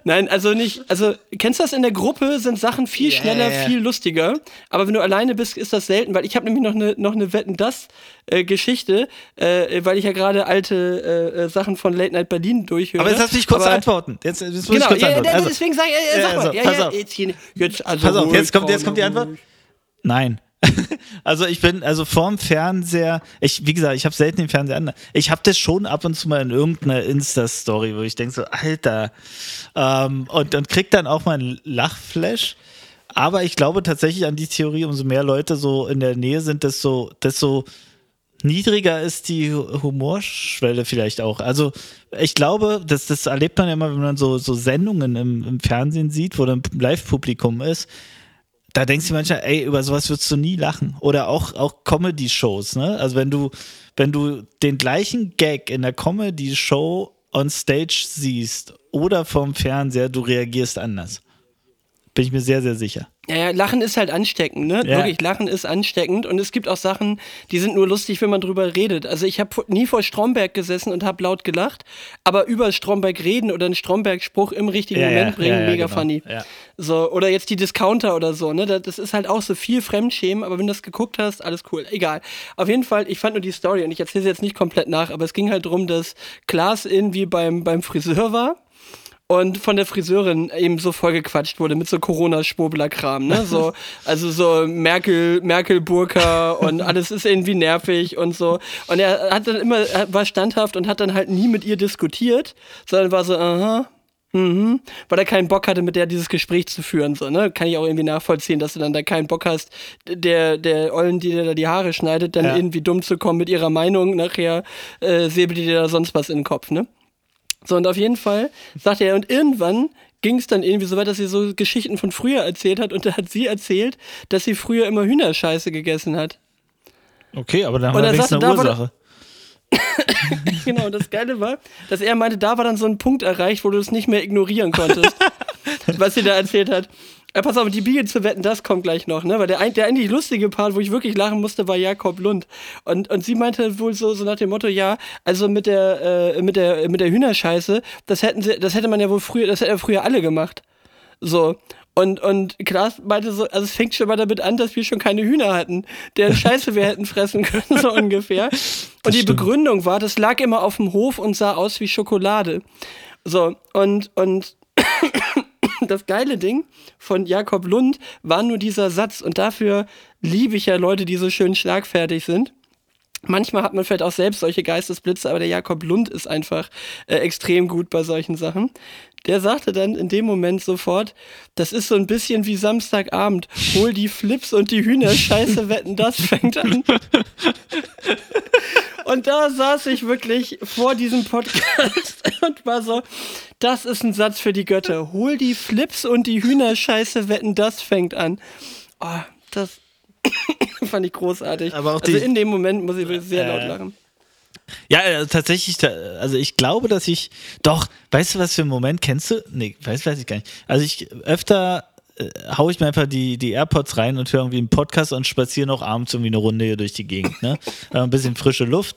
S2: Nein, also nicht. Also, kennst du das in der Gruppe? Sind Sachen viel schneller,
S1: Yeah.
S2: viel lustiger. Aber wenn du alleine bist, ist das selten, weil ich habe nämlich noch eine noch eine Wetten das äh, Geschichte, äh, weil ich ja gerade alte äh, Sachen von Late Night Berlin durchhöre.
S1: Aber jetzt lass mich kurz
S2: Aber-
S1: antworten. Jetzt, jetzt muss
S2: Genau,
S1: ich kurz
S2: ja, ja,
S1: antworten. Also,
S2: deswegen sag, äh, äh,
S1: Ja,
S2: sag mal.
S1: also,
S2: ja,
S1: pass
S2: ja,
S1: auf.
S2: jetzt, also
S1: pass auf, jetzt kommt, jetzt kommt die Antwort. Nein. Also ich bin, also vorm Fernseher, ich, wie gesagt, ich habe selten den Fernseher an. Ich habe das schon ab und zu mal in irgendeiner Insta-Story, wo ich denke so, Alter, ähm, und, und krieg dann auch mal einen Lachflash. Aber ich glaube tatsächlich an die Theorie, umso mehr Leute so in der Nähe sind, desto, desto niedriger ist die Humorschwelle vielleicht auch. Also ich glaube, das, das erlebt man ja immer, wenn man so, so Sendungen im, im Fernsehen sieht, wo dann Live-Publikum ist da denkst du manchmal, ey, über sowas würdest du nie lachen. Oder auch, auch Comedy-Shows, ne? Also wenn du, wenn du den gleichen Gag in der Comedy-Show on Stage siehst oder vom Fernseher, du reagierst anders. Bin ich mir sehr, sehr sicher.
S2: Ja, ja, Lachen ist halt ansteckend, ne?
S1: Ja.
S2: Wirklich, Lachen ist ansteckend und es gibt auch Sachen, die sind nur lustig, wenn man drüber redet. Also ich habe nie vor Stromberg gesessen und habe laut gelacht, aber über Stromberg reden oder einen Stromberg-Spruch im richtigen
S1: Ja,
S2: Moment bringen, mega
S1: genau.
S2: funny. So, oder jetzt die Discounter oder so, ne? Das ist halt auch so viel Fremdschämen, aber wenn du das geguckt hast, alles cool. Egal. Auf jeden Fall, ich fand nur die Story und ich erzähle sie jetzt nicht komplett nach, aber es ging halt darum, dass Klaas irgendwie beim, beim Friseur war und von der Friseurin eben so vollgequatscht wurde mit so Corona-Schwurbler-Kram, ne? So, also so Merkel, Merkel-Burka und alles ist irgendwie nervig und so. Und er hat dann immer, er war standhaft und hat dann halt nie mit ihr diskutiert, sondern war so, aha, Mhm, weil er keinen Bock hatte, mit der dieses Gespräch zu führen. So, ne? Kann ich auch irgendwie nachvollziehen, dass du dann da keinen Bock hast, der, der Ollen, die dir da die Haare schneidet, dann
S1: Ja.
S2: irgendwie dumm zu kommen mit ihrer Meinung. Nachher äh, säbelt die dir da sonst was in den Kopf, ne? So, und auf jeden Fall sagte er, und irgendwann ging es dann irgendwie so weit, dass sie so Geschichten von früher erzählt hat und da hat sie erzählt, dass sie früher immer Hühnerscheiße gegessen hat.
S1: Okay, aber dann haben wir wenigstens eine Ursache.
S2: genau, und das Geile war, dass er meinte, da war dann so ein Punkt erreicht, wo du es nicht mehr ignorieren konntest, was sie da erzählt hat. Äh, pass auf, die Biege zu wetten, das kommt gleich noch, ne? Weil der, der eigentlich lustige Part, wo ich wirklich lachen musste, war Jakob Lund. Und, und sie meinte wohl so, so nach dem Motto, ja, also mit der, äh, mit der, mit der Hühnerscheiße, das hätten sie, das hätte man ja wohl früher, das hätten ja früher alle gemacht. So. Und, und Klaas meinte so, also es fängt schon mal damit an, dass wir schon keine Hühner hatten, deren Scheiße wir hätten fressen können, so ungefähr. Und die. Begründung war, das lag immer auf dem Hof und sah aus wie Schokolade. So, und, und das geile Ding von Jakob Lund war nur dieser Satz und dafür liebe ich ja Leute, die so schön schlagfertig sind. Manchmal hat man vielleicht auch selbst solche Geistesblitze, aber der Jakob Lund ist einfach äh, extrem gut bei solchen Sachen. Der sagte dann in dem Moment sofort, das ist so ein bisschen wie Samstagabend. Hol die Flips und die Hühner, scheiße, wetten, das fängt an. Und da saß ich wirklich vor diesem Podcast und war so, das ist ein Satz für die Götter. Hol die Flips und die Hühner, scheiße, wetten, das fängt an. Oh, das fand ich großartig.
S1: Aber auch
S2: also in dem Moment muss ich wirklich sehr laut
S1: Äh,
S2: lachen.
S1: Ja, äh, tatsächlich, also ich glaube, dass ich, doch, weißt du, was für einen Moment kennst du? Nee, weiß, weiß ich gar nicht. Also ich öfter äh, hau ich mir einfach die, die AirPods rein und höre irgendwie einen Podcast und spaziere noch abends irgendwie eine Runde hier durch die Gegend, ne? Äh, ein bisschen frische Luft.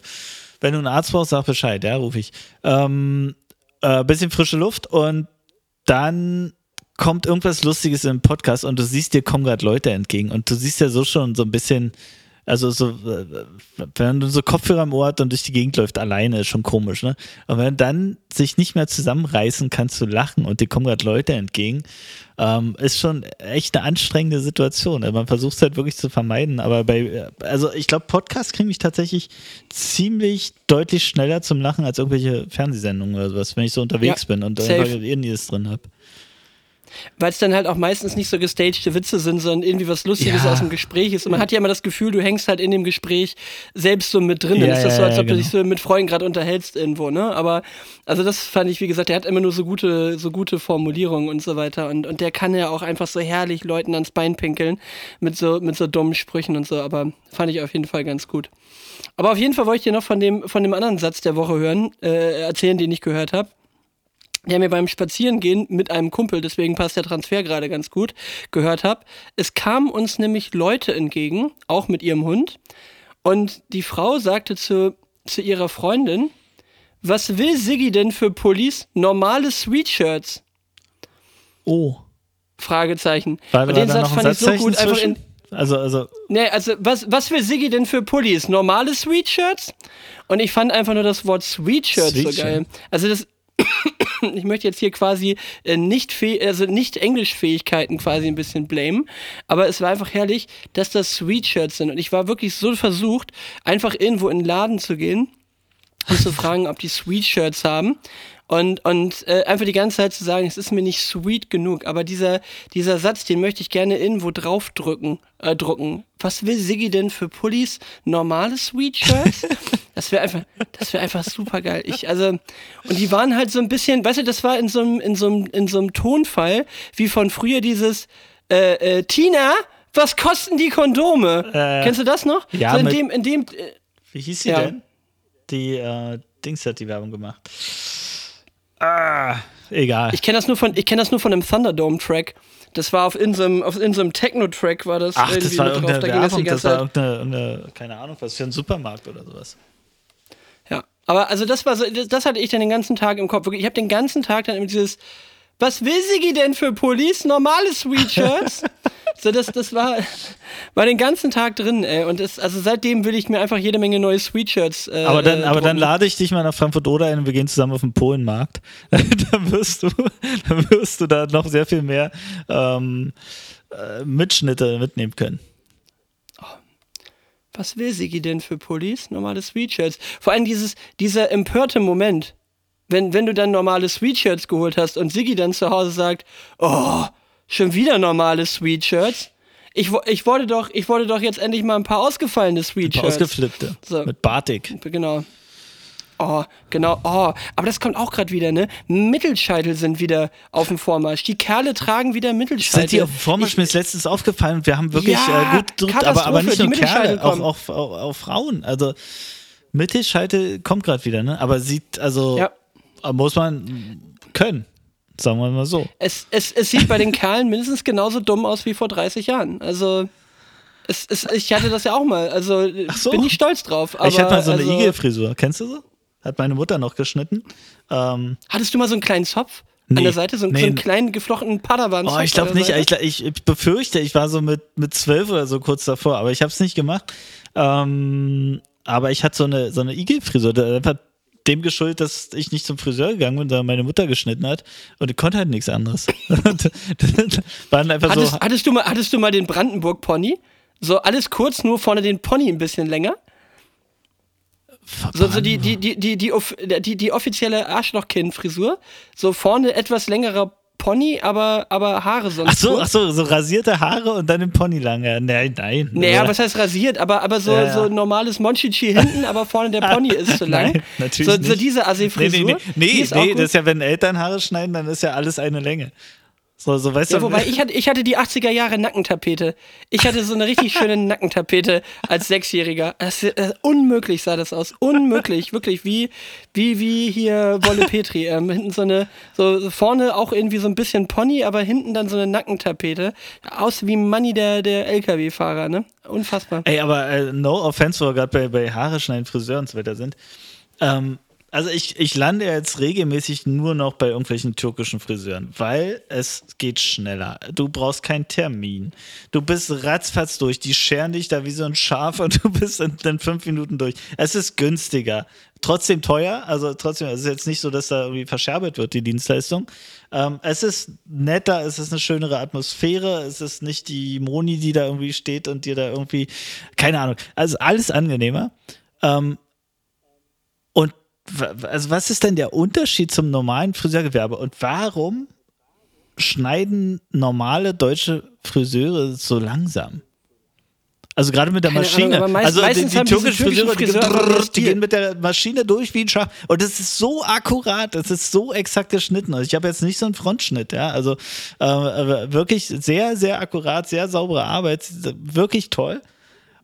S1: Wenn du einen Arzt brauchst, sag Bescheid, ja, rufe ich. Ähm, äh, bisschen frische Luft und dann kommt irgendwas Lustiges im Podcast und du siehst, dir kommen gerade Leute entgegen und du siehst ja so schon so ein bisschen, also so, wenn du so Kopfhörer im Ohr hat und durch die Gegend läuft alleine, ist schon komisch, ne? Und wenn dann sich nicht mehr zusammenreißen kann zu lachen und dir kommen gerade Leute entgegen, ähm, ist schon echt eine anstrengende Situation. Also man versucht es halt wirklich zu vermeiden, aber bei, also ich glaube, Podcasts kriegen mich tatsächlich ziemlich deutlich schneller zum Lachen als irgendwelche Fernsehsendungen oder sowas, wenn ich so unterwegs
S2: Ja,
S1: bin und
S2: safe.
S1: einfach Indies drin habe.
S2: Weil es dann halt auch meistens nicht so gestagte Witze sind, sondern irgendwie was Lustiges
S1: Ja.
S2: aus dem Gespräch ist. Und man hat ja immer das Gefühl, du hängst halt in dem Gespräch selbst so mit drin. Dann
S1: Ja,
S2: ist das so, als ob du
S1: genau.
S2: dich so mit Freunden gerade unterhältst irgendwo, ne? Aber also das fand ich, wie gesagt, der hat immer nur so gute, so gute Formulierungen und so weiter. Und, und der kann ja auch einfach so herrlich Leuten ans Bein pinkeln mit so, mit so dummen Sprüchen und so. Aber fand ich auf jeden Fall ganz gut. Aber auf jeden Fall wollte ich dir noch von dem, von dem anderen Satz der Woche hören, äh, erzählen, den ich gehört habe der mir beim Spazierengehen mit einem Kumpel, deswegen passt der Transfer gerade ganz gut, gehört habe. Es kamen uns nämlich Leute entgegen, auch mit ihrem Hund. Und die Frau sagte zu, zu ihrer Freundin, was will Siggi denn für Pullis? Normale Sweatshirts?
S1: Oh.
S2: Fragezeichen.
S1: War,
S2: Und den Satz fand ich so gut. Einfach in,
S1: Also, also,
S2: Nee, also was, was will Siggi denn für Pullis? Normale Sweatshirts? Und ich fand einfach nur das Wort Sweatshirt so
S1: Sweatshirt.
S2: geil. Also das, ich möchte jetzt hier quasi äh, nicht, also nicht Englischfähigkeiten quasi ein bisschen blamen, aber es war einfach herrlich, dass das Sweatshirts sind. Und ich war wirklich so versucht, einfach irgendwo in den Laden zu gehen und zu fragen, ob die Sweatshirts haben. Und, und äh, einfach die ganze Zeit zu sagen, es ist mir nicht sweet genug. Aber dieser, dieser Satz, den möchte ich gerne irgendwo draufdrücken, äh, drucken. Was will Siggi denn für Pullis? Normale Sweatshirts? Das wäre einfach, das wäre einfach super geil. Ich, also, und die waren halt so ein bisschen, weißt du, das war in so einem, in so einem, in so einem Tonfall, wie von früher dieses, äh, äh, Tina, was kosten die Kondome?
S1: Äh,
S2: Kennst du das noch?
S1: ja,
S2: so in
S1: mit-
S2: dem, in dem, äh,
S1: wie hieß sie
S2: Ja.
S1: denn? Die äh, Dings hat die Werbung gemacht. Ah, egal.
S2: Ich kenne das nur von, ich kenne das nur von einem Thunderdome-Track. Das war auf in so einem, auf in so Techno-Track war das
S1: Ach, das war
S2: drauf.
S1: irgendeine
S2: Da ging das die
S1: Werbung, das
S2: ganze
S1: war
S2: Zeit.
S1: irgendeine, irgendeine, keine Ahnung, was für ein Supermarkt oder sowas.
S2: Ja, aber also das war so, das, das hatte ich dann den ganzen Tag im Kopf. Wirklich, Ich habe den ganzen Tag dann immer dieses, was will Sigi denn für Pullis? Normale Sweatshirts? so, das, das war, war den ganzen Tag drin, ey. Und das, also seitdem will ich mir einfach jede Menge neue Sweatshirts. Äh,
S1: Aber dann,
S2: äh,
S1: aber dann lade ich dich mal nach Frankfurt oder ein und wir gehen zusammen auf den Polenmarkt. dann wirst du, dann wirst du da noch sehr viel mehr ähm, äh, Mitschnitte mitnehmen können.
S2: Was will Sigi denn für Pullis? Normale Sweatshirts. Vor allem dieses, dieser empörte Moment, wenn, wenn du dann normale Sweatshirts geholt hast und Sigi dann zu Hause sagt, oh, schon wieder normale Sweatshirts. Ich, ich wollte doch, ich wollte doch jetzt endlich mal ein paar ausgefallene Sweatshirts.
S1: Ausgeflippte.
S2: So.
S1: Mit Batik.
S2: Genau. Oh, genau. Oh, aber das kommt auch gerade wieder, ne? Mittelscheitel sind wieder auf dem Vormarsch. Die Kerle tragen wieder Mittelscheitel.
S1: Sind die auf dem Vormarsch? Mir ist letztens aufgefallen wir haben wirklich
S2: Ja,
S1: äh, gut gedrückt, aber, aber nicht nur Kerle, auch, auch, auch, auch Frauen. Also Mittelscheitel kommt gerade wieder, ne? Aber sieht, also
S2: Ja.
S1: Muss man können. Sagen wir mal so.
S2: es, es, es sieht bei den Kerlen mindestens genauso dumm aus wie vor 30 Jahren. Also, es, es, ich hatte das ja auch mal. Also,
S1: so.
S2: bin ich stolz drauf. Aber,
S1: ich hatte mal so eine
S2: also,
S1: Igelfrisur. Kennst du so? Hat meine Mutter noch geschnitten. Ähm,
S2: Hattest du mal so einen kleinen Zopf an
S1: Nee.
S2: der Seite? So, einen- so
S1: Nee.
S2: einen kleinen geflochtenen Padawan?
S1: oh, ich glaube nicht. Ich, ich, befürchte, ich war so mit, mit zwölf oder so kurz davor, aber ich habe es nicht gemacht. Ähm, aber ich hatte so eine, so eine Igelfrisur. Da- Einfach dem geschuldet, dass ich nicht zum Friseur gegangen bin und da meine Mutter geschnitten hat und ich konnte halt nichts anderes. Waren einfach
S2: Hattest,
S1: so.
S2: hattest, du mal, hattest du mal den Brandenburg-Pony? So alles kurz, nur vorne den Pony ein bisschen länger? So, so die, die, die, die, die, off- die, die offizielle Arschlochkind-Frisur. So vorne etwas längerer Pony, aber, aber Haare sonst.
S1: Ach so, ach so, so rasierte Haare und dann im Pony lang. Ja, nein, nein.
S2: Naja,
S1: Also,
S2: was heißt rasiert? Aber, aber so,
S1: Ja, ja.
S2: so normales Monchichi hinten, aber vorne der Pony ist zu lang.
S1: Nein, natürlich
S2: so, so diese
S1: Nee,
S2: Assi-Frisur.
S1: nee, nee, nee, nee
S2: gut.
S1: das ist ja, wenn Eltern Haare schneiden, dann ist ja alles eine Länge. So, so weißt
S2: Ja,
S1: du.
S2: wobei ich hatte, ich hatte die 80er Jahre Nackentapete. Ich hatte so eine richtig schöne Nackentapete als Sechsjähriger. Das, äh, unmöglich sah das aus. Unmöglich. Wirklich wie, wie, wie hier Wolle Petri. Ähm, hinten so eine, so vorne auch irgendwie so ein bisschen Pony, aber hinten dann so eine Nackentapete. Aus wie Manni der, der LKW-Fahrer, ne? Unfassbar.
S1: Ey, aber äh, no offense, wo wir gerade bei, bei Haare schneiden, Friseur und so weiter sind. Ähm, also ich, ich lande jetzt regelmäßig nur noch bei irgendwelchen türkischen Friseuren, weil es geht schneller. Du brauchst keinen Termin. Du bist ratzfatz durch. Die scheren dich da wie so ein Schaf und du bist in, in fünf Minuten durch. Es ist günstiger. Trotzdem teuer, also trotzdem, es ist jetzt nicht so, dass da irgendwie verscherbelt wird, die Dienstleistung. Ähm, es ist netter, es ist eine schönere Atmosphäre, es ist nicht die Moni, die da irgendwie steht und dir da irgendwie, keine Ahnung, also alles angenehmer. Ähm, und also was ist denn der Unterschied zum normalen Friseurgewerbe und warum schneiden normale deutsche Friseure so langsam? Also gerade mit der
S2: Keine
S1: Maschine.
S2: Ahnung, meist-
S1: also die, die
S2: türkischen
S1: Friseure, die,
S2: Friseure
S1: die gehen mit der Maschine durch wie ein Schaf. Und das ist so akkurat, das ist so exakt geschnitten. Also ich habe jetzt nicht so einen Frontschnitt, ja. Also äh, wirklich sehr, sehr akkurat, sehr saubere Arbeit, wirklich toll.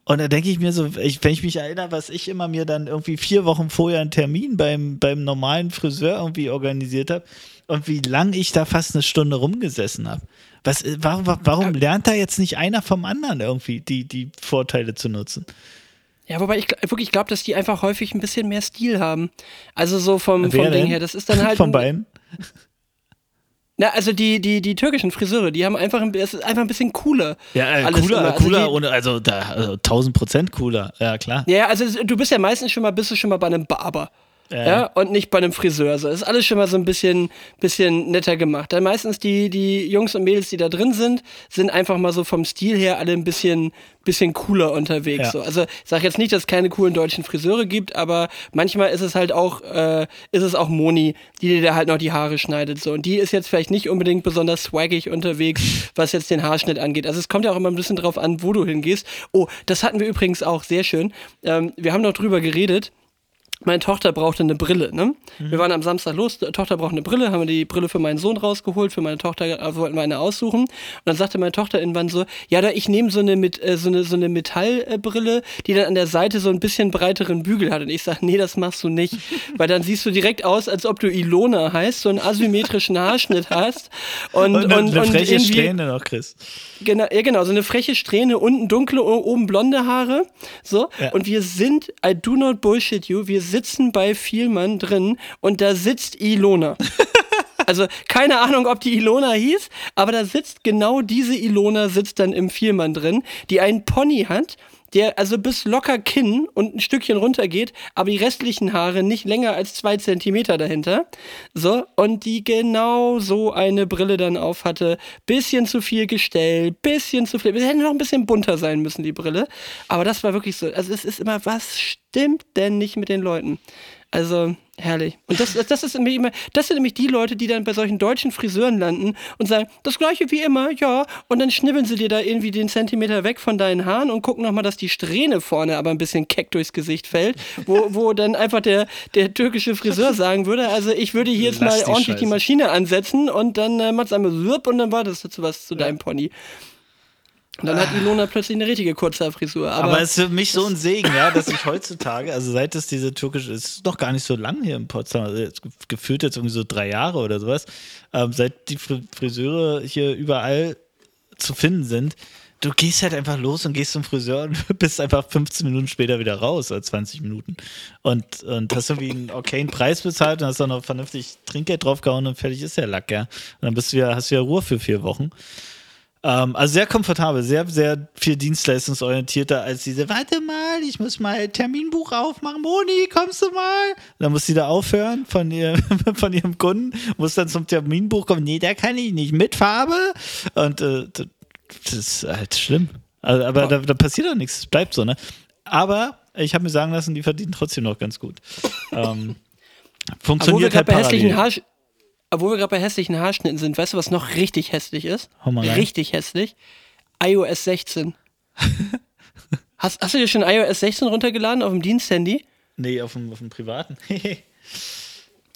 S1: Und da denke ich mir so, ich, wenn ich mich erinnere, was ich immer mir dann irgendwie vier Wochen vorher einen Termin beim, beim normalen Friseur irgendwie organisiert habe und wie lang ich da fast eine Stunde rumgesessen habe. Was, äh, warum, warum lernt da jetzt nicht einer vom anderen irgendwie die, die Vorteile zu nutzen?
S2: Ja, wobei ich wirklich glaube, dass die einfach häufig ein bisschen mehr Stil haben. Also so vom,
S1: Wer
S2: vom Ding her. Das ist dann halt.
S1: Von beiden?
S2: Na, also die, die, die türkischen Friseure, die haben einfach ein, es ist einfach ein bisschen cooler.
S1: Ja, äh, cooler,
S2: immer. Also
S1: cooler,
S2: die-
S1: ohne, also da, also 1000 Prozent cooler, ja klar.
S2: Ja, also du bist ja meistens schon mal, bist du schon mal bei einem Barber.
S1: Ja.
S2: Ja. und nicht bei einem Friseur. Also ist alles schon mal so ein bisschen, bisschen netter gemacht. Dann meistens die, die Jungs und Mädels, die da drin sind, sind einfach mal so vom Stil her alle ein bisschen, bisschen cooler unterwegs.
S1: Ja.
S2: So. Also ich sage jetzt nicht, dass es keine coolen deutschen Friseure gibt, aber manchmal ist es halt auch, äh, ist es auch Moni, die dir da halt noch die Haare schneidet. So. Und die ist jetzt vielleicht nicht unbedingt besonders swaggig unterwegs, was jetzt den Haarschnitt angeht. Also es kommt ja auch immer ein bisschen drauf an, wo du hingehst. Oh, das hatten wir übrigens auch sehr schön. Ähm, wir haben noch drüber geredet meine Tochter brauchte eine Brille, ne? Wir waren am Samstag los, die Tochter braucht eine Brille, haben wir die Brille für meinen Sohn rausgeholt, für meine Tochter äh, wollten wir eine aussuchen. Und dann sagte meine Tochter irgendwann so, ja, da ich nehme so eine mit äh, so eine so eine Metallbrille, die dann an der Seite so ein bisschen breiteren Bügel hat. Und ich sage, nee, das machst du nicht, weil dann siehst du direkt aus, als ob du Ilona heißt, so einen asymmetrischen Haarschnitt hast und
S1: Und,
S2: und,
S1: eine, eine
S2: und
S1: freche
S2: irgendwie
S1: Strähne noch, Chris.
S2: Genau, ja, genau, so eine freche Strähne, unten dunkle, oben blonde Haare. So.
S1: Ja.
S2: Und wir sind, I do not bullshit you, wir sitzen bei Vielmann drin und da sitzt Ilona. Also keine Ahnung, ob die Ilona hieß, aber da sitzt genau diese Ilona sitzt dann im Vielmann drin, die einen Pony hat, der also bis locker Kinn und ein Stückchen runter geht, aber die restlichen Haare nicht länger als zwei Zentimeter dahinter. So, und die genau so eine Brille dann auf hatte. Bisschen zu viel gestellt, bisschen zu viel. Es hätte noch ein bisschen bunter sein müssen, die Brille. Aber das war wirklich so. Also es ist immer, was stimmt denn nicht mit den Leuten? Also, herrlich. Und das, das, ist nämlich immer, das sind nämlich die Leute, die dann bei solchen deutschen Friseuren landen und sagen, das gleiche wie immer, ja. Und dann schnibbeln sie dir da irgendwie den Zentimeter weg von deinen Haaren und gucken nochmal, dass die Strähne vorne aber ein bisschen keck durchs Gesicht fällt, wo, wo dann einfach der, der türkische Friseur sagen würde, also ich würde hier jetzt
S1: Lass
S2: mal
S1: die
S2: ordentlich die
S1: Scheiße.
S2: Maschine ansetzen und dann äh, macht es einmal und dann war das dazu was zu deinem Pony. Und dann hat Ilona plötzlich eine richtige Kurzhaarfrisur. Aber,
S1: Aber, es ist für mich so ein Segen, ja, dass ich heutzutage, also seit es diese türkische, es ist noch gar nicht so lang hier in Potsdam, also jetzt ge- gefühlt jetzt irgendwie so drei Jahre oder sowas, ähm, seit die Fri- Friseure hier überall zu finden sind, du gehst halt einfach los und gehst zum Friseur und bist einfach 15 Minuten später wieder raus oder 20 Minuten. Und, und hast irgendwie einen okayen Preis bezahlt und hast dann noch vernünftig Trinkgeld draufgehauen und fertig ist der Lack, ja. Und dann bist du ja, hast du ja Ruhe für vier Wochen. Ähm, also sehr komfortabel, sehr, sehr viel dienstleistungsorientierter als diese, warte mal, ich muss mal Terminbuch aufmachen, Moni, kommst du mal? Dann muss sie da aufhören von, ihr, von ihrem Kunden, muss dann zum Terminbuch kommen, nee, da kann ich nicht mit Farbe. Und äh, das ist halt schlimm. Also, aber da, da passiert doch nichts, es bleibt so, ne? Aber ich habe mir sagen lassen, die verdienen trotzdem noch ganz gut. ähm,
S2: Aber wo wir
S1: funktioniert halt
S2: bei hässlichen
S1: parallel.
S2: Haarsch aber wo wir gerade bei hässlichen Haarschnitten sind, weißt du, was noch richtig hässlich ist?
S1: Hau mal rein.
S2: Richtig hässlich. iOS 16. hast, hast du dir schon iOS 16 runtergeladen auf dem Diensthandy?
S1: Nee, auf dem, auf dem privaten.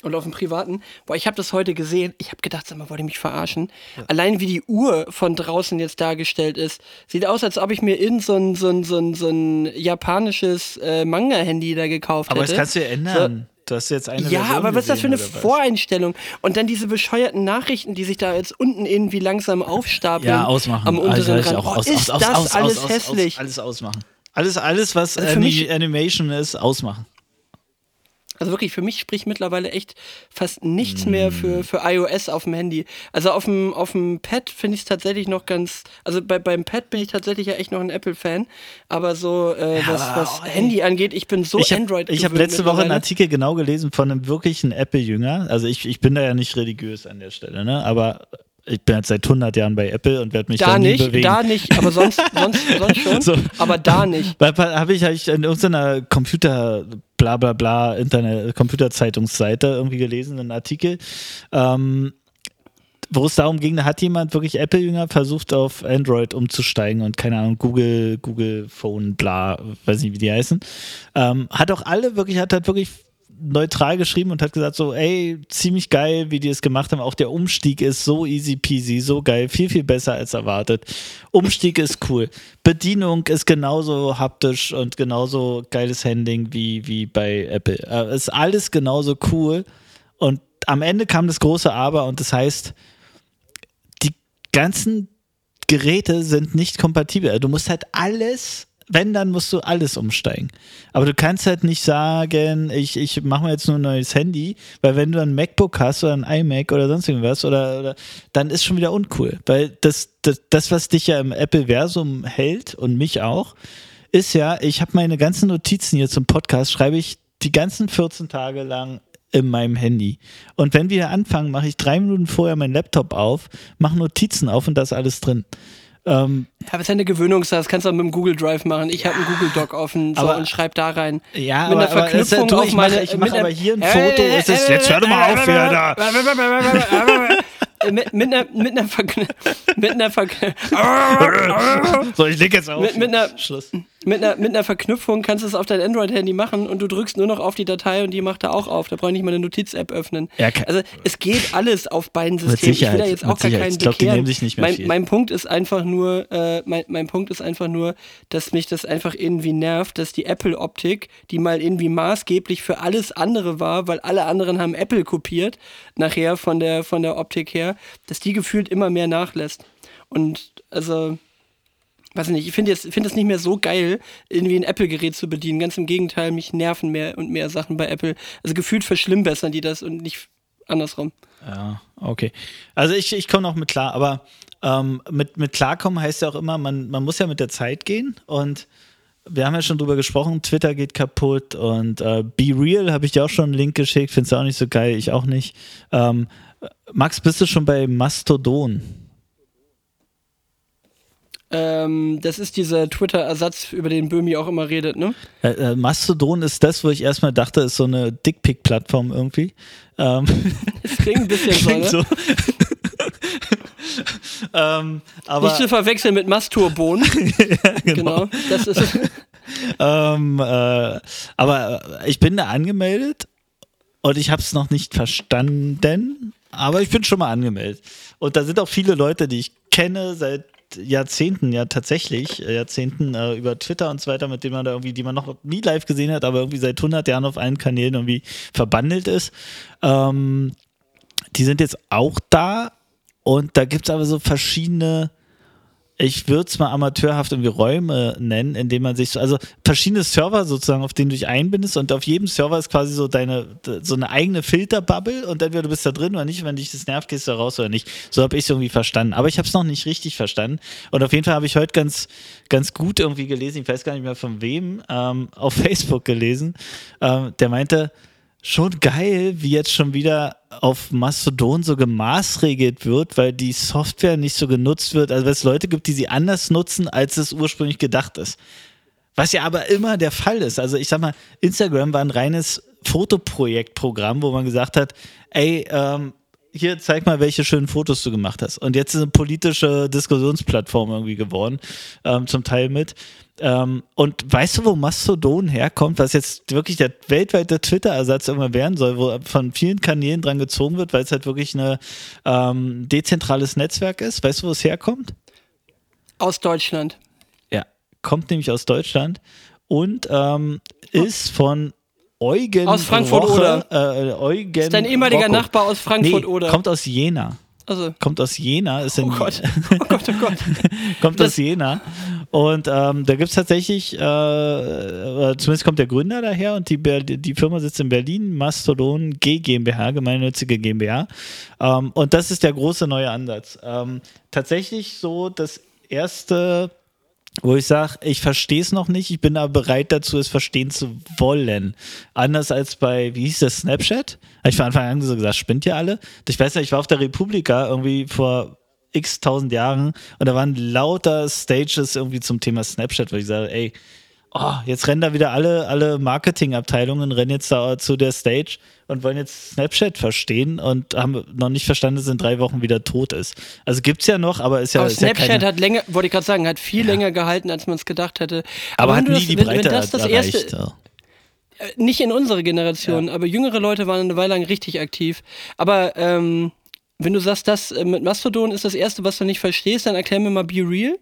S2: Und auf dem privaten. Boah, ich habe das heute gesehen. Ich habe gedacht, sag mal, wollt ihr mich verarschen? Allein wie die Uhr von draußen jetzt dargestellt ist. Sieht aus, als ob ich mir in so ein, so ein, so ein, so ein japanisches äh, Manga-Handy da gekauft
S1: aber
S2: hätte.
S1: das kannst du ja ändern. Du hast jetzt eine
S2: Ja,
S1: Version
S2: aber was ist das für eine? Voreinstellung? Und dann diese bescheuerten Nachrichten, die sich da jetzt unten irgendwie langsam aufstapeln.
S1: Ja, ausmachen.
S2: Am unteren
S1: Also,
S2: Rand.
S1: auch
S2: Oh,
S1: aus,
S2: ist
S1: aus,
S2: das
S1: aus,
S2: alles
S1: aus,
S2: hässlich?
S1: Alles ausmachen. Alles, alles was
S2: Also für
S1: Ani-
S2: mich-
S1: Animation ist, ausmachen.
S2: Also wirklich, für mich spricht mittlerweile echt fast nichts mehr für, für iOS auf dem Handy. Also auf dem, auf dem Pad finde ich es tatsächlich noch ganz, also bei, beim Pad bin ich tatsächlich ja echt noch ein Apple-Fan, aber so, äh, was,
S1: aber,
S2: was
S1: oh.
S2: Handy angeht, ich bin so
S1: ich habe
S2: Android
S1: hab
S2: gewöhnt
S1: letzte Woche einen. Artikel genau gelesen von einem wirklichen Apple-Jünger. Also ich, ich bin da ja nicht religiös an der Stelle, ne? aber ich bin jetzt seit 100 Jahren bei Apple und werde mich
S2: Da
S1: da nie
S2: nicht,
S1: bewegen.
S2: da nicht, aber sonst, sonst, sonst schon,
S1: So.
S2: aber da nicht.
S1: Habe ich, hab ich in irgendeiner Computer, bla bla bla, Internet, Computerzeitungsseite irgendwie gelesen, einen Artikel, ähm, wo es darum ging, da hat jemand wirklich Apple-Jünger versucht, auf Android umzusteigen und keine Ahnung, Google, Google Phone, bla, weiß nicht, wie die heißen. Ähm, hat auch alle wirklich, hat halt wirklich neutral geschrieben und hat gesagt so, ey, ziemlich geil, wie die es gemacht haben. Auch der Umstieg ist so easy peasy, so geil, viel, viel besser als erwartet. Umstieg ist cool. Bedienung ist genauso haptisch und genauso geiles Handling wie, wie bei Apple. Äh, ist alles genauso cool. Und am Ende kam das große Aber und das heißt, die ganzen Geräte sind nicht kompatibel. Du musst halt alles, wenn, dann musst du alles umsteigen. Aber du kannst halt nicht sagen, ich, ich mache mir jetzt nur ein neues Handy, weil wenn du ein MacBook hast oder ein iMac oder sonst irgendwas, oder, oder dann ist schon wieder uncool. Weil das, das, das, was dich ja im Apple-Versum hält und mich auch, ist ja, ich habe meine ganzen Notizen hier zum Podcast, schreibe ich die ganzen 14 Tage lang in meinem Handy. Und wenn wir anfangen, mache ich drei Minuten vorher meinen Laptop auf, mache Notizen auf und da ist alles drin. Ähm,
S2: Ja, aber es ist ja eine Gewöhnungssache, das kannst du auch mit dem Google Drive machen. Ich habe einen Google Doc offen so,
S1: aber-
S2: und schreib da rein.
S1: ja,
S2: Mit
S1: aber,
S2: einer
S1: aber es
S2: Verknüpfung
S1: du,
S2: auf
S1: ich mache
S2: meine-
S1: ich
S2: mit
S1: mach aber hier ein Foto. Es ist, jetzt hör doch mal auf, wer da.
S2: Äh, mit, mit einer, mit einer, Verkn mit einer, Verk
S1: So, ich leg jetzt auf.
S2: Mit- mit einer-
S1: Schluss.
S2: Mit einer, mit einer Verknüpfung kannst du es auf dein Android-Handy machen und du drückst nur noch auf die Datei und die macht da auch auf. Da brauche ich nicht mal eine Notiz-App öffnen.
S1: Ja,
S2: also es geht alles auf beiden Systemen. Ich will da jetzt auch gar keinen
S1: Ich glaub, die nehmen sich nicht mehr
S2: mein,
S1: viel.
S2: mein Punkt ist einfach nur, äh, mein, mein Punkt ist einfach nur, dass mich das einfach irgendwie nervt, dass die Apple-Optik, die mal irgendwie maßgeblich für alles andere war, weil alle anderen haben Apple kopiert, nachher von der, von der Optik her, dass die gefühlt immer mehr nachlässt. Und also, weiß ich nicht, ich finde es find nicht mehr so geil, irgendwie ein Apple-Gerät zu bedienen. Ganz im Gegenteil, mich nerven mehr und mehr Sachen bei Apple. Also gefühlt verschlimmbessern die das und nicht andersrum.
S1: Ja, okay. Also ich, ich komme noch mit klar, aber ähm, mit, mit klarkommen heißt ja auch immer, man, man muss ja mit der Zeit gehen und wir haben ja schon drüber gesprochen, Twitter geht kaputt und äh, Be Real habe ich dir auch schon einen Link geschickt, findest du auch nicht so geil, ich auch nicht. Ähm, Max, bist du schon bei Mastodon?
S2: Ähm, das ist dieser Twitter-Ersatz, über den Böhmi auch immer redet, ne?
S1: Äh, äh, Mastodon ist das, wo ich erstmal dachte, ist so eine Dickpick-Plattform irgendwie. Ähm,
S2: Das klingt ein bisschen so,
S1: klingt
S2: ne?
S1: so. ähm,
S2: Nicht zu verwechseln mit Masturbohnen. genau. Das ist,
S1: Ähm, äh, aber ich bin da angemeldet und ich habe es noch nicht verstanden, aber ich bin schon mal angemeldet. Und da sind auch viele Leute, die ich kenne seit Jahrzehnten, ja tatsächlich, äh, Jahrzehnten äh, über Twitter und so weiter, mit denen man da irgendwie, die man noch nie live gesehen hat, aber irgendwie seit 100 Jahren auf allen Kanälen irgendwie verbandelt ist. Ähm, die sind jetzt auch da und da gibt es aber so verschiedene ich würde es mal amateurhaft irgendwie Räume nennen, indem man sich so, also verschiedene Server sozusagen, auf denen du dich einbindest und auf jedem Server ist quasi so deine, so eine eigene Filterbubble und entweder du bist da drin oder nicht, wenn dich das nervt, gehst du da raus oder nicht. So habe ich es irgendwie verstanden. Aber ich habe es noch nicht richtig verstanden. Und auf jeden Fall habe ich heute ganz, ganz gut irgendwie gelesen, ich weiß gar nicht mehr von wem, ähm, auf Facebook gelesen, ähm, der meinte, schon geil, wie jetzt schon wieder auf Mastodon so gemaßregelt wird, weil die Software nicht so genutzt wird, also weil es Leute gibt, die sie anders nutzen, als es ursprünglich gedacht ist. Was ja aber immer der Fall ist. Also ich sag mal, Instagram war ein reines Fotoprojektprogramm, wo man gesagt hat, ey, ähm, hier zeig mal, welche schönen Fotos du gemacht hast. Und jetzt ist eine politische Diskussionsplattform irgendwie geworden, ähm, zum Teil mit. Ähm, und weißt du, wo Mastodon herkommt, was jetzt wirklich der weltweite Twitter-Ersatz irgendwann werden soll, wo von vielen Kanälen dran gezogen wird, weil es halt wirklich ein ähm, dezentrales Netzwerk ist? Weißt du, wo es herkommt?
S2: Aus Deutschland.
S1: Ja, kommt nämlich aus Deutschland und ähm, ist von Eugen
S2: Aus Frankfurt
S1: Roche, äh, Eugen
S2: Ist dein ehemaliger
S1: Rocco.
S2: Nachbar aus Frankfurt
S1: nee,
S2: oder?
S1: kommt aus Jena.
S2: also,
S1: Kommt aus Jena. Ist in,
S2: oh Gott. Oh Gott, oh Gott.
S1: kommt
S2: Das-
S1: aus Jena. Und ähm, da gibt es tatsächlich, äh, äh, zumindest kommt der Gründer daher und die, die Firma sitzt in Berlin, Mastodon G GmbH, gemeinnützige GmbH. Ähm, und das ist der große neue Ansatz. Ähm, tatsächlich so das erste, wo ich sage, ich verstehe es noch nicht, ich bin aber bereit dazu, es verstehen zu wollen. Anders als bei, wie hieß das, Snapchat? Habe ich von Anfang an so gesagt, spinnt ihr alle? Ich weiß nicht, ich war auf der Republika irgendwie vor x tausend Jahren und da waren lauter Stages irgendwie zum Thema Snapchat, wo ich sage, ey, oh, jetzt rennen da wieder alle, alle Marketingabteilungen, rennen jetzt da zu der Stage und wollen jetzt Snapchat verstehen und haben noch nicht verstanden, dass es in drei Wochen wieder tot ist. Also gibt's ja noch, aber ist ja,
S2: Aber
S1: ist ja
S2: Snapchat
S1: keine,
S2: hat länger, wollte ich gerade sagen, hat viel länger gehalten, als man es gedacht hätte.
S1: aber
S2: wenn
S1: hat nie
S2: das,
S1: die
S2: wenn,
S1: Breite
S2: wenn das das
S1: erreicht.
S2: erste,
S1: ja.
S2: äh, nicht in unserer Generation, aber jüngere Leute waren eine Weile lang richtig aktiv. Aber ähm, wenn du sagst, das äh, mit Mastodon ist das erste, was du nicht verstehst, dann erklär mir mal Be Real.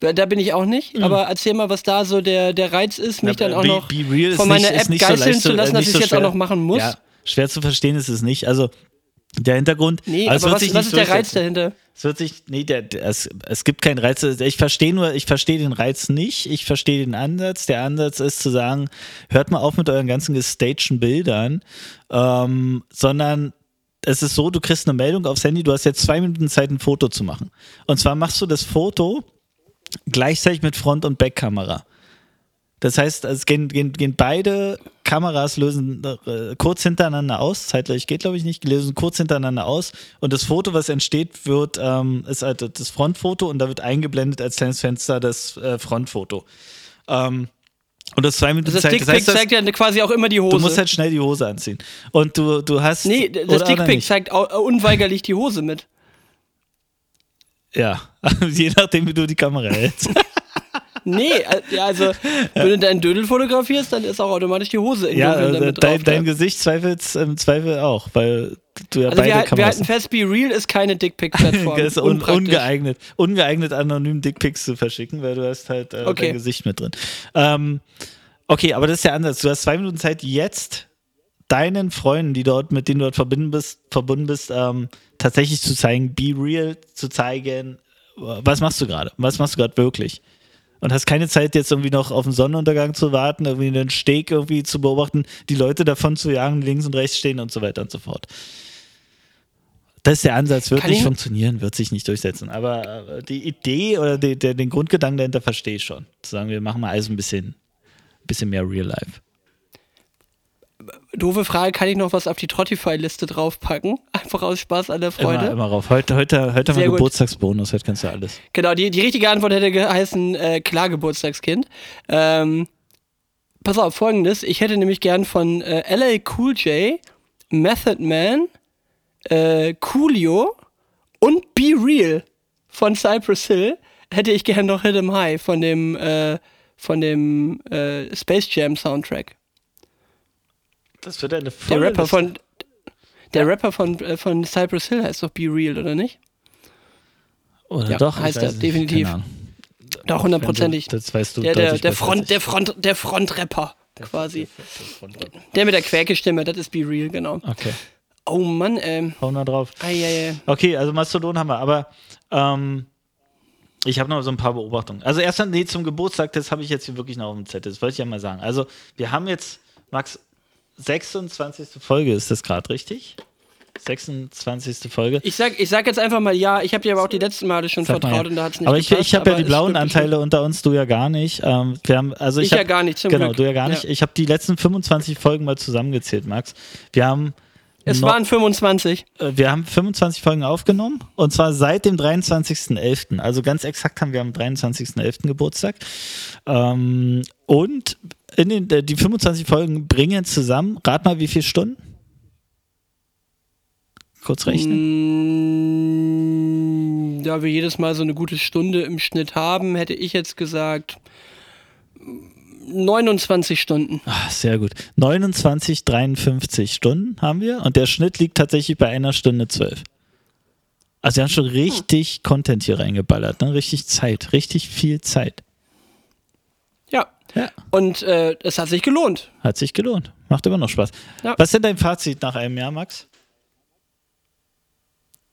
S2: Da bin ich auch nicht, aber erzähl mal, was da so der, der Reiz ist, mich
S1: Mhm. Ja,
S2: dann auch
S1: Be-
S2: noch
S1: Be
S2: von meiner
S1: nicht-
S2: App
S1: so
S2: geißeln
S1: leicht
S2: zu lassen, dass
S1: nicht
S2: ich
S1: so
S2: es jetzt auch noch machen muss.
S1: Ja, schwer zu verstehen ist es nicht. Also der Hintergrund.
S2: Nee,
S1: also
S2: aber was, was ist der Reiz dahinter?
S1: Es wird sich, nee, der, der, es, es gibt keinen Reiz. Ich verstehe nur, ich verstehe den Reiz nicht. Ich verstehe den Ansatz. Der Ansatz ist zu sagen, hört mal auf mit euren ganzen gestagten Bildern, ähm, sondern es ist so, du kriegst eine Meldung aufs Handy, du hast jetzt zwei Minuten Zeit, ein Foto zu machen. Und zwar machst du das Foto gleichzeitig mit Front- und Backkamera. Das heißt, es gehen, gehen, gehen beide Kameras lösen äh, kurz hintereinander aus. Zeitgleich geht, glaube ich, nicht. Lösen kurz hintereinander aus. Und das Foto, was entsteht, wird, ähm, ist halt das Frontfoto und da wird eingeblendet als kleines Fenster das äh, Frontfoto. Ähm, und das zwei Minuten
S2: Also das
S1: Zeit. Das heißt,
S2: zeigt ja quasi auch immer die Hose.
S1: du musst halt schnell die Hose anziehen. Und du, du hast.
S2: nee, das
S1: oder- oder
S2: Dickpic
S1: nicht?
S2: zeigt au- unweigerlich die Hose mit.
S1: Ja, je nachdem, wie du die Kamera hältst.
S2: Nee, äh, ja, also wenn du deinen Dödel fotografierst, dann ist auch automatisch die Hose im
S1: ja,
S2: Dunkeln
S1: äh,
S2: damit
S1: dein,
S2: drauf.
S1: dein Gesicht zweifelt im Zweifel auch, weil du ja
S2: also
S1: beide
S2: wir, wir
S1: Kameras
S2: halten fest, Be Real ist keine Dickpic-Plattform.
S1: ist un ungeeignet, ungeeignet anonym Dickpics zu verschicken, weil du hast halt äh,
S2: Okay.
S1: dein Gesicht mit drin. Ähm, okay, aber das ist der Ansatz. Du hast zwei Minuten Zeit, jetzt deinen Freunden, die dort, mit denen du dort verbunden bist, verbunden bist, ähm, tatsächlich zu zeigen, be real, zu zeigen, was machst du gerade? Was machst du gerade wirklich? Und hast keine Zeit, jetzt irgendwie noch auf den Sonnenuntergang zu warten, irgendwie einen Steg irgendwie zu beobachten, die Leute davon zu jagen, links und rechts stehen und so weiter und so fort. Das ist der Ansatz, wird nicht
S2: ich-
S1: funktionieren, wird sich nicht durchsetzen. Aber äh, die Idee oder die, der, den Grundgedanken dahinter verstehe ich schon. Zu sagen, wir machen mal alles ein bisschen, bisschen mehr Real Life.
S2: Doofe Frage, kann ich noch was auf die Trottify-Liste draufpacken? Einfach aus Spaß an der Freude.
S1: Immer, immer rauf. Heute, heute, heute haben wir. Geburtstagsbonus, heute kannst du alles.
S2: Genau, die, die richtige Antwort hätte geheißen, äh, klar, Geburtstagskind. Ähm, pass auf, folgendes. Ich hätte nämlich gern von äh, LA Cool J, Method Man, äh, Coolio und Be Real von Cypress Hill hätte ich gern noch Hit 'em High von dem, äh, von dem äh, Space Jam Soundtrack.
S1: Das wird eine
S2: Der
S1: volle
S2: Rapper
S1: Liste.
S2: von der Rapper von, äh, von Cypress Hill heißt doch Be Real, oder nicht?
S1: Oder
S2: Ja,
S1: doch,
S2: heißt er, definitiv. Doch, hundertprozentig.
S1: Das weißt du
S2: Der, der, der Front, der. Front, der Frontrapper quasi. Der mit der Quäke-Stimme, das ist Be Real, genau.
S1: Okay,
S2: Oh Mann, ähm.
S1: hauen wir drauf.
S2: Eieiei.
S1: Okay, also Mastodon haben wir, aber ähm, ich habe noch so ein paar Beobachtungen. Also erstmal, nee, zum Geburtstag, das habe ich jetzt hier wirklich noch auf dem Zettel, das wollte ich ja mal sagen. Also wir haben jetzt, Max, 26. Folge, ist das gerade richtig? 26. Folge.
S2: Ich sag, ich sag jetzt einfach mal ja, ich habe dir aber auch die letzten Male schon
S1: Sag
S2: vertraut
S1: ja.
S2: und da hat's nicht
S1: Aber ich,
S2: gepasst,
S1: ich habe ja die
S2: es
S1: blauen Anteile unter uns, du ja gar nicht. Ähm, wir haben, also ich
S2: Ich ja
S1: hab,
S2: gar nicht, zum
S1: Genau,
S2: Glück.
S1: du ja gar nicht.
S2: Ja.
S1: Ich habe die letzten 25 Folgen mal zusammengezählt, Max. Wir haben
S2: Es waren 25.
S1: Äh, Wir haben 25 Folgen aufgenommen und zwar seit dem 23.11. Also ganz exakt haben wir am 23.11. Geburtstag. Ähm, und in den, äh, die 25 Folgen bringen zusammen, rat mal wie viele Stunden? Kurz rechnen.
S2: Mm, Da wir jedes Mal so eine gute Stunde im Schnitt haben, hätte ich jetzt gesagt 29 Stunden.
S1: Ah, sehr gut. 29, 53 Stunden haben wir und der Schnitt liegt tatsächlich bei einer Stunde 12. Also wir haben schon richtig Content hier reingeballert, ne? richtig Zeit, richtig viel Zeit.
S2: Ja. Und äh, es hat sich gelohnt.
S1: Hat sich gelohnt. Macht immer noch Spaß.
S2: Ja.
S1: Was ist denn dein Fazit nach einem Jahr, Max?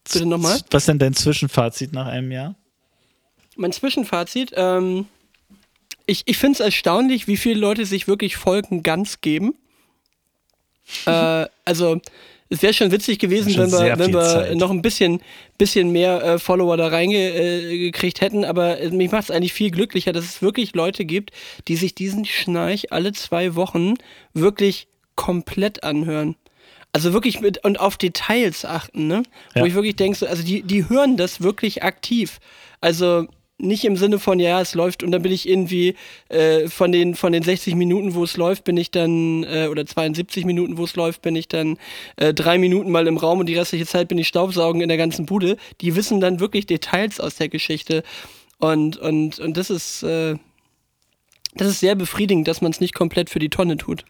S2: Bitte nochmal.
S1: Was ist denn dein Zwischenfazit nach einem Jahr?
S2: Mein Zwischenfazit, ähm, ich, ich finde es erstaunlich, wie viele Leute sich wirklich Folgen ganz geben. äh, also, es wäre schon witzig gewesen,
S1: Schon
S2: wenn wir, wenn wir
S1: Zeit.
S2: noch ein bisschen, bisschen mehr äh, Follower da reingekriegt hätten, aber äh, mich macht es eigentlich viel glücklicher, dass es wirklich Leute gibt, die sich diesen Schnarch alle zwei Wochen wirklich komplett anhören. Also wirklich mit und auf Details achten, ne? Wo
S1: Ja.
S2: ich wirklich denke, so, also die, die hören das wirklich aktiv. Also nicht im Sinne von, ja, es läuft und dann bin ich irgendwie äh, von, den, von den 60 Minuten, wo es läuft, bin ich dann, äh, oder 72 Minuten, wo es läuft, bin ich dann äh, drei Minuten mal im Raum und die restliche Zeit bin ich Staubsaugen in der ganzen Bude. Die wissen dann wirklich Details aus der Geschichte. Und, und, und das ist, äh, das ist sehr befriedigend, dass man es nicht komplett für die Tonne tut.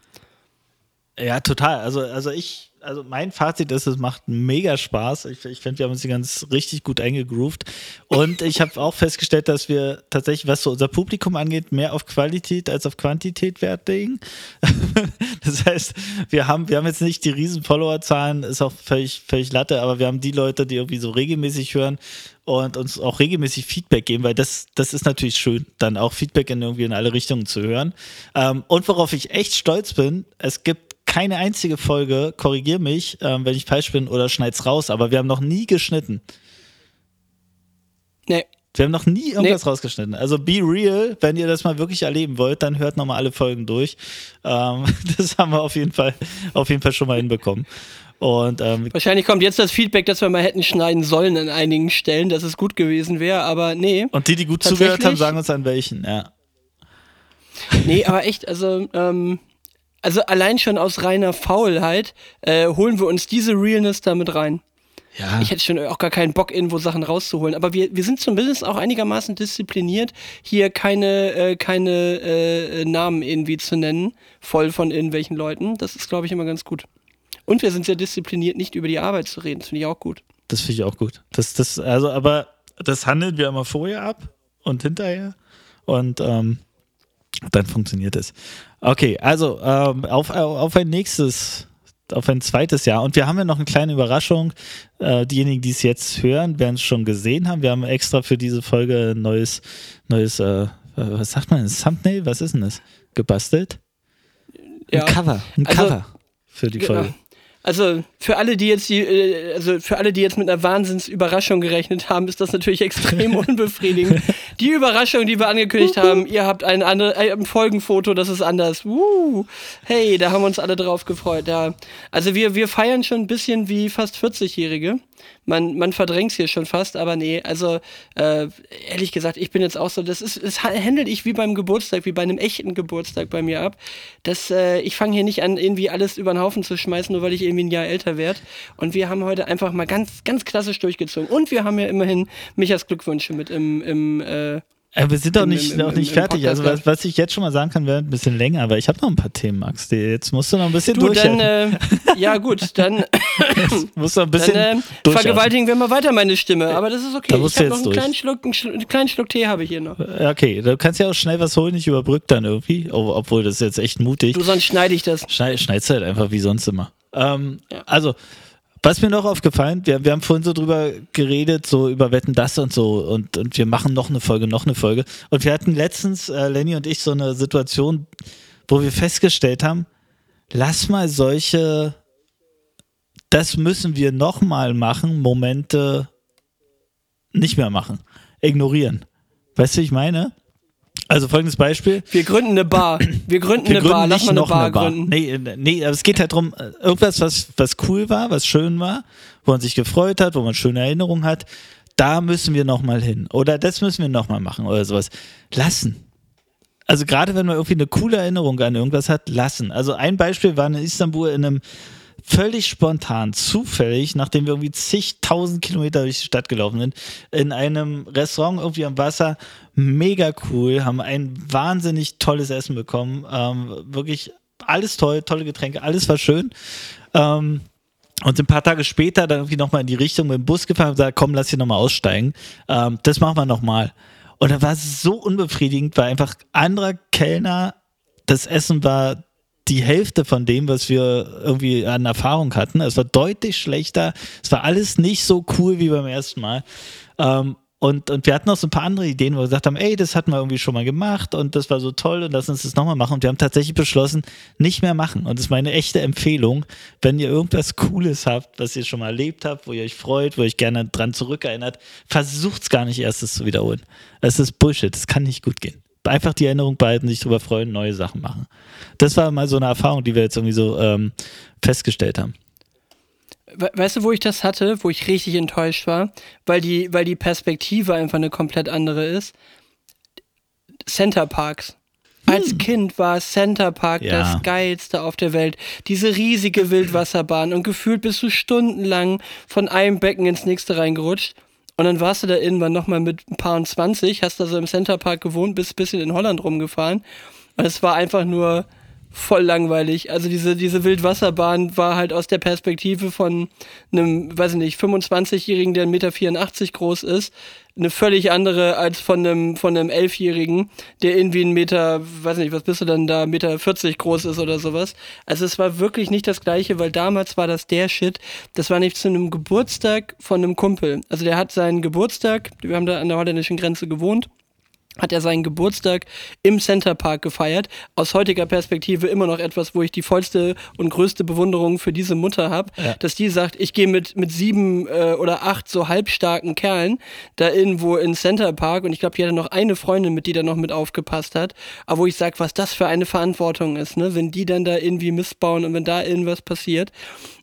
S1: Ja, total. Also, also ich, also mein Fazit ist, es macht mega Spaß. Ich, ich finde, wir haben uns hier ganz richtig gut eingegroovt. Und ich habe auch festgestellt, dass wir tatsächlich, was so unser Publikum angeht, mehr auf Qualität als auf Quantität Wert legen. das heißt, wir haben, wir haben jetzt nicht die riesen Followerzahlen, ist auch völlig, völlig Latte, aber wir haben die Leute, die irgendwie so regelmäßig hören und uns auch regelmäßig Feedback geben, weil das, das ist natürlich schön, dann auch Feedback in irgendwie in alle Richtungen zu hören. Ähm, und worauf ich echt stolz bin, es gibt keine einzige Folge, korrigier mich, ähm, wenn ich falsch bin oder schneid's raus, aber wir haben noch nie geschnitten.
S2: Nee.
S1: Wir haben noch nie irgendwas rausgeschnitten. Also be real, wenn ihr das mal wirklich erleben wollt, dann hört nochmal alle Folgen durch. Ähm, das haben wir auf jeden Fall, auf jeden Fall schon mal hinbekommen. Und ähm,
S2: Wahrscheinlich kommt jetzt das Feedback, dass wir mal hätten schneiden sollen an einigen Stellen, dass es gut gewesen wäre, aber nee.
S1: und die, die gut zugehört haben, sagen uns an welchen. Ja.
S2: Nee, aber echt, also, ähm, also allein schon aus reiner Faulheit äh, holen wir uns diese Realness damit rein.
S1: Ja.
S2: Ich hätte schon auch gar keinen Bock, irgendwo Sachen rauszuholen. Aber wir, wir sind zumindest auch einigermaßen diszipliniert, hier keine, äh, keine äh, Namen irgendwie zu nennen, voll von irgendwelchen Leuten. Das ist, glaube ich, immer ganz gut. Und wir sind sehr diszipliniert, nicht über die Arbeit zu reden. Das finde ich auch gut.
S1: Das finde ich auch gut. Das, das, also, aber das handeln wir immer vorher ab und hinterher. Und ähm, dann funktioniert es. Okay, also ähm, auf, auf ein nächstes, auf ein zweites Jahr. Und wir haben ja noch eine kleine Überraschung. Äh, diejenigen, die es jetzt hören, werden es schon gesehen haben. Wir haben extra für diese Folge ein neues, neues, äh, was sagt man, ein Thumbnail? Was ist denn das? Gebastelt?
S2: Ja.
S1: Ein Cover. Ein
S2: Also-
S1: Cover für die
S2: Genau.
S1: Folge.
S2: Also für alle, die jetzt die, äh, also für alle, die jetzt mit einer Wahnsinnsüberraschung gerechnet haben, ist das natürlich extrem unbefriedigend. Die Überraschung, die wir angekündigt haben, ihr habt ein, andere, äh, ein Folgenfoto, das ist anders. Uh, hey, da haben wir uns alle drauf gefreut. Ja. Also wir, wir feiern schon ein bisschen wie fast 40-Jährige. Man, man verdrängt es hier schon fast, aber nee, also äh, ehrlich gesagt, ich bin jetzt auch so, das ist, das handelt ich wie beim Geburtstag, wie bei einem echten Geburtstag bei mir ab. Das, äh, ich fange hier nicht an, irgendwie alles über den Haufen zu schmeißen, nur weil ich irgendwie ein Jahr älter werde. Und wir haben heute einfach mal ganz, ganz klassisch durchgezogen. Und wir haben ja immerhin Michas Glückwünsche mit im, im äh,
S1: Äh, wir sind doch nicht,
S2: im-
S1: noch
S2: im-
S1: nicht
S2: im
S1: fertig. Also was, was ich jetzt schon mal sagen kann, wäre ein bisschen länger, aber ich habe noch ein paar Themen, Max. Die, jetzt musst du noch ein bisschen
S2: Du, dann, äh, ja gut, dann,
S1: musst du noch ein bisschen
S2: dann äh, vergewaltigen wir mal weiter meine Stimme. Aber das ist okay.
S1: Da
S2: Ich habe noch einen
S1: durch.
S2: kleinen Schluck, einen, Schlu- einen kleinen Schluck Tee habe ich hier noch.
S1: Ja, Okay, du kannst ja auch schnell was holen, ich überbrück dann irgendwie, oh, obwohl das ist jetzt echt mutig.
S2: Du, sonst schneide ich das.
S1: Schneid, schneid's halt einfach wie sonst immer. Ähm,
S2: Ja.
S1: Also, was mir noch aufgefallen, wir, wir haben vorhin so drüber geredet, so über Wetten das und so und, und wir machen noch eine Folge, noch eine Folge. Und wir hatten letztens, äh, Lenny und ich, so eine Situation, wo wir festgestellt haben, lass mal solche, das müssen wir nochmal machen, Momente nicht mehr machen. Ignorieren. Weißt du, ich meine? Also folgendes Beispiel.
S2: Wir gründen eine Bar. Wir gründen
S1: Wir
S2: eine Bar.
S1: gründen
S2: Lass
S1: nicht
S2: mal eine Bar,
S1: eine Bar.
S2: gründen.
S1: Nee, äh, nee, aber es geht halt darum, irgendwas, was, was cool war, was schön war, wo man sich gefreut hat, wo man schöne Erinnerungen hat, da müssen wir nochmal hin. Oder das müssen wir nochmal machen oder sowas. Lassen. Also gerade wenn man irgendwie eine coole Erinnerung an irgendwas hat, lassen. Also ein Beispiel war in Istanbul in einem völlig spontan, zufällig, nachdem wir irgendwie zigtausend Kilometer durch die Stadt gelaufen sind, in einem Restaurant irgendwie am Wasser, mega cool, haben ein wahnsinnig tolles Essen bekommen, ähm, wirklich alles toll, tolle Getränke, alles war schön. Ähm, und ein paar Tage später dann irgendwie nochmal in die Richtung mit dem Bus gefahren und gesagt, komm, lass hier nochmal aussteigen. Ähm, das machen wir nochmal. Und dann war es so unbefriedigend, weil einfach anderer Kellner, das Essen war die Hälfte von dem, was wir irgendwie an Erfahrung hatten. Es war deutlich schlechter. Es war alles nicht so cool wie beim ersten Mal. Ähm, und, und wir hatten auch so ein paar andere Ideen, wo wir gesagt haben, ey, das hatten wir irgendwie schon mal gemacht und das war so toll und lass uns das nochmal machen. Und wir haben tatsächlich beschlossen, nicht mehr machen. Und das ist meine echte Empfehlung, wenn ihr irgendwas Cooles habt, was ihr schon mal erlebt habt, wo ihr euch freut, wo ihr euch gerne dran zurückerinnert, versucht es gar nicht erst das zu wiederholen. Es ist Bullshit, das kann nicht gut gehen. Einfach die Erinnerung behalten, sich drüber freuen, neue Sachen machen. Das war mal so eine Erfahrung, die wir jetzt irgendwie so ähm, festgestellt haben.
S2: We weißt du, wo ich das hatte, wo ich richtig enttäuscht war, weil die, weil die Perspektive einfach eine komplett andere ist? Center Parks. Als Kind war Center Park
S1: Ja.
S2: das geilste auf der Welt. Diese riesige Wildwasserbahn und gefühlt bist du stundenlang von einem Becken ins nächste reingerutscht. Und dann warst du da irgendwann nochmal mit ein paar und 20, hast da so im Center Park gewohnt, bist ein bisschen in Holland rumgefahren. Und es war einfach nur voll langweilig. Also diese, diese Wildwasserbahn war halt aus der Perspektive von einem, weiß ich nicht, 25-Jährigen, der 1,84 Meter groß ist, eine völlig andere als von einem, von einem Elfjährigen, der irgendwie ein Meter, weiß nicht, was bist du dann da, Meter 40 groß ist oder sowas. Also es war wirklich nicht das gleiche, weil damals war das der Shit. Das war nicht zu einem Geburtstag von einem Kumpel. Also der hat seinen Geburtstag, wir haben da an der holländischen Grenze gewohnt, hat er seinen Geburtstag im Center Park gefeiert. Aus heutiger Perspektive immer noch etwas, wo ich die vollste und größte Bewunderung für diese Mutter habe,
S1: Ja.
S2: dass die sagt, ich gehe mit, mit sieben äh, oder acht so halbstarken Kerlen da irgendwo in Center Park und ich glaube, die hatte noch eine Freundin mit, die da noch mit aufgepasst hat. Aber wo ich sage, was das für eine Verantwortung ist, ne? wenn die dann da irgendwie missbauen und wenn da irgendwas passiert.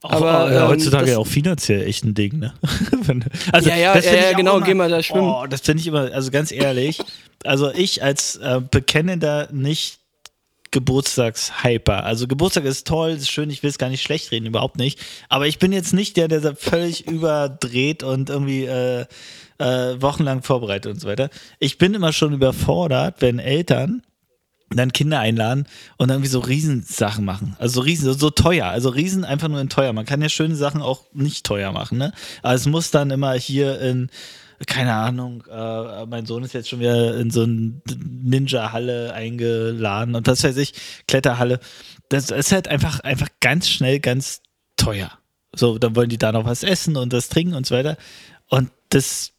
S2: Aber
S1: auch, äh,
S2: ähm,
S1: heutzutage
S2: das,
S1: auch finanziell echt ein Ding, ne? Also,
S2: Ja, ja, ja, ja,
S1: auch
S2: genau,
S1: immer,
S2: geh mal da schwimmen.
S1: Oh, das finde ich immer, also ganz ehrlich, also ich als äh, bekennender nicht Geburtstagshyper. Also Geburtstag ist toll, ist schön, ich will es gar nicht schlecht reden, überhaupt nicht. Aber ich bin jetzt nicht der, der völlig überdreht und irgendwie äh, äh, wochenlang vorbereitet und so weiter. Ich bin immer schon überfordert, wenn Eltern dann Kinder einladen und irgendwie so Riesensachen machen. Also so riesen, so, so teuer. Also Riesen einfach nur in teuer. Man kann ja schöne Sachen auch nicht teuer machen, ne? Aber es muss dann immer hier in, keine Ahnung, äh, mein Sohn ist jetzt schon wieder in so eine Ninja-Halle eingeladen und was weiß ich, Kletterhalle. Das ist halt einfach, einfach ganz schnell ganz teuer. So, dann wollen die da noch was essen und das trinken und so weiter. Und das,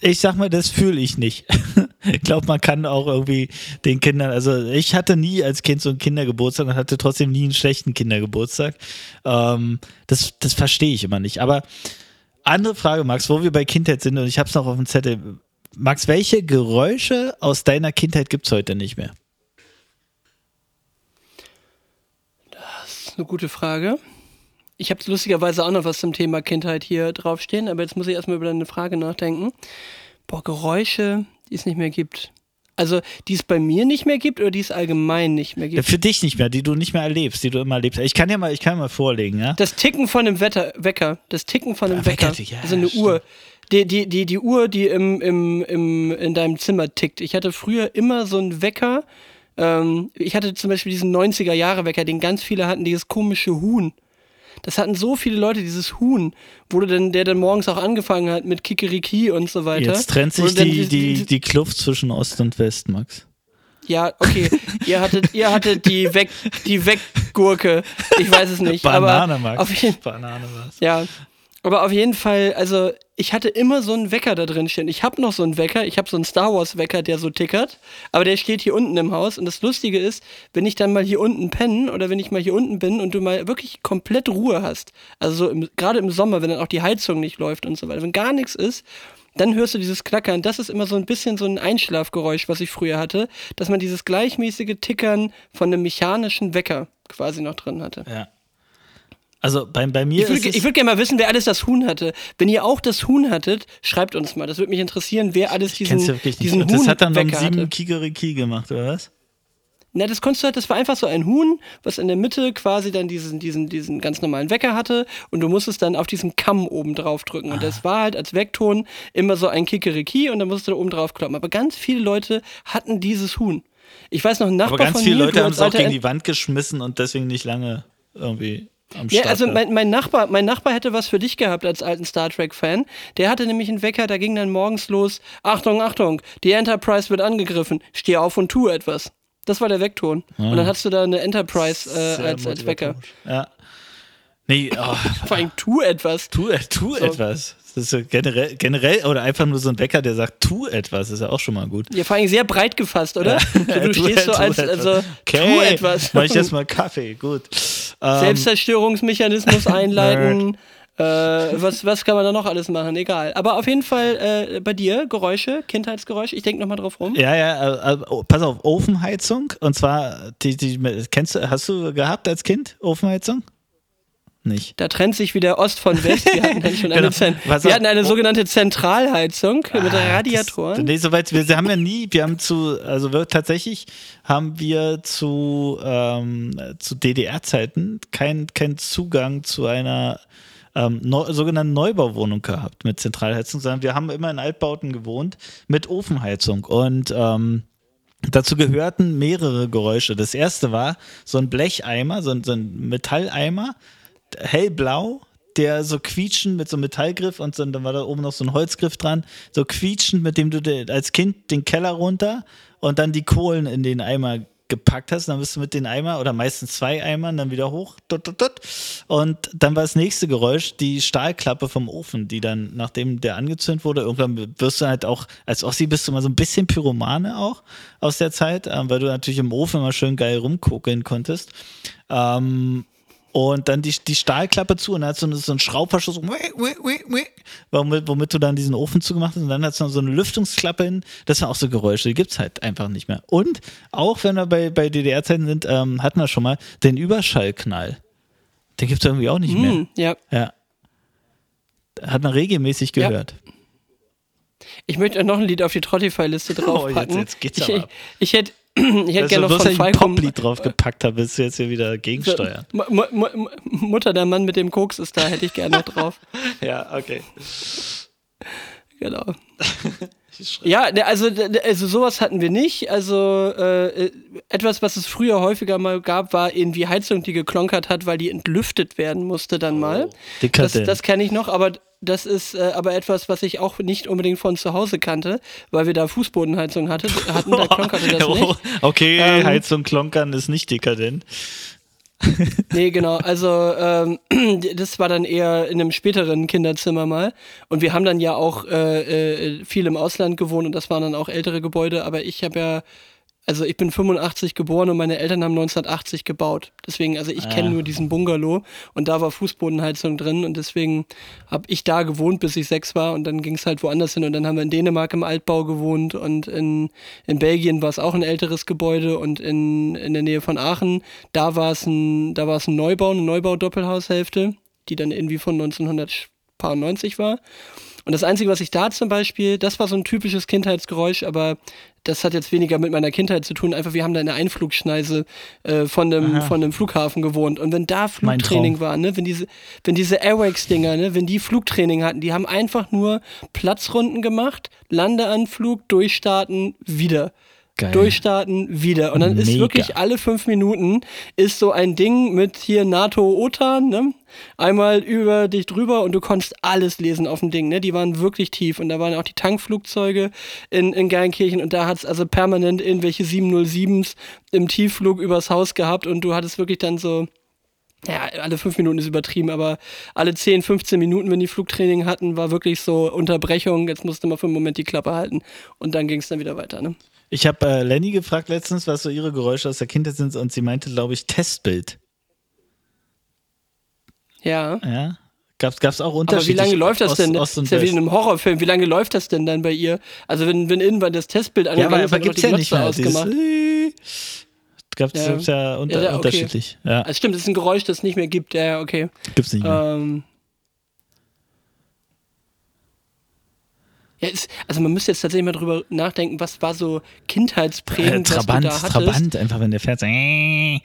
S1: ich sag mal, das fühle ich nicht. ich glaube, man kann auch irgendwie den Kindern, also ich hatte nie als Kind so einen Kindergeburtstag und hatte trotzdem nie einen schlechten Kindergeburtstag. Ähm, das, das verstehe ich immer nicht. Aber andere Frage, Max, wo wir bei Kindheit sind und ich habe es noch auf dem Zettel. Max, welche Geräusche aus deiner Kindheit gibt es heute nicht mehr?
S2: Das ist eine gute Frage. Ich habe lustigerweise auch noch was zum Thema Kindheit hier draufstehen, aber jetzt muss ich erstmal über deine Frage nachdenken. Boah, Geräusche, die es nicht mehr gibt. Also, die es bei mir nicht mehr gibt oder die es allgemein nicht mehr gibt?
S1: für dich nicht mehr, die du nicht mehr erlebst, die du immer erlebst. Ich kann ja mal, ich kann mal vorlegen, ja?
S2: Das Ticken von einem Wetter, Wecker. Das Ticken von einem
S1: Ah,
S2: Wecker.
S1: Wecker, ja,
S2: also eine
S1: stimmt.
S2: Uhr. Die, die, die, die Uhr, die im, im, im, in deinem Zimmer tickt. Ich hatte früher immer so einen Wecker. Ähm, ich hatte zum Beispiel diesen 90er-Jahre-Wecker, den ganz viele hatten, dieses komische Huhn. Das hatten so viele Leute, dieses Huhn, wo du dann, der dann morgens auch angefangen hat mit Kikeriki und so weiter.
S1: Jetzt trennt sich die,
S2: die-
S1: die, die Kluft zwischen Ost und West, Max.
S2: Ja, okay. ihr hattet, ihr hattet die Weg, die Weggurke. Ich weiß es nicht.
S1: Banane,
S2: aber
S1: Max.
S2: Auf jeden,
S1: Banane war's.
S2: ja. Aber auf jeden Fall, also ich hatte immer so einen Wecker da drin stehen. Ich habe noch so einen Wecker, ich habe so einen Star Wars Wecker, der so tickert, aber der steht hier unten im Haus und das Lustige ist, wenn ich dann mal hier unten penne oder wenn ich mal hier unten bin und du mal wirklich komplett Ruhe hast, also so gerade im Sommer, wenn dann auch die Heizung nicht läuft und so weiter, wenn gar nichts ist, dann hörst du dieses Klackern. Das ist immer so ein bisschen so ein Einschlafgeräusch, was ich früher hatte, dass man dieses gleichmäßige Tickern von einem mechanischen Wecker quasi noch drin hatte.
S1: Ja. Also bei, bei mir
S2: Ich würde
S1: ist es,
S2: ich würd gerne mal wissen, wer alles das Huhn hatte. Wenn ihr auch das Huhn hattet, schreibt uns mal. Das würde mich interessieren, wer alles diesen,
S1: ja wirklich nicht.
S2: diesen
S1: Und das hat dann um sieben
S2: hatte.
S1: Kikeriki gemacht, oder was?
S2: Na, das konntest du halt, das war einfach so ein Huhn, was in der Mitte quasi dann diesen, diesen, diesen ganz normalen Wecker hatte und du musstest dann auf diesen Kamm oben drauf drücken. Und
S1: Ah.
S2: das war halt als Weckton immer so ein Kikeriki und dann musstest du da oben drauf kloppen. Aber ganz viele Leute hatten dieses Huhn. Ich weiß noch, ein Nachbar
S1: Aber ganz viele
S2: mir,
S1: Leute haben es auch gegen die Wand geschmissen und deswegen nicht lange irgendwie am
S2: Ja,
S1: Start.
S2: also
S1: gehabt.
S2: mein, mein, Nachbar, mein Nachbar hätte was für dich gehabt als alten Star Trek-Fan. Der hatte nämlich einen Wecker, da ging dann morgens los, Achtung, Achtung, die Enterprise wird angegriffen, steh auf und tu etwas. Das war der Weckton. Und dann hast du da eine Enterprise äh, als, als Wecker.
S1: Ja. Nee, oh,
S2: Vor allem tu etwas.
S1: tu, tu etwas. Das ist ja generell, generell, oder einfach nur so ein Wecker, der sagt, tu etwas, ist ja auch schon mal gut.
S2: Ja, vor allem sehr breit gefasst, oder? So, du
S1: Tu-
S2: stehst so
S1: tu
S2: als,
S1: etwas.
S2: also, tu
S1: okay,
S2: etwas.
S1: Mach ich erstmal Kaffee, gut. Ähm,
S2: Selbstzerstörungsmechanismus einleiten. äh, was, was kann man da noch alles machen? Egal. Aber auf jeden Fall äh, bei dir Geräusche, Kindheitsgeräusche. Ich denke nochmal drauf rum.
S1: Ja, ja, äh, äh, oh, pass auf, Ofenheizung. Und zwar, die, die, kennst du, hast du gehabt als Kind Ofenheizung? Nicht.
S2: Da trennt sich wieder Ost von West. Wir hatten dann schon eine,
S1: Genau. Was
S2: wir hatten eine
S1: oh.
S2: sogenannte Zentralheizung mit
S1: Ah,
S2: Radiatoren.
S1: Das, nee, soweit, wir, wir haben ja nie, wir haben zu, also wir, tatsächlich haben wir zu, ähm, zu DDR-Zeiten keinen kein Zugang zu einer ähm, neu, sogenannten Neubauwohnung gehabt mit Zentralheizung, sondern wir haben immer in Altbauten gewohnt mit Ofenheizung und ähm, Dazu gehörten mehrere Geräusche. Das erste war so ein Blecheimer, so ein, so ein Metalleimer, hellblau, der so quietschend mit so einem Metallgriff und so, dann war da oben noch so ein Holzgriff dran, so quietschend, mit dem du als Kind den Keller runter und dann die Kohlen in den Eimer gepackt hast. Dann bist du mit den Eimer oder meistens zwei Eimern dann wieder hoch. Tut, tut, tut. Und dann war das nächste Geräusch die Stahlklappe vom Ofen, die dann, nachdem der angezündet wurde, irgendwann wirst du halt auch, als Ossi bist du mal so ein bisschen Pyromane auch aus der Zeit, ähm, weil du natürlich im Ofen immer schön geil rumkokeln konntest. Ähm, und dann die, die Stahlklappe zu und dann hat so, eine, so ein Schraubverschluss, womit, womit du dann diesen Ofen zugemacht hast. Und dann hat es noch so eine Lüftungsklappe hin. Das sind auch so Geräusche, die gibt es halt einfach nicht mehr. Und auch wenn wir bei, bei DDR-Zeiten sind, ähm, hatten wir schon mal den Überschallknall. Den gibt es irgendwie auch nicht mehr.
S2: Hm, ja.
S1: Ja. Hat man regelmäßig
S2: Ja.
S1: gehört.
S2: Ich möchte noch ein Lied auf die Trottify-Liste draufpacken.
S1: Oh, jetzt- jetzt geht's
S2: ich,
S1: aber
S2: ich, ich hätte ich hätte
S1: Dass
S2: gerne noch von
S1: ein
S2: Falco.
S1: Poplied draufgepackt hast, willst du jetzt hier wieder gegensteuern.
S2: Mu- Mu- Mu- Mutter, der Mann mit dem Koks ist da, hätte ich gerne noch drauf.
S1: Ja, okay.
S2: Genau. Ja, ne, also, also sowas hatten wir nicht. Also äh, äh, etwas, was es früher häufiger mal gab, war irgendwie Heizung, die geklonkert hat, weil die entlüftet werden musste dann mal. Das,
S1: Dekadent.
S2: das kenne ich noch, aber das ist äh, aber etwas, was ich auch nicht unbedingt von zu Hause kannte, weil wir da Fußbodenheizung hatte, hatten, da klonkerte das nicht.
S1: Oh, okay,
S2: Ähm,
S1: Heizung klonkern ist nicht dekadent.
S2: Nee, genau. Also ähm, das war dann eher in einem späteren Kinderzimmer mal. Und wir haben dann ja auch äh, äh, viel im Ausland gewohnt und das waren dann auch ältere Gebäude. Aber ich habe ja, also ich bin 85 geboren und meine Eltern haben 1980 gebaut. Deswegen, also ich kenne
S1: Ah.
S2: nur diesen Bungalow und da war Fußbodenheizung drin und deswegen habe ich da gewohnt, bis ich sechs war und dann ging es halt woanders hin und dann haben wir in Dänemark im Altbau gewohnt und in, in Belgien war es auch ein älteres Gebäude und in, in der Nähe von Aachen, da war es ein, da war es ein Neubau, eine Neubau-Doppelhaushälfte, die dann irgendwie von 1990 war. Und das Einzige, was ich da zum Beispiel, das war so ein typisches Kindheitsgeräusch, aber das hat jetzt weniger mit meiner Kindheit zu tun. Einfach, wir haben da in der Einflugschneise äh, von, einem, von einem Flughafen gewohnt. Und wenn da Flugtraining war, ne, wenn diese, wenn diese Airwax-Dinger, ne, wenn die Flugtraining hatten, die haben einfach nur Platzrunden gemacht, Landeanflug, durchstarten, wieder.
S1: Geil.
S2: Durchstarten, wieder. Und dann ist
S1: Mega.
S2: wirklich alle fünf Minuten ist so ein Ding mit hier NATO-OTAN, ne? Einmal über dich drüber und du konntest alles lesen auf dem Ding, ne? Die waren wirklich tief und da waren auch die Tankflugzeuge in, in Geilenkirchen und da hat es also permanent irgendwelche 707s im Tiefflug übers Haus gehabt und du hattest wirklich dann so, ja, alle fünf Minuten ist übertrieben, aber alle 10, 15 Minuten, wenn die Flugtraining hatten, war wirklich so Unterbrechung, jetzt musste man für einen Moment die Klappe halten und dann ging es dann wieder weiter, ne?
S1: Ich habe äh, Lenny gefragt letztens, was so ihre Geräusche aus der Kindheit sind und sie meinte, glaube ich, Testbild.
S2: Ja.
S1: Ja? Gab's, gab's auch
S2: Aber wie lange läuft das
S1: Ost-
S2: denn?
S1: Ost und
S2: ist ja wie in einem Horrorfilm. Wie lange läuft das denn dann bei ihr? Also wenn, wenn irgendwann das Testbild
S1: Ja,
S2: angegangen
S1: aber,
S2: ist,
S1: aber gibt's ja nicht mehr.
S2: ausgemacht.
S1: Dieses gab's,
S2: Ja.
S1: gab's ja, unter,
S2: Ja, ja, okay.
S1: unterschiedlich. Ja,
S2: Also stimmt, das ist ein Geräusch, das es nicht mehr gibt. Ja, ja, okay.
S1: gibt's nicht mehr.
S2: Ähm, ja, ist, also man müsste jetzt tatsächlich mal drüber nachdenken, was war so
S1: Äh,
S2: kindheitsprägend,
S1: Trabant,
S2: was du da hattest.
S1: Trabant, einfach wenn der fährt, so, äh,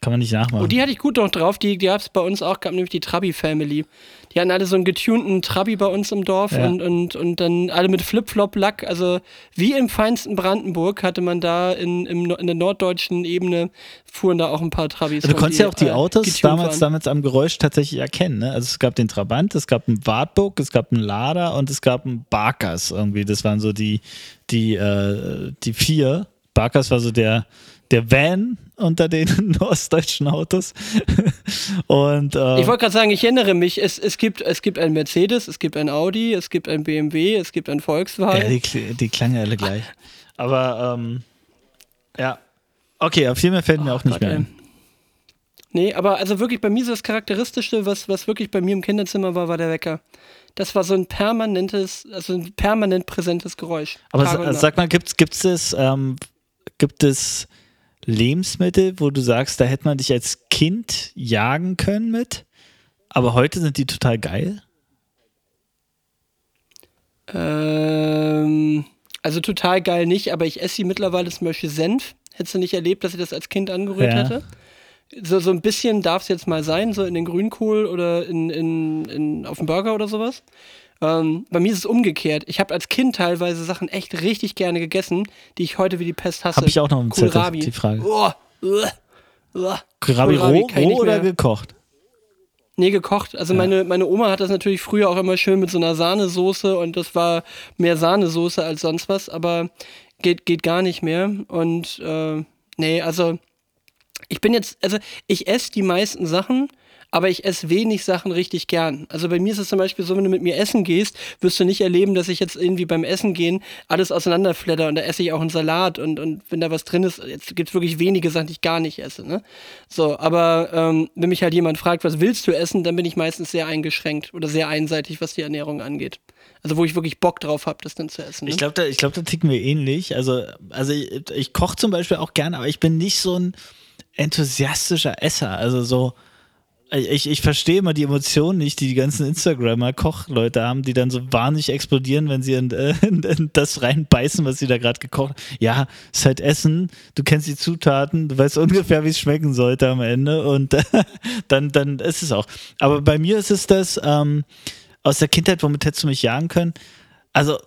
S1: kann man nicht nachmachen.
S2: Oh, die hatte ich gut noch drauf. Die, die gab es bei uns auch, gab nämlich die Trabi-Family. Die hatten alle so einen getunten Trabi bei uns im Dorf
S1: Ja.
S2: und, und, und dann alle mit Flip-Flop-Lack. Also wie im feinsten Brandenburg hatte man da in, im, in der norddeutschen Ebene, fuhren da auch ein paar Trabis.
S1: Also du konntest ja auch die
S2: äh,
S1: Autos damals,
S2: waren.
S1: damals am Geräusch tatsächlich erkennen. Ne? Also es gab den Trabant, es gab einen Wartburg, es gab einen Lader und es gab einen Barkas irgendwie. Das waren so die, die, äh, die vier. Barkas war so der, der Van unter den ostdeutschen Autos. und äh,
S2: Ich wollte gerade sagen, ich erinnere mich, es, es, gibt, es gibt ein Mercedes, es gibt ein Audi, es gibt ein BMW, es gibt ein Volkswagen.
S1: ja, die, die klangen alle gleich. Aber ähm, ja. Okay, auf jeden Fall fällt mir auch nicht
S2: Gott,
S1: mehr
S2: ey.
S1: ein.
S2: Nee, aber also wirklich bei mir so das Charakteristische, was, was wirklich bei mir im Kinderzimmer war, war der Wecker. Das war so ein permanentes, also ein permanent präsentes Geräusch.
S1: Aber sag mal, gibt's, gibt's es, ähm, gibt es Lebensmittel, wo du sagst, da hätte man dich als Kind jagen können mit, aber heute sind die total geil?
S2: Ähm, also total geil nicht, aber ich esse sie mittlerweile zum Beispiel Senf. Hättest du nicht erlebt, dass ich das als Kind angerührt
S1: Ja.
S2: hätte? So, so ein bisschen darf es jetzt mal sein, so in den Grünkohl oder in, in, in, auf dem Burger oder sowas. Ähm, bei mir ist es umgekehrt. Ich habe als Kind teilweise Sachen echt richtig gerne gegessen, die ich heute wie die Pest hasse.
S1: Habe ich auch noch im Zettel,
S2: Kohlrabi.
S1: die Frage.
S2: Oh, uah, uah.
S1: Kohlrabi roh, roh oder gekocht?
S2: Nee, gekocht. Also meine, meine Oma hat das natürlich früher auch immer schön mit so einer Sahnesoße und das war mehr Sahnesoße als sonst was, aber geht, geht gar nicht mehr. Und äh, nee, also ich bin jetzt, also ich esse die meisten Sachen, aber ich esse wenig Sachen richtig gern. Also bei mir ist es zum Beispiel so, wenn du mit mir essen gehst, wirst du nicht erleben, dass ich jetzt irgendwie beim Essen gehen alles auseinanderfledder und da esse ich auch einen Salat und, und wenn da was drin ist, jetzt gibt es wirklich wenige Sachen, die ich gar nicht esse. Ne? So, aber ähm, wenn mich halt jemand fragt, was willst du essen, dann bin ich meistens sehr eingeschränkt oder sehr einseitig, was die Ernährung angeht. Also wo ich wirklich Bock drauf habe, das dann zu essen. Ne?
S1: Ich glaube, da, glaub, da ticken wir ähnlich. Also, also ich, ich koche zum Beispiel auch gerne, aber ich bin nicht so ein enthusiastischer Esser. Also so, ich, ich verstehe immer die Emotionen nicht, die die ganzen Instagrammer, Kochleute haben, die dann so wahnsinnig explodieren, wenn sie in, äh, in, in das reinbeißen, was sie da gerade gekocht haben. Ja, ist halt Essen, du kennst die Zutaten, du weißt ungefähr, wie es schmecken sollte am Ende und dann, dann ist es auch. Aber bei mir ist es das ähm, aus der Kindheit, womit hättest du mich jagen können? Also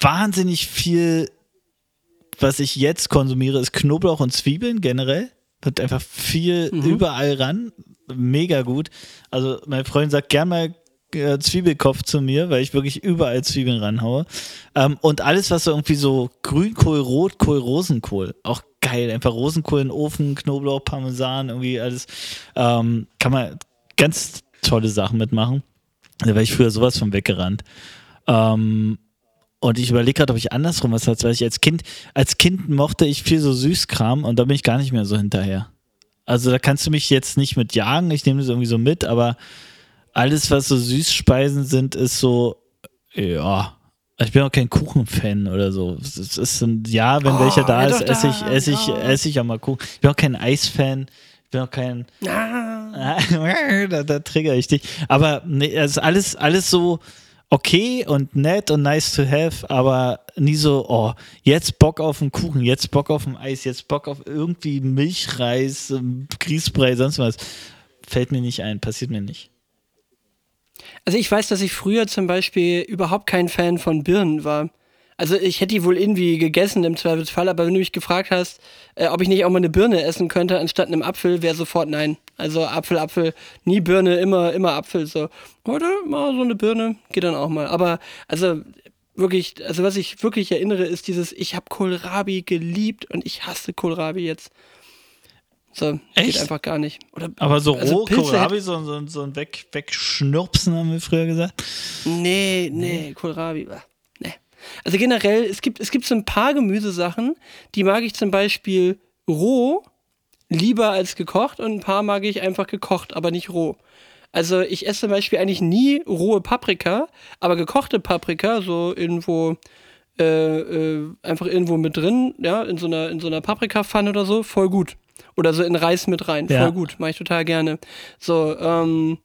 S1: wahnsinnig viel, was ich jetzt konsumiere, ist Knoblauch und Zwiebeln generell. Wird einfach viel überall ran. Mega gut. Also, mein Freund sagt gern mal äh, Zwiebelkopf zu mir, weil ich wirklich überall Zwiebeln ranhaue. Ähm, und alles, was so irgendwie so Grünkohl, Rotkohl, Rosenkohl, auch geil. Einfach Rosenkohl in den Ofen, Knoblauch, Parmesan, irgendwie alles. Ähm, kann man ganz tolle Sachen mitmachen. Da wäre ich früher sowas von weggerannt. Ähm, und ich überlege gerade, ob ich andersrum was hatte, weil ich als Kind, als Kind mochte ich viel so Süßkram und da bin ich gar nicht mehr so hinterher. Also da kannst du mich jetzt nicht mit jagen, ich nehme das irgendwie so mit, aber alles, was so Süßspeisen sind, ist so, ja. Ich bin auch kein Kuchenfan oder so. Es ist ein, ja, wenn welcher da ist, esse ich, esse ich,
S2: ja.
S1: esse ich auch mal Kuchen. Ich bin auch kein Eisfan. Ich bin auch kein,
S2: Ah.
S1: da, da trigger ich dich. Aber nee, es ist alles, alles so okay und nett und nice to have, aber nie so, oh, jetzt Bock auf einen Kuchen, jetzt Bock auf ein Eis, jetzt Bock auf irgendwie Milchreis, ähm, Grießbrei, sonst was. Fällt mir nicht ein, passiert mir nicht.
S2: Also ich weiß, dass ich früher zum Beispiel überhaupt kein Fan von Birnen war. Also ich hätte die wohl irgendwie gegessen im Zweifelsfall, aber wenn du mich gefragt hast, äh, ob ich nicht auch mal eine Birne essen könnte anstatt einem Apfel, wäre sofort nein. Also Apfel, Apfel, nie Birne, immer, immer Apfel. So, heute mal so eine Birne, geht dann auch mal. Aber also wirklich, also was ich wirklich erinnere, ist dieses, ich habe Kohlrabi geliebt und ich hasse Kohlrabi jetzt. So,
S1: Echt?
S2: geht einfach gar nicht. Oder,
S1: Aber so
S2: also
S1: roh
S2: Pilze
S1: Kohlrabi, so, so, so ein Weg, Wegschnurpsen, haben wir früher gesagt.
S2: Nee, nee, Kohlrabi. bah. Also generell, es gibt, es gibt so ein paar Gemüsesachen, die mag ich zum Beispiel roh lieber als gekocht und ein paar mag ich einfach gekocht, aber nicht roh. Also ich esse zum Beispiel eigentlich nie rohe Paprika, aber gekochte Paprika, so irgendwo äh, äh, einfach irgendwo mit drin, ja, in so einer, in so einer Paprikapfanne oder so, voll gut. Oder so in Reis mit rein,
S1: Ja.
S2: voll gut, mache ich total gerne. So, ähm,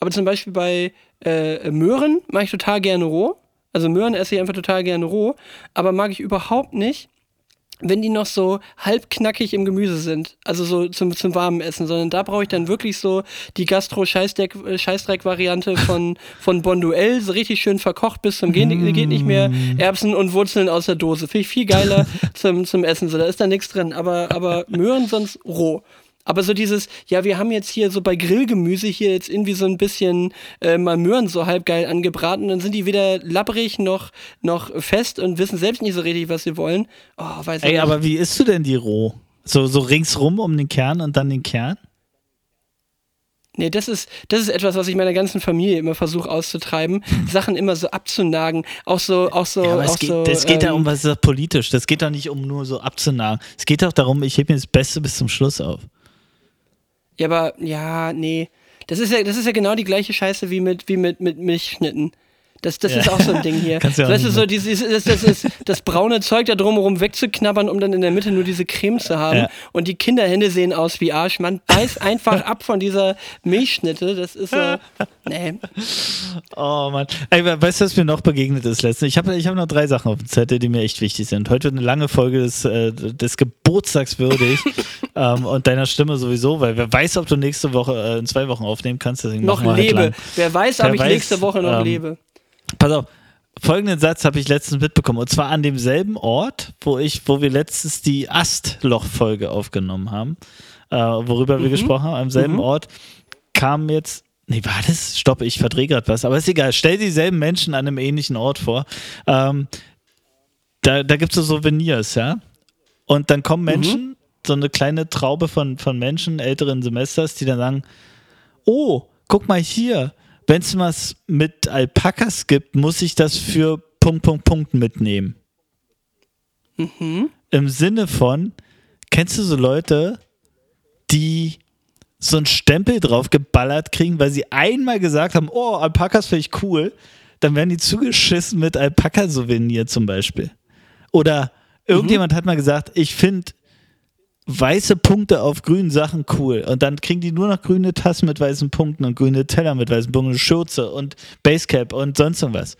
S2: aber zum Beispiel bei äh, Möhren mache ich total gerne roh. Also Möhren esse ich einfach total gerne roh, aber mag ich überhaupt nicht, wenn die noch so halb knackig im Gemüse sind. Also so zum, zum warmen Essen, sondern da brauche ich dann wirklich so die Gastro-Scheißdreck-Variante von, von Bonduell, so richtig schön verkocht bis zum Gehen, geht nicht mehr. Erbsen und Wurzeln aus der Dose. Finde ich viel geiler zum, zum Essen. So, da ist da nichts drin. Aber, aber Möhren sonst roh. Aber so dieses, ja, wir haben jetzt hier so bei Grillgemüse hier jetzt irgendwie so ein bisschen äh, mal Möhren so halb geil angebraten, dann sind die weder labbrig noch, noch fest und wissen selbst nicht so richtig, was sie wollen. Oh, weiß
S1: Ey,
S2: nicht.
S1: aber wie isst du denn die roh? So, so ringsrum um den Kern und dann den Kern?
S2: Nee, das ist, das ist etwas, was ich meiner ganzen Familie immer versuche auszutreiben, Sachen immer so abzunagen. Auch so, auch so,
S1: Ja, aber
S2: auch
S1: es geht,
S2: so.
S1: das geht ja
S2: ähm,
S1: um was ist das politisch. Das geht doch nicht um nur so abzunagen. Es geht doch darum, ich hebe mir das Beste bis zum Schluss auf.
S2: Ja, aber, ja, nee. Das ist ja, das ist ja genau die gleiche Scheiße wie mit, wie mit, mit Milchschnitten. Das, das
S1: Ja.
S2: ist auch so ein Ding hier.
S1: Kannst
S2: weißt du, so dieses, das, das, ist das braune Zeug da drumherum wegzuknabbern, um dann in der Mitte nur diese Creme zu haben.
S1: Ja.
S2: Und die Kinderhände sehen aus wie Arsch. Man beißt einfach ab von dieser Milchschnitte. Das ist so. Nee.
S1: Oh Mann. Ey, we- weißt du, was mir noch begegnet ist letztens? Ich habe ich hab noch drei Sachen auf dem Zettel, die mir echt wichtig sind. Heute wird eine lange Folge des, äh, des Geburtstags würdig ähm, und deiner Stimme sowieso, weil wer weiß, ob du nächste Woche äh, in zwei Wochen aufnehmen kannst. Deswegen
S2: Noch
S1: halt
S2: lebe.
S1: lang.
S2: Wer weiß,
S1: Wer
S2: ob ich
S1: weiß,
S2: nächste Woche noch
S1: ähm,
S2: lebe.
S1: Pass auf. Folgenden Satz habe ich letztens mitbekommen. Und zwar an demselben Ort, wo ich, wo wir letztens die Astloch-Folge aufgenommen haben, äh, worüber wir gesprochen haben. Am selben Ort kam jetzt. Nee, war das? Stopp, ich verdrehe gerade was. Aber ist egal. Stell dieselben Menschen an einem ähnlichen Ort vor. Ähm, da da gibt es so Souvenirs, ja. Und dann kommen Menschen, so eine kleine Traube von, von Menschen älteren Semesters, die dann sagen: Oh, guck mal hier, wenn es was mit Alpakas gibt, muss ich das für Punkt, Punkt, Punkt mitnehmen. Im Sinne von, kennst du so Leute, die so einen Stempel drauf geballert kriegen, weil sie einmal gesagt haben, oh, Alpakas finde ich cool, dann werden die zugeschissen mit Alpaka-Souvenir zum Beispiel. Oder irgendjemand hat mal gesagt, ich finde weiße Punkte auf grünen Sachen cool. Und dann kriegen die nur noch grüne Tassen mit weißen Punkten und grüne Teller mit weißen Punkten, und Schürze und Basecap und sonst irgendwas.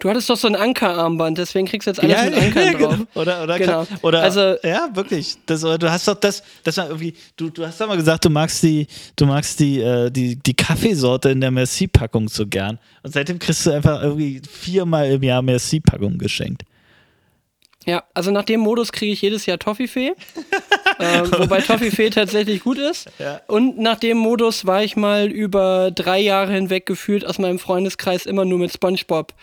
S2: Du hattest doch so ein Ankerarmband, deswegen kriegst du jetzt alles mit Ankern drauf.
S1: genau. Oder, oder,
S2: Genau.
S1: kann, oder
S2: Also-
S1: ja, wirklich. Das, du hast doch das, das war irgendwie, du, du hast doch mal gesagt, du magst die, du magst die, äh, die, die Kaffeesorte in der Merci-Packung so gern. Und seitdem kriegst du einfach irgendwie viermal im Jahr Merci-Packung geschenkt.
S2: Ja, also nach dem Modus kriege ich jedes Jahr Toffifee. äh, wobei Toffifee tatsächlich gut ist.
S1: Ja.
S2: Und nach dem Modus war ich mal über drei Jahre hinweg gefühlt aus meinem Freundeskreis immer nur mit Spongebob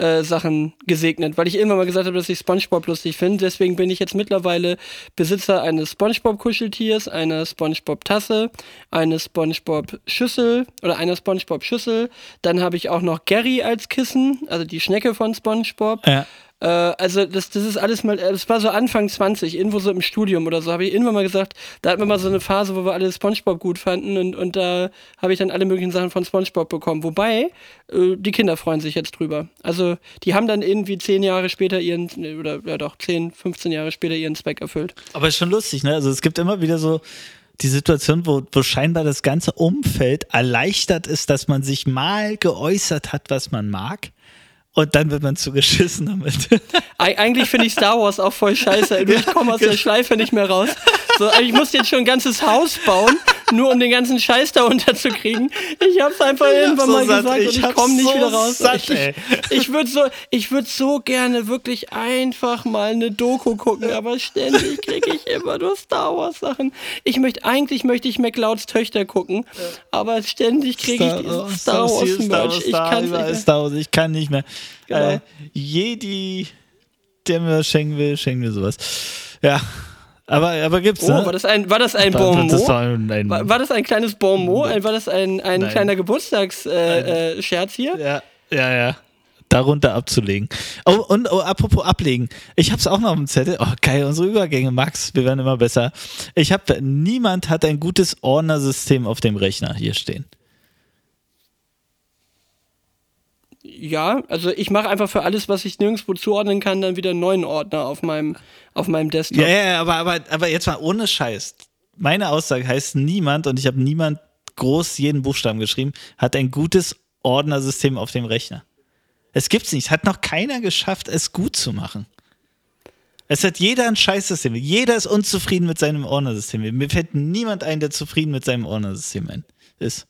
S2: äh, Sachen gesegnet, weil ich immer mal gesagt habe, dass ich Spongebob lustig finde. Deswegen bin ich jetzt mittlerweile Besitzer eines Spongebob-Kuscheltiers, einer Spongebob-Tasse, eines Spongebob-Schüssel oder einer Spongebob-Schüssel. Dann habe ich auch noch Gary als Kissen, also die Schnecke von Spongebob.
S1: Ja.
S2: Äh, also das, das ist alles mal, das war so Anfang 20, irgendwo so im Studium oder so, habe ich irgendwann mal gesagt, da hatten wir mal so eine Phase, wo wir alle Spongebob gut fanden und, und da habe ich dann alle möglichen Sachen von Spongebob bekommen. Wobei, äh, die Kinder freuen sich jetzt drüber. Also die haben dann irgendwie zehn Jahre später ihren, oder ja doch, 10, 15 Jahre später ihren Zweck erfüllt.
S1: Aber ist schon lustig, ne? Also es gibt immer wieder so die Situation, wo, wo scheinbar das ganze Umfeld erleichtert ist, dass man sich mal geäußert hat, was man mag. Und dann wird man zugeschissen damit.
S2: Eig eigentlich finde ich Star Wars auch voll scheiße. Ich komme aus der Schleife nicht mehr raus. So, also ich muss jetzt schon ein ganzes Haus bauen, nur um den ganzen Scheiß da unterzukriegen. Ich hab's einfach
S1: Ich
S2: irgendwann
S1: so
S2: mal
S1: satt,
S2: gesagt
S1: ich
S2: und ich komme nicht
S1: so
S2: wieder raus.
S1: satt,
S2: ich
S1: ey.
S2: ich, ich würde so, ich würd so gerne wirklich einfach mal eine Doku gucken, aber ständig kriege ich immer nur Star Wars Sachen. Ich möchte, eigentlich möchte ich McLeods Töchter gucken, aber ständig kriege ich diesen Star Wars
S1: Star
S2: Merch.
S1: Wars,
S2: Ich
S1: Star,
S2: kann nicht.
S1: Wars, ich kann nicht mehr.
S2: Genau.
S1: Äh, Jedi, der mir was schenken will, schenkt mir sowas. Ja, aber, aber gibt's,
S2: Oh,
S1: ne?
S2: war das ein, war das ein
S1: Das
S2: Bonmot?
S1: war ein,
S2: War, war das ein kleines Bonmot? Ein- War das ein, ein
S1: Nein.
S2: kleiner Geburtstagsscherz äh, äh, hier?
S1: Ja, ja, ja. Darunter abzulegen. Oh, und oh, apropos ablegen. Ich hab's auch noch dem Zettel. Oh, geil, unsere Übergänge, Max, wir werden immer besser. Ich habe, niemand hat ein gutes Ordnersystem auf dem Rechner hier stehen.
S2: Ja, also ich mache einfach für alles, was ich nirgendwo zuordnen kann, dann wieder einen neuen Ordner auf meinem, auf meinem Desktop.
S1: Ja, ja, aber, aber, aber jetzt mal ohne Scheiß. Meine Aussage heißt, niemand, und ich habe niemand groß jeden Buchstaben geschrieben, hat ein gutes Ordnersystem auf dem Rechner. Es gibt's nicht. Hat noch keiner geschafft, es gut zu machen. Es hat jeder ein Scheißsystem. Jeder ist unzufrieden mit seinem Ordnersystem. Mir fällt niemand ein, der zufrieden mit seinem Ordnersystem ist.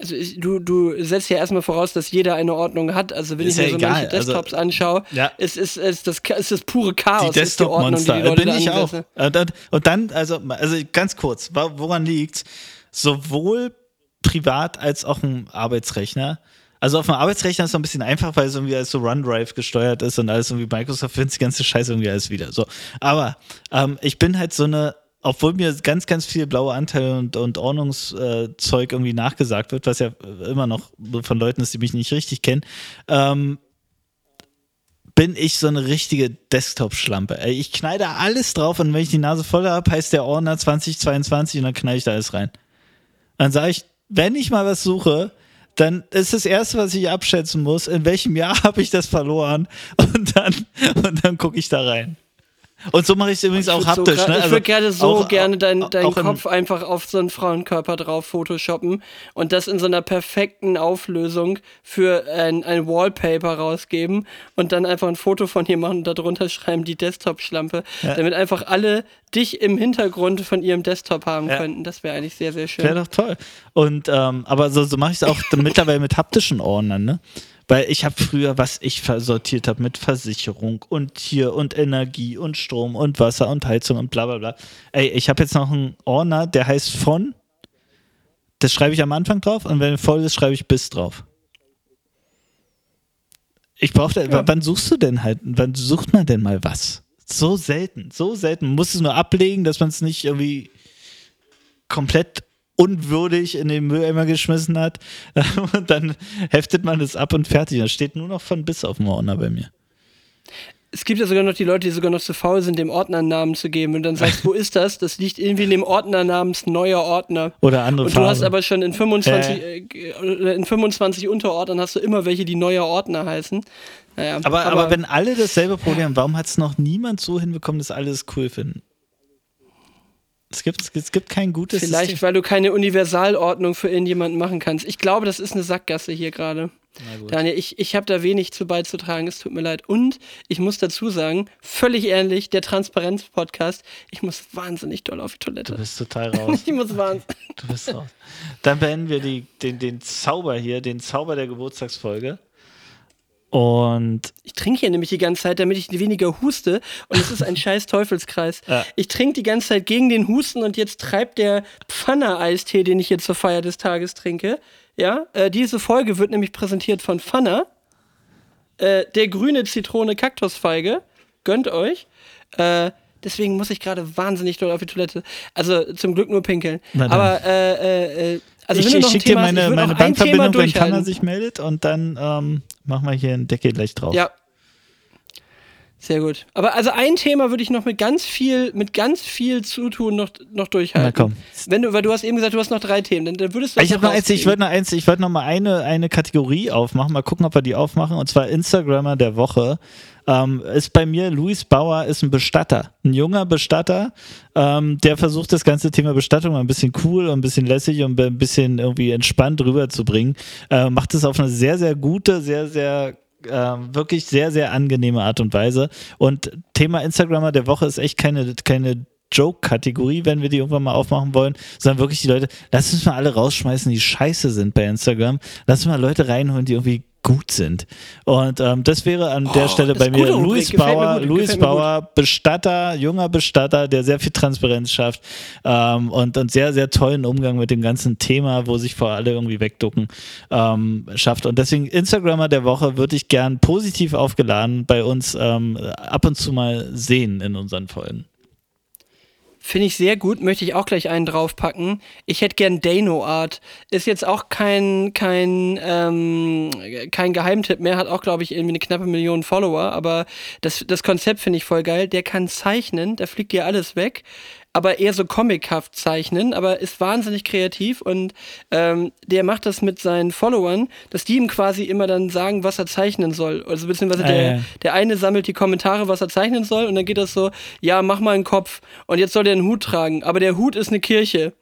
S2: Also ich, du, du setzt ja erstmal voraus, dass jeder eine Ordnung hat. Also wenn
S1: Ist
S2: ich mir
S1: ja
S2: so
S1: egal,
S2: manche Desktops
S1: also-
S2: anschaue,
S1: Ja.
S2: ist, ist, ist, das, ist das pure Chaos.
S1: die
S2: ist die die
S1: Desktop-Monster. Äh,
S2: Leute
S1: Bin ich auch.
S2: ansetzen.
S1: Und dann, also, also ganz kurz, woran liegt Sowohl privat als auch ein Arbeitsrechner. Also auf dem Arbeitsrechner ist es noch ein bisschen einfach, weil es irgendwie als so OneDrive gesteuert ist und alles irgendwie Microsoft findet die ganze Scheiße irgendwie alles wieder. So. Aber ähm, ich bin halt so eine, obwohl mir ganz, ganz viel blaue Anteile und, und Ordnungszeug irgendwie nachgesagt wird, was ja immer noch von Leuten ist, die mich nicht richtig kennen, ähm, bin ich so eine richtige Desktop-Schlampe. Ich knall da alles drauf und wenn ich die Nase voll habe, heißt der Ordner 2022 und dann knall ich da alles rein. Dann sage ich, wenn ich mal was suche, dann ist das Erste, was ich abschätzen muss, in welchem Jahr habe ich das verloren und dann, und dann gucke ich da rein. Und so mache ich es übrigens auch
S2: so
S1: haptisch. ne?
S2: Ich
S1: Also
S2: würde gerne so
S1: auch-
S2: gerne deinen
S1: im-
S2: Kopf einfach auf so einen Frauenkörper drauf photoshoppen und das in so einer perfekten Auflösung für ein, ein Wallpaper rausgeben und dann einfach ein Foto von dir machen und darunter schreiben die Desktop-Schlampe, damit einfach alle dich im Hintergrund von ihrem Desktop haben
S1: Ja.
S2: könnten. Das wäre eigentlich sehr, sehr schön.
S1: Wäre doch toll. Und ähm, aber so, so mache ich es auch mittlerweile mit haptischen Ordnern, ne? Weil ich habe früher, was ich sortiert habe mit Versicherung und hier und Energie und Strom und Wasser und Heizung und bla bla bla. Ey, ich habe jetzt noch einen Ordner, der heißt von. Das schreibe ich am Anfang drauf und wenn voll ist, schreibe ich bis drauf. Ich brauche, wann suchst du denn halt, wann sucht man denn mal was? So selten, so selten. Man muss es nur ablegen, dass man es nicht irgendwie komplett unwürdig in den Mülleimer geschmissen hat. Und dann heftet man es ab und fertig. Da steht nur noch von bis auf dem Ordner bei mir.
S2: Es gibt ja sogar noch die Leute, die sogar noch zu faul sind, dem Ordner einen Namen zu geben und dann sagst, wo ist das? Das liegt irgendwie in dem Ordner namens neuer Ordner.
S1: Oder andere
S2: Und du
S1: Farbe.
S2: hast aber schon in 25, äh, oder in 25 Unterordnern hast du immer welche, die neuer Ordner heißen. Naja,
S1: aber, aber, wenn alle dasselbe Problem haben, warum hat es noch niemand so hinbekommen, dass alle es cool finden? Es gibt, es gibt kein gutes
S2: vielleicht,
S1: System.
S2: weil du keine Universalordnung für irgendjemanden machen kannst. Ich glaube, das ist eine Sackgasse hier gerade. Daniel, ich, ich habe da wenig zu beizutragen, es tut mir leid. Und ich muss dazu sagen, völlig ehrlich, der Transparenz-Podcast, ich muss wahnsinnig doll auf die
S1: Du
S2: Toilette.
S1: bist total raus.
S2: Ich muss wahnsinnig.
S1: Du bist raus. Dann beenden wir die, den, den Zauber hier, den Zauber der Geburtstagsfolge. Und
S2: Ich trinke hier nämlich die ganze Zeit, damit ich weniger huste. Und es ist ein scheiß Teufelskreis.
S1: Ja.
S2: Ich trinke die ganze Zeit gegen den Husten und jetzt treibt der Pfanner-Eistee, den ich hier zur Feier des Tages trinke. Ja, äh, diese Folge wird nämlich präsentiert von Pfanner. Äh, der grüne Zitrone Kaktusfeige. Gönnt euch. Äh, deswegen muss ich gerade wahnsinnig doll auf die Toilette. Also zum Glück nur pinkeln.
S1: Na dann.
S2: Aber äh, äh, äh, also
S1: ich, ich schicke dir meine, meine Bankverbindung, wenn
S2: durchhalten.
S1: sich meldet und dann ähm, machen wir hier einen Deckel gleich drauf.
S2: Ja. Sehr gut. Aber also ein Thema würde ich noch mit ganz viel, mit ganz viel Zutun noch, noch durchhalten.
S1: Na komm.
S2: Wenn du, weil du hast eben gesagt, du hast noch drei Themen, dann, dann würdest du
S1: Ich habe noch eins, ich wollte noch eins, ich wollte noch mal eine, eine Kategorie aufmachen, mal gucken, ob wir die aufmachen, und zwar Instagrammer der Woche. Ähm, ist bei mir, Luis Bauer ist ein Bestatter, ein junger Bestatter, ähm, der versucht das ganze Thema Bestattung mal ein bisschen cool und ein bisschen lässig und ein bisschen irgendwie entspannt rüberzubringen. Äh, macht es auf eine sehr, sehr gute, sehr, sehr ähm, wirklich sehr, sehr angenehme Art und Weise. Und Thema Instagrammer der Woche ist echt keine, keine Joke-Kategorie, wenn wir die irgendwann mal aufmachen wollen, sondern wirklich die Leute, lass uns mal alle rausschmeißen, die scheiße sind bei Instagram. Lass uns mal Leute reinholen, die irgendwie gut sind. Und ähm, das wäre an der Stelle
S2: das
S1: bei mir Luis
S2: mir
S1: Bauer, Luis
S2: mir gut.
S1: Bauer, Bestatter, junger Bestatter, der sehr viel Transparenz schafft ähm, und, und sehr, sehr tollen Umgang mit dem ganzen Thema, wo sich vor alle irgendwie wegducken, ähm, schafft. Und deswegen Instagrammer der Woche würde ich gern positiv aufgeladen bei uns ähm, ab und zu mal sehen in unseren Folgen.
S2: Finde ich sehr gut, möchte ich auch gleich einen draufpacken. Ich hätte gern Dano Art. Ist jetzt auch kein, kein, ähm, kein Geheimtipp mehr, hat auch, glaube ich, irgendwie eine knappe Million Follower, aber das, das Konzept finde ich voll geil. Der kann zeichnen, da fliegt dir alles weg. Aber eher so comichaft zeichnen, aber ist wahnsinnig kreativ und ähm, der macht das mit seinen Followern, dass die ihm quasi immer dann sagen, was er zeichnen soll. Also beziehungsweise
S1: Ah,
S2: der,
S1: ja.
S2: der eine sammelt die Kommentare, was er zeichnen soll und dann geht das so, ja, mach mal einen Kopf und jetzt soll der einen Hut tragen, aber der Hut ist eine Kirche.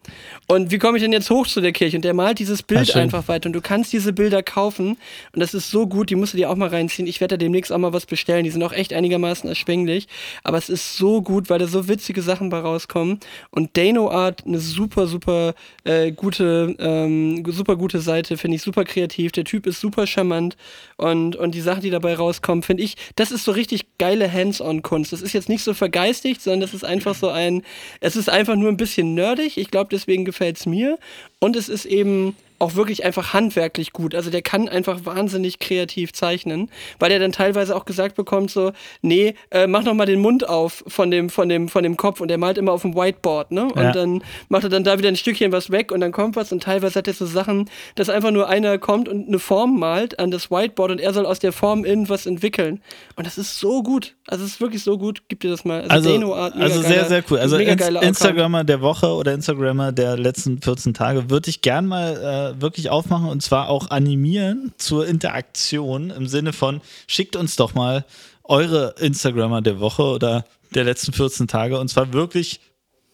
S2: Und wie komme ich denn jetzt hoch zu der Kirche? Und der malt dieses Bild
S1: schön.
S2: einfach weiter und du kannst diese Bilder kaufen und das ist so gut, die musst du dir auch mal reinziehen. Ich werde da demnächst auch mal was bestellen, die sind auch echt einigermaßen erschwinglich, aber es ist so gut, weil da so witzige Sachen bei rauskommen und Dano Art eine super, super äh, gute, ähm, super gute Seite, finde ich super kreativ, der Typ ist super charmant. Und, und die Sachen, die dabei rauskommen, finde ich, das ist so richtig geile Hands-on-Kunst. Das ist jetzt nicht so vergeistigt, sondern das ist einfach so ein, es ist einfach nur ein bisschen nerdig, ich glaube, deswegen gefällt es mir. Und es ist eben auch wirklich einfach handwerklich gut. Also der kann einfach wahnsinnig kreativ zeichnen, weil er dann teilweise auch gesagt bekommt so, nee, äh, mach noch mal den Mund auf von dem von dem von dem Kopf und der malt immer auf dem Whiteboard, ne? Und
S1: Ja.
S2: dann macht er dann da wieder ein Stückchen was weg und dann kommt was und teilweise hat er so Sachen, dass einfach nur einer kommt und eine Form malt an das Whiteboard und er soll aus der Form irgendwas entwickeln. Und das ist so gut. Also es ist wirklich so gut. Gib dir das mal.
S1: Also,
S2: mega
S1: also sehr,
S2: geiler-
S1: sehr cool. Also
S2: mega
S1: Ins
S2: geiler Account.
S1: Instagrammer der Woche oder Instagrammer der letzten 14 Tage würde ich gern mal äh, wirklich aufmachen und zwar auch animieren zur Interaktion im Sinne von schickt uns doch mal eure Instagrammer der Woche oder der letzten 14 Tage und zwar wirklich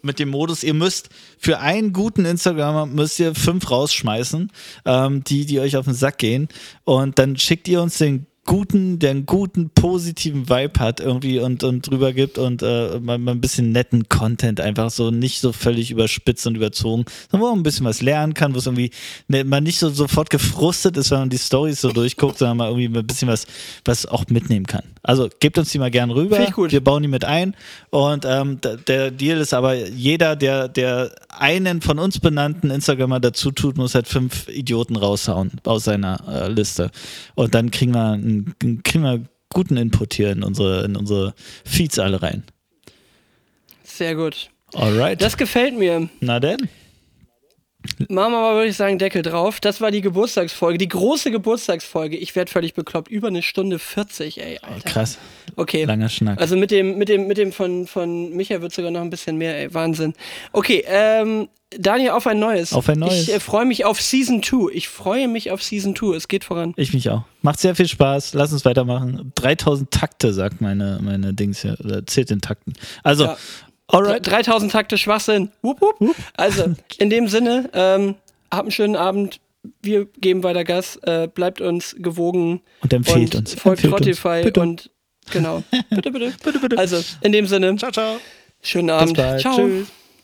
S1: mit dem Modus, ihr müsst für einen guten Instagrammer müsst ihr fünf rausschmeißen, ähm, die, die euch auf den Sack gehen. Und dann schickt ihr uns den guten, der einen guten, positiven Vibe hat irgendwie und, und drüber gibt und äh, mal, mal ein bisschen netten Content, einfach so nicht so völlig überspitzt und überzogen, sondern wo man ein bisschen was lernen kann, wo es irgendwie ne, man nicht so sofort gefrustet ist, wenn man die Stories so durchguckt, sondern mal irgendwie ein bisschen was, was auch mitnehmen kann. Also gebt uns die mal gern rüber.
S2: Finde ich gut.
S1: Wir bauen die mit ein. Und ähm, der Deal ist aber, jeder, der, der einen von uns benannten Instagrammer dazu tut, muss halt fünf Idioten raushauen aus seiner äh, Liste. Und dann kriegen wir, einen, kriegen wir guten Input hier in unsere, in unsere Feeds alle rein.
S2: Sehr gut.
S1: Alright.
S2: Das gefällt mir.
S1: Na denn?
S2: Machen wir mal, würde ich sagen, Deckel drauf. Das war die Geburtstagsfolge, die große Geburtstagsfolge. Ich werde völlig bekloppt. Über eine Stunde 40, ey, Alter.
S1: Krass.
S2: Okay.
S1: Langer Schnack.
S2: Also mit dem, mit dem, mit dem von, von Micha wird sogar noch ein bisschen mehr, ey. Wahnsinn. Okay, ähm, Daniel, auf ein neues.
S1: Auf ein neues.
S2: Ich äh, freue mich auf Season 2. Ich freue mich auf Season 2. Es geht voran.
S1: Ich mich auch. Macht sehr viel Spaß. Lass uns weitermachen. 3000 Takte, sagt meine, meine Dings hier. Oder zählt in Takten. Also,
S2: Ja.
S1: Alright.
S2: 3000 Takte Schwachsinn. Wupp, wupp. Also, in dem Sinne, ähm, habt einen schönen Abend. Wir geben weiter Gas. Äh, bleibt uns gewogen.
S1: Und empfehlt
S2: und
S1: uns.
S2: Folgt
S1: Empfehlt uns.
S2: Spotify
S1: Bitte.
S2: und genau. Bitte, bitte.
S1: Bitte, bitte.
S2: Also, in dem Sinne,
S1: ciao, ciao.
S2: schönen Abend. Ciao.
S1: Tschüss.